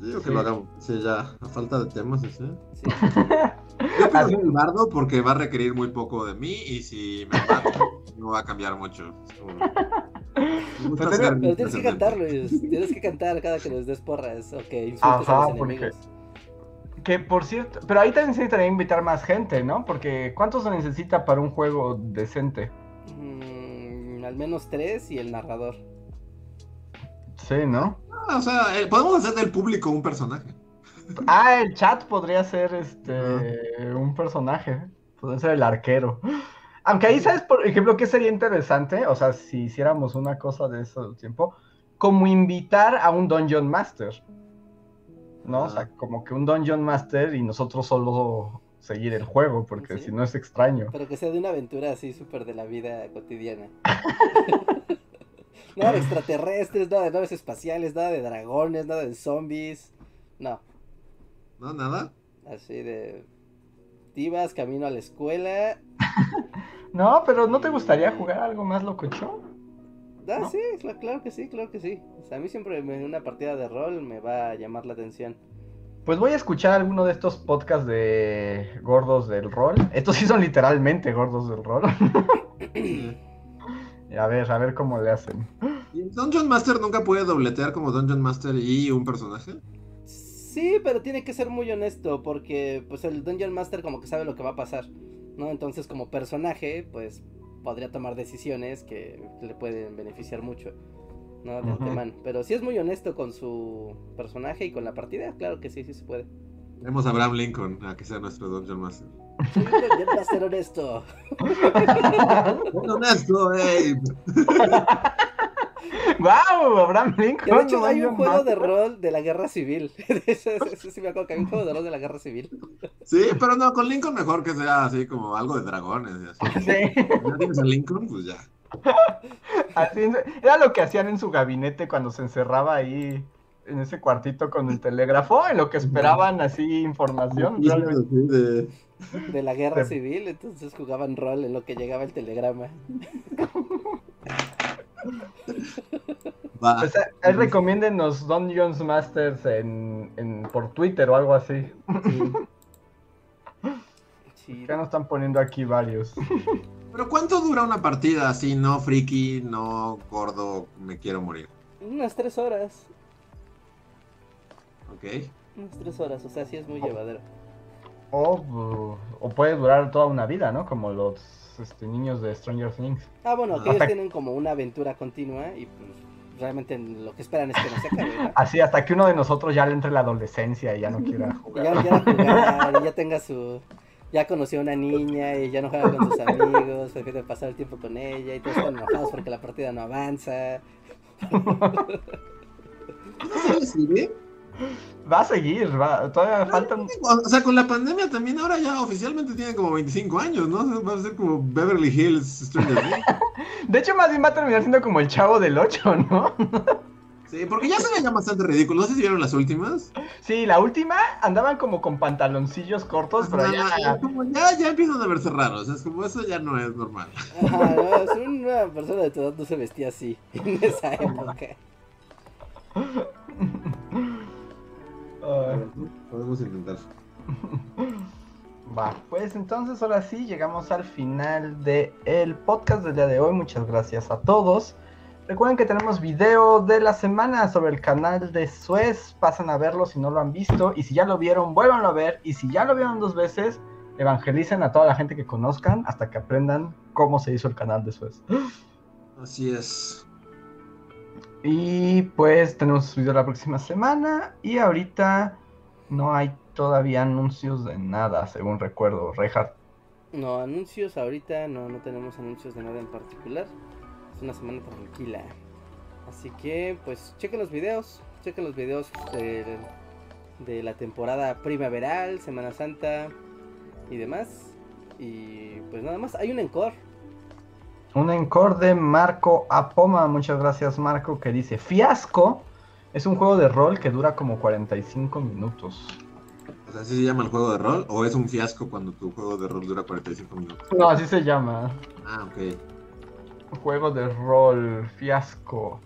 Yo digo que Sí. lo hagamos. Sí, ya, a falta de temas, así. Sí. Yo quiero ser el bardo porque va a requerir muy poco de mí y si me mato, no va a cambiar mucho. Como- Pero Pero tienes que cantar, Luis. Tienes que cantar cada que les des porras o que insultes Ajá, a los porque- enemigos. Que por cierto, pero ahí también se necesitaría invitar más gente, ¿no? Porque ¿cuánto se necesita para un juego decente? Mm, al menos tres y el narrador. Sí, ¿no? Ah, o sea, eh, podemos hacer del público un personaje. Ah, el chat podría ser este un personaje. Podría ser el arquero. Aunque ahí, ¿sabes, por ejemplo, qué sería interesante? O sea, si hiciéramos una cosa de ese tiempo, como invitar a un Dungeon Master. ¿No? O sea, como que un Dungeon Master y nosotros solo seguir el juego, porque Sí. si no es extraño. Pero que sea de una aventura así súper de la vida cotidiana. nada de extraterrestres, nada de naves espaciales, nada de dragones, nada de zombies. No, ¿No? ¿Nada? así de... Ibas camino a la escuela. No, pero ¿no te gustaría jugar algo más locochón? Ah, ¿No? sí, cla- claro que sí, claro que sí. O sea, a mí siempre me- una partida de rol me va a llamar la atención. Pues voy a escuchar alguno de estos podcasts de gordos del rol. Estos sí son literalmente gordos del rol. Y a ver, a ver cómo le hacen. ¿Y el Dungeon Master nunca puede dobletear como Dungeon Master y un personaje? Sí, pero tiene que ser muy honesto porque pues el Dungeon Master como que sabe lo que va a pasar, ¿no? Entonces como personaje pues podría tomar decisiones que le pueden beneficiar mucho, ¿no? De antemano. Pero si es muy honesto con su personaje y con la partida, claro que sí, sí se puede. Tenemos a Abraham Lincoln a que sea nuestro Dungeon Master. Dungeon Master honesto. Honesto, ey. ¡Wow! Abraham Lincoln. de hecho hay un juego de rol de la guerra civil. Eso, eso- eso sí me acuerdo que hay un juego de rol de la guerra civil. Sí, pero no, con Lincoln mejor que sea así como algo de dragones y así. Sí. Ya tienes a Lincoln, pues ya. Así era lo que hacían en su gabinete cuando se encerraba ahí en ese cuartito con el telégrafo, en lo que esperaban así información. De- De la guerra civil, entonces jugaban rol en lo que llegaba el telegrama. Va. Ahí recomiéndenos Dungeons Masters en, en- por Twitter o algo así. Sí. Ya nos están poniendo aquí varios. Pero ¿cuánto dura una partida así? No friki, no gordo, me quiero morir. Unas tres horas. Ok. Unas tres horas, o sea, sí es muy llevadero. O, o puede durar toda una vida, ¿no? Como los este, niños de Stranger Things. Ah, bueno, que ellos tienen como una aventura continua y pues realmente lo que esperan es que no se acabe, ¿no? Así hasta que uno de nosotros ya le entre la adolescencia y ya no quiera jugar. ya, ya jugar, y ya tenga su... Ya conoció a una niña y ya no juega con sus amigos, prefiere pasar el tiempo con ella y todos están enojados porque la partida no avanza. ¿No se sigue? Va a seguir, va, todavía faltan. O sea, con la pandemia también ahora ya oficialmente tiene como 25 años, ¿no? Va a ser como Beverly Hills Stranger Things. De hecho, más bien va a terminar siendo como el chavo del 8, ¿no? Sí, porque ya se veían bastante ridículos. No sé si vieron las últimas. Sí, la última andaban como con pantaloncillos cortos, pero ya. como ya, ya empiezan a verse raros. Es como eso ya no es normal. Ajá, no, si una persona de tu edad no se vestía así en esa época. Podemos intentar. Va, pues entonces ahora sí llegamos al final del el podcast del día de hoy. Muchas gracias a todos. Recuerden que tenemos video de la semana sobre el canal de Suez. Pasen a verlo si no lo han visto. Y si ya lo vieron, vuélvanlo a ver. Y si ya lo vieron dos veces, evangelicen a toda la gente que conozcan hasta que aprendan cómo se hizo el canal de Suez. Así es. Y pues tenemos video la próxima semana. Y ahorita no hay todavía anuncios de nada, según recuerdo. Reinhardt. No, anuncios ahorita, no, no tenemos anuncios de nada en particular. Es una semana tranquila. Así que, pues, chequen los videos. Chequen los videos de, de la temporada primaveral, Semana Santa y demás. Y pues nada más, hay un encore. Un encore de Marco Apoma. Muchas gracias, Marco, que dice: Fiasco es un juego de rol que dura como 45 minutos. O sea, ¿así se llama el juego de rol? ¿O es un fiasco cuando tu juego de rol dura 45 minutos? No, así se llama. Ah, ok. Juego de rol, fiasco.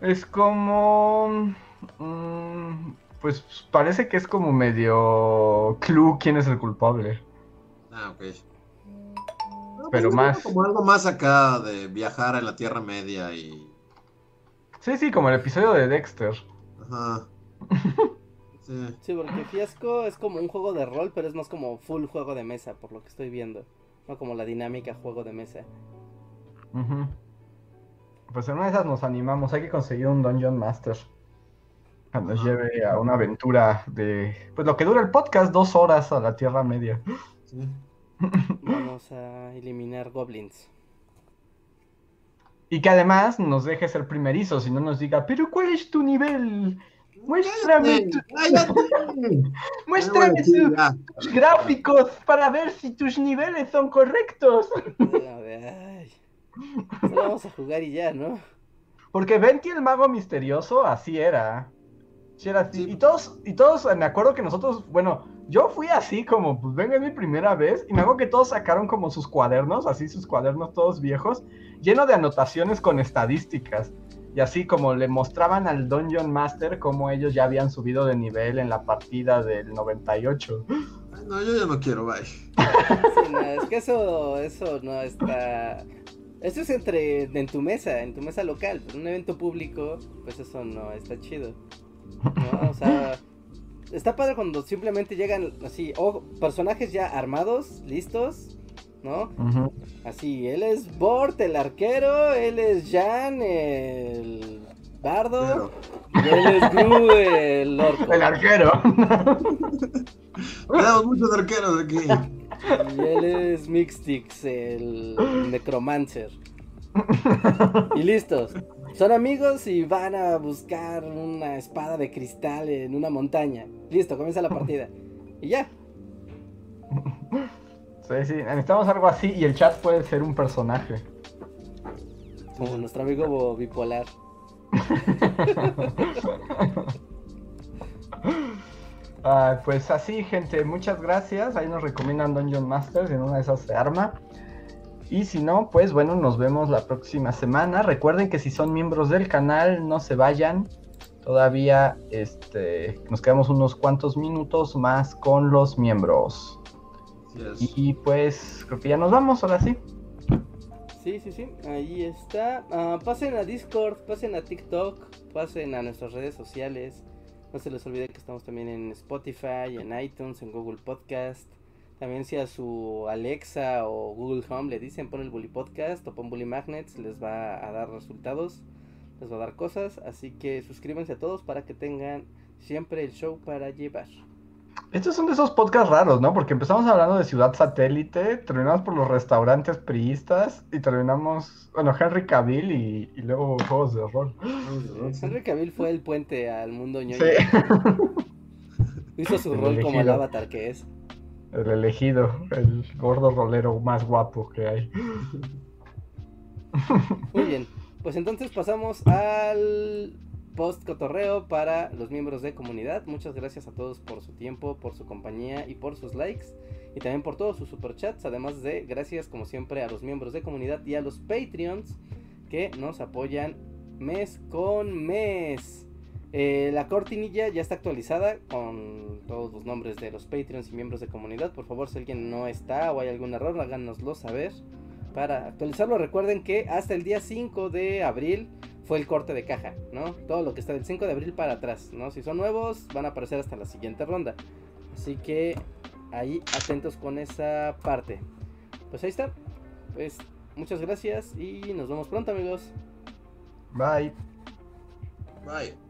Es como. mm, pues parece que es como medio. Clue quién es el culpable. Ah, ok. Pero pues, más- Como algo más acá de viajar a la Tierra Media y. Sí, sí, como el episodio de Dexter. Ajá. Sí. Sí, porque Fiasco es como un juego de rol, pero es más como full juego de mesa, por lo que estoy viendo. No como la dinámica juego de mesa. Ujú. Pues en una de esas nos animamos. Hay que conseguir un Dungeon Master. Que nos lleve a una aventura de. Pues lo que dura el podcast, dos horas a la Tierra Media. sí. Vamos a eliminar goblins. Y que además nos deje ser primerizo, si no nos diga, pero ¿cuál es tu nivel? Muéstrame, tu- muéstrame tus gráficos para ver si tus niveles son correctos. Solo vamos a jugar y ya, ¿no? Porque Venti el mago misterioso así era. Sí era así. Sí. Y todos, y todos, me acuerdo que nosotros, bueno, yo fui así como, pues venga, es mi primera vez. Y me acuerdo que todos sacaron como sus cuadernos, así sus cuadernos todos viejos, lleno de anotaciones con estadísticas. Y así como le mostraban al Dungeon Master cómo ellos ya habían subido de nivel en la partida del 98. Ay, No, yo ya no quiero, bye. Sí, no, es que eso, eso no está. Eso es entre en tu mesa, en tu mesa local, pero en un evento público, pues eso no está chido. ¿No? O sea, está padre cuando simplemente llegan así, o personajes ya armados, listos, ¿no? Así, él es Bort, el arquero, él es Jan, el bardo, Pero, y él es Gru, el orco. El arquero. tenemos muchos arqueros aquí. Y él es Mixtix, el necromancer. Y listos. Son amigos y van a buscar una espada de cristal en una montaña. Listo, comienza la partida. Y ya. Sí, sí, necesitamos algo así y el chat puede ser un personaje. Como nuestro amigo bipolar. Ah, pues así, gente, muchas gracias. Ahí nos recomiendan Dungeon Masters, en una de esas se arma. Y si no, pues bueno, nos vemos la próxima semana. Recuerden que si son miembros del canal, no se vayan. Todavía este, nos quedamos unos cuantos minutos más con los miembros. Y pues creo que ya nos vamos, ahora sí. Sí, sí, sí. Ahí está. Ah, pasen a Discord, pasen a TikTok, pasen a nuestras redes sociales. No se les olvide que estamos también en Spotify, en iTunes, en Google Podcast. También si a su Alexa o Google Home le dicen pon el Bully Podcast o pon Bully Magnets, les va a dar resultados, les va a dar cosas. Así que suscríbanse a todos para que tengan siempre el show para llevar. Estos son de esos podcasts raros, ¿no? Porque empezamos hablando de Ciudad Satélite, terminamos por los restaurantes priistas y terminamos, bueno, Henry Cavill y, y luego juegos de rol. Henry Cavill fue el puente al mundo ñoño. Sí, Hizo su rol como el avatar que es. El elegido, el gordo rolero más guapo que hay. Muy bien. Pues entonces pasamos al post cotorreo para los miembros de comunidad. Muchas gracias a todos por su tiempo, por su compañía y por sus likes. Y también por todos sus superchats. Además de gracias como siempre a los miembros de comunidad y a los Patreons que nos apoyan mes con mes. Eh, la cortinilla ya está actualizada con todos los nombres de los Patreons y miembros de comunidad. Por favor, si alguien no está o hay algún error, háganoslo saber. Para actualizarlo, recuerden que hasta el día 5 de abril fue el corte de caja, ¿no? Todo lo que está del 5 de abril para atrás, ¿no? Si son nuevos, van a aparecer hasta la siguiente ronda. Así que ahí atentos con esa parte. Pues ahí está. Pues muchas gracias y nos vemos pronto, amigos. Bye. Bye.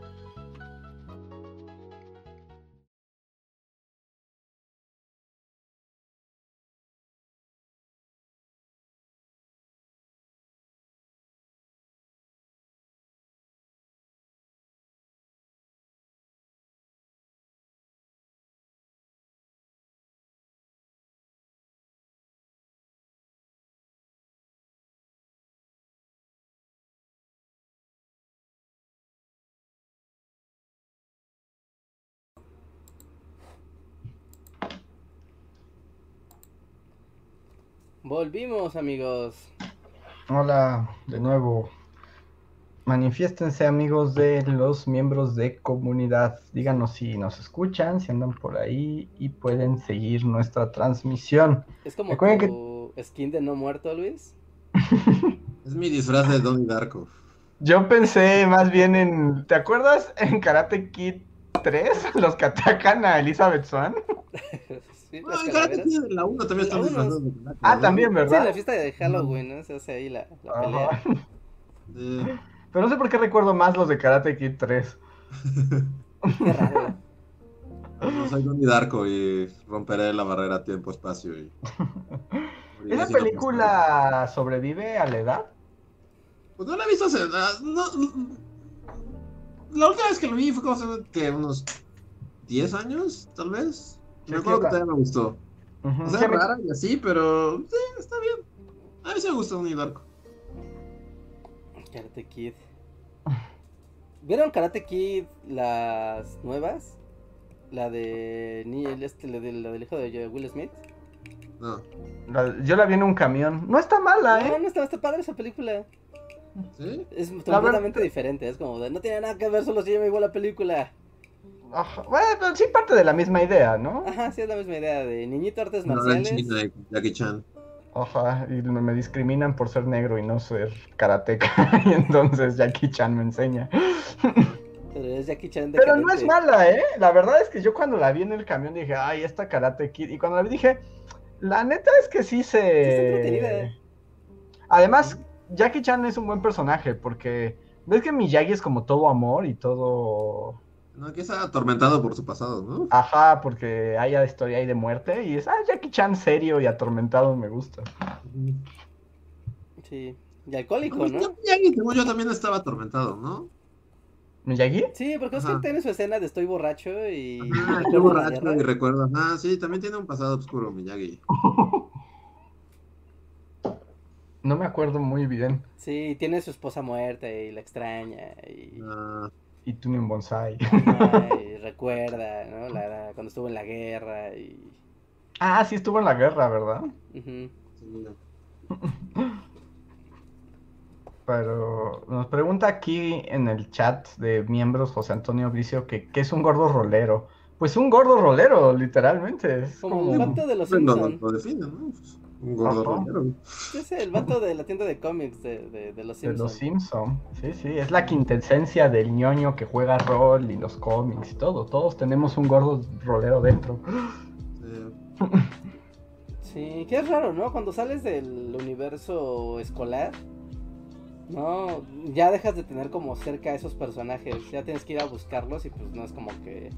Volvimos, amigos. Hola, de nuevo. Manifiéstense, amigos de los miembros de comunidad. Díganos si nos escuchan, si andan por ahí y pueden seguir nuestra transmisión. Es como que- tu skin de no muerto, Luis. Es mi disfraz de Donnie Darko. Yo pensé más bien en. ¿Te acuerdas en Karate Kid 3? Los que atacan a Elizabeth Swan. Sí, No, en Karate. Kid, la 1 también está uno. de Ah, ¿no? también, Sí, en ¿verdad? la fiesta de Halloween, ¿no? Se hace ahí la, la pelea. Sí. Pero no sé por qué recuerdo más los de Karate Kid 3. Qué raro. No soy Donnie Darko y romperé la barrera tiempo-espacio. Y... ¿Esa película sobrevive a la edad? Pues no la he visto hace. ah, No, la última vez que lo vi fue como hace que unos 10 años, tal vez. Me acuerdo que todavía me gustó. Ujú. O Sí, sea, rara y así, pero sí, está bien. A mí sí me gusta Donnie Darko. Karate Kid. ¿Vieron Karate Kid las nuevas? La de ni el este, la, de- la del hijo de Will Smith. No. la- yo la vi en un camión. No está mala, No, ¿eh? no está, está padre esa película. ¿Sí? Es completamente diferente. Es como de no tiene nada que ver, solo se llama igual la película. Ajá, Bueno, sí parte de la misma idea, ¿no? Ajá, sí es la misma idea de niñito artes No, marciales. De Jackie Chan. Ajá, y me discriminan por ser negro y no ser karateca. y entonces Jackie Chan me enseña. Pero es Jackie Chan Pero no es mala, ¿eh? La verdad es que yo cuando la vi en el camión dije, ay, esta Karate Kid. Y cuando la vi dije, la neta es que sí está entretenida. se... Además, Jackie Chan es un buen personaje porque ves que Miyagi es como todo amor y todo... No, que está atormentado por su pasado, ¿no? Ajá, porque hay historia ahí de muerte y es, ah, Jackie Chan serio y atormentado me gusta. Sí. Y alcohólico, Pues, ¿no? Miyagi, según yo, también estaba atormentado, ¿no? ¿Miyagi? Sí, porque es que Ajá. tiene su escena de estoy borracho y. Ah, qué la borracho y recuerdo. Ah, sí, también tiene un pasado oscuro, Miyagi. No me acuerdo muy bien. Sí, tiene su esposa muerta y la extraña y, Ah, Y tú en Bonsai. y recuerda, ¿no? La, la- cuando estuvo en la guerra y. Ah, sí estuvo en la guerra, ¿verdad? Sí. Pero nos pregunta aquí en el chat de miembros José Antonio Bricio que qué es un gordo rolero. Pues un gordo rolero, literalmente. Es Como como... de los. Un gordo Ajá. rolero. Es el vato de la tienda de cómics de, de, de los De Simpsons. los Simpson. Sí, sí, es la quintesencia del ñoño que juega rol y los cómics y todo. Todos tenemos un gordo rolero dentro. Sí. Sí, que es raro, ¿no? Cuando sales del universo escolar, no, ya dejas de tener como cerca a esos personajes, ya tienes que ir a buscarlos y pues no es como que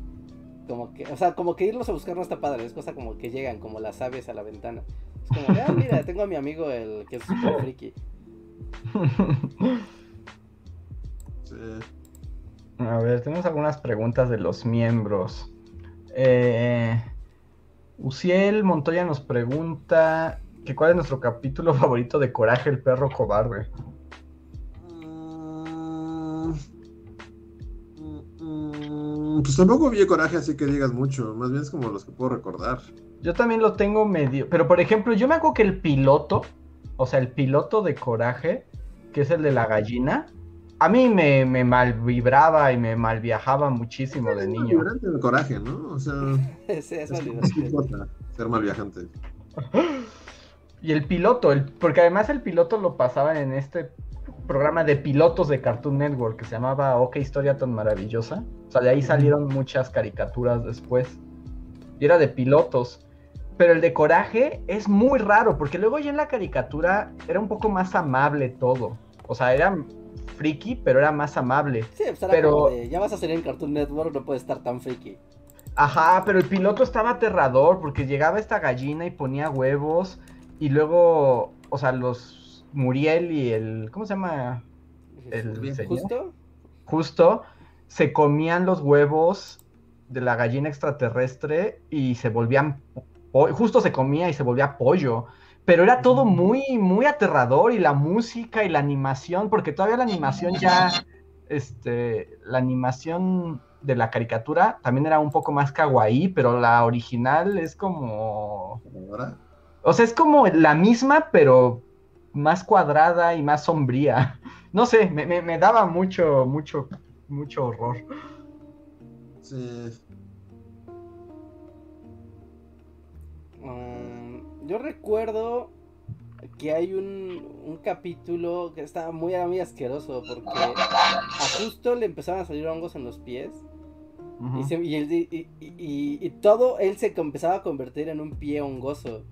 Como que, o sea, como que irlos a buscar no está padre, es cosa como que llegan como las aves a la ventana. Es como, ah, mira, tengo a mi amigo el que es super friki. Sí. A ver, tenemos algunas preguntas de los miembros. Eh, Uciel Montoya nos pregunta que cuál es nuestro capítulo favorito de Coraje el perro cobarde. Mm, mm, Pues tampoco vi coraje, así que digas mucho. Más bien es como los que puedo recordar. Yo también lo tengo medio. Pero por ejemplo, yo me acuerdo que el piloto, o sea, el piloto de Coraje, que es el de la gallina, a mí me, me mal vibraba y me mal viajaba muchísimo de Es niño. vibrante el coraje, ¿no? O sea, Sí, es es es ser mal viajante. Y el piloto, el, porque además el piloto lo pasaba en este programa de pilotos de Cartoon Network que se llamaba Oh, qué historia tan maravillosa. O sea, de ahí salieron muchas caricaturas después. Y era de pilotos. Pero el de Coraje es muy raro, porque luego ya en la caricatura era un poco más amable todo. O sea, era friki, pero era más amable. Sí, pues era Pero- como de, ya vas a salir en Cartoon Network, no puedes estar tan friki. Ajá, pero el piloto estaba aterrador porque llegaba esta gallina y ponía huevos y luego, o sea, los Muriel y el, ¿cómo se llama? El Bien, señor. Justo, Justo, se comían los huevos de la gallina extraterrestre y se volvían, justo se comía y se volvía pollo. Pero era todo muy, muy aterrador y la música y la animación, porque todavía la animación ya, este, la animación de la caricatura también era un poco más kawaii, pero la original es como, o sea, es como la misma, pero más cuadrada y más sombría. No sé, me, me- me daba mucho, mucho, mucho horror. sí. Yo recuerdo que hay un, un capítulo que estaba muy, muy asqueroso porque a justo le empezaban a salir hongos en los pies y, se- y el- y- todo él se empezaba a convertir en un pie hongoso.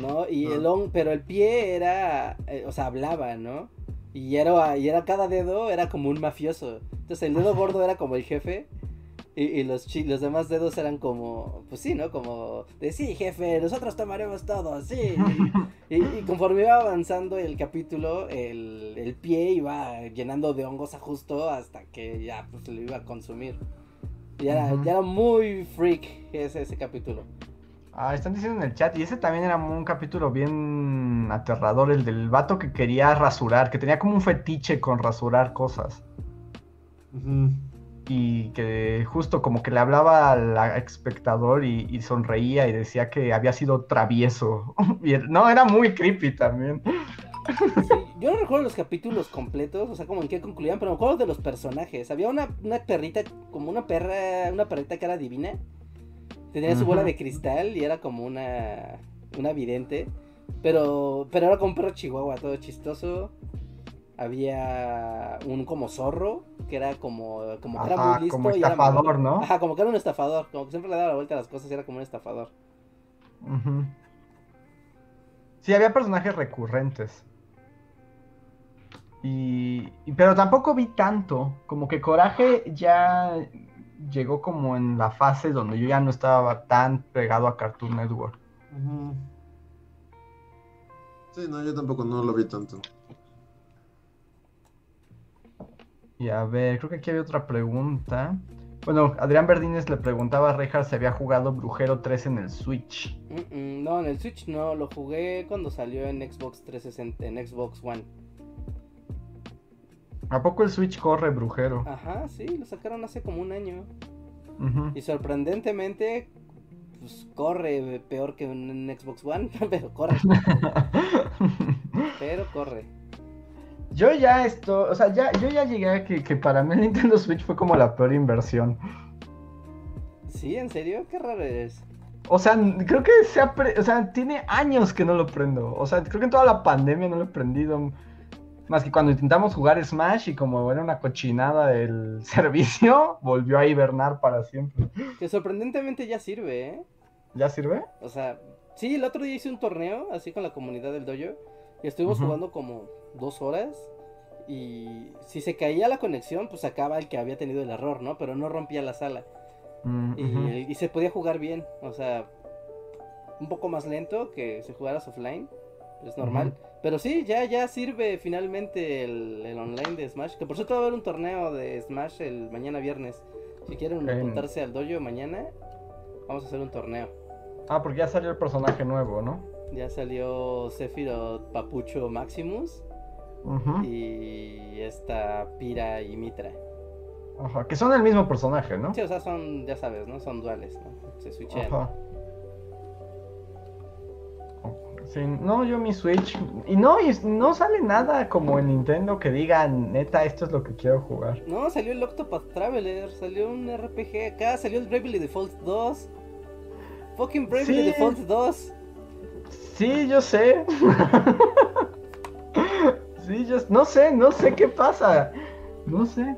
¿no? Y el hon- pero el pie era, eh, o sea, hablaba, ¿no? Y era, y era cada dedo era como un mafioso. Entonces el dedo gordo era como el jefe. Y, y los, los demás dedos eran como, pues sí, ¿no? Como de sí, jefe, nosotros tomaremos todo, sí. Y, y conforme iba avanzando el capítulo, el, el pie iba llenando de hongos a justo hasta que ya pues lo iba a consumir. Y era, Ujú. ya era muy freak ese, ese capítulo. Ah, están diciendo en el chat, y ese también era un capítulo bien aterrador, el del vato que quería rasurar, que tenía como un fetiche con rasurar cosas. Ujú. Y que justo como que le hablaba al espectador y, y sonreía y decía que había sido travieso. No, era muy creepy también. Sí, yo no recuerdo los capítulos completos, o sea, como en qué concluían, pero me acuerdo de los personajes. Había una, una perrita, como una perra, una perrita que era divina. Tenía su bola de cristal y era como una, una vidente. Pero, pero era como un perro chihuahua, todo chistoso. Había un como zorro, que era como, como que era Ajá, muy listo. como y era estafador. ¿no? Ajá, como que era un estafador, como que siempre le daba la vuelta a las cosas y era como un estafador. Ujú. Sí, había personajes recurrentes. Y, y- pero tampoco vi tanto. Como que Coraje ya llegó como en la fase donde yo ya no estaba tan pegado a Cartoon Network. Ujú. Sí, no, yo tampoco no lo vi tanto. Y a ver, creo que aquí había otra pregunta. Bueno, Adrián Verdines le preguntaba a Reinhardt si había jugado Brujero 3 en el Switch. Mm, mm, no, en el Switch no, lo jugué cuando salió en Xbox 360, en Xbox One. ¿A poco el Switch corre Brujero? Ajá, sí, lo sacaron hace como un año. Y sorprendentemente, pues corre peor que un Xbox One, pero corre, pero corre. Yo ya esto, o sea, ya, yo ya llegué a que, que para mí el Nintendo Switch fue como la peor inversión. ¿Sí? ¿En serio? Qué raro eres. O sea, creo que se ha pre- o sea, tiene años que no lo prendo. O sea, creo que en toda la pandemia no lo he prendido. Más que cuando intentamos jugar Smash y como era una cochinada el servicio, volvió a hibernar para siempre. Que sorprendentemente ya sirve, ¿eh? ¿Ya sirve? O sea, sí, el otro día hice un torneo así con la comunidad del dojo. Y estuvimos jugando como dos horas. Y si se caía la conexión, pues acaba el que había tenido el error, ¿no? Pero no rompía la sala. Mm, y, se podía jugar bien, o sea, un poco más lento que si jugaras offline, es normal. Pero sí, ya, ya sirve finalmente el, el online de Smash, que por cierto va a haber un torneo de Smash el mañana viernes. Si quieren Ok. apuntarse al dojo mañana, vamos a hacer un torneo. Ah, porque ya salió el personaje nuevo, ¿no? Ya salió Sephiroth Papucho Maximus Ujú. y esta Pira y Mitra. Ajá, que son el mismo personaje, ¿no? Sí, o sea, son, ya sabes, ¿no? Son duales, ¿no? Se switchean. Ajá. Sí, no, yo mi Switch. Y no, y no sale nada como en Nintendo que digan, neta, esto es lo que quiero jugar. No, salió el Octopath Traveler, salió un RPG acá, salió el Bravely Default 2. Fucking Bravely Sí. Default 2. Sí, yo sé. sí, yo no sé, no sé qué pasa. No sé.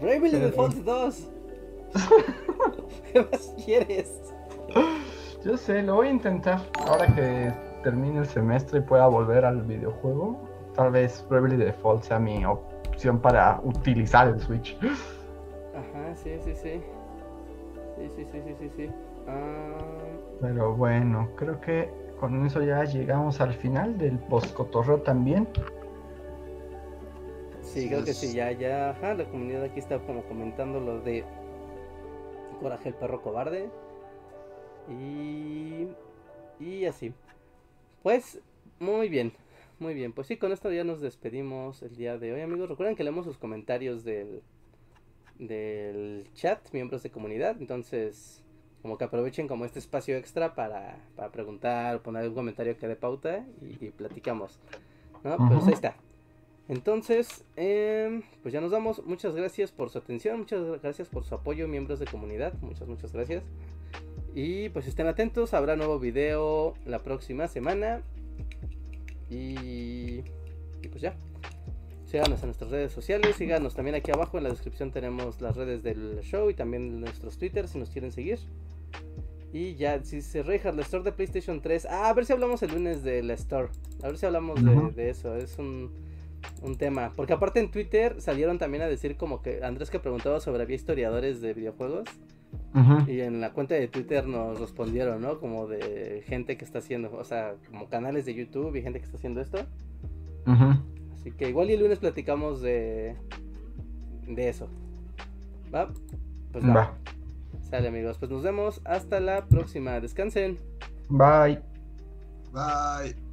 Bravely Pero- Default 2. ¿Qué más quieres? Yo sé, lo voy a intentar. Ahora que termine el semestre y pueda volver al videojuego, tal vez Bravely Default sea mi opción para utilizar el Switch. Ajá, sí, sí, sí. Sí, sí, sí, sí, sí, sí. Ah, Pero bueno, creo que con eso ya llegamos al final del postcotorreo también. sí, creo que sí, ya, ya. Ajá, la comunidad aquí está como comentando lo de Coraje el perro cobarde. Y. Y así. Pues, muy bien. Muy bien, pues sí, con esto ya nos despedimos el día de hoy, amigos. Recuerden que leemos sus comentarios del, del chat, miembros de comunidad. Entonces, como que aprovechen como este espacio extra para, para preguntar, poner un comentario que dé pauta y, y platicamos. ¿No? Pues Ujú. ahí está. Entonces, em, pues ya nos vamos. Muchas gracias por su atención, muchas gracias por su apoyo, miembros de comunidad. Muchas, muchas gracias. Y pues estén atentos, habrá nuevo video la próxima semana. Y, y pues ya. Síganos en nuestras redes sociales, síganos también aquí abajo en la descripción tenemos las redes del show y también nuestros Twitter si nos quieren seguir. Y ya, si se Reinhardt, la store de PlayStation 3. Ah, a ver si hablamos el lunes de la store. A ver si hablamos de, de eso. Es un, un tema. Porque aparte en Twitter salieron también a decir como que Andrés que preguntaba sobre había historiadores de videojuegos. Ujú. Y en la cuenta de Twitter nos respondieron, ¿no? Como de gente que está haciendo, o sea, como canales de YouTube y gente que está haciendo esto. Ujú. Así que igual y el lunes platicamos de, de eso. ¿Va? Pues va. Va. Sale amigos, pues nos vemos hasta la próxima. Descansen. Bye. Bye.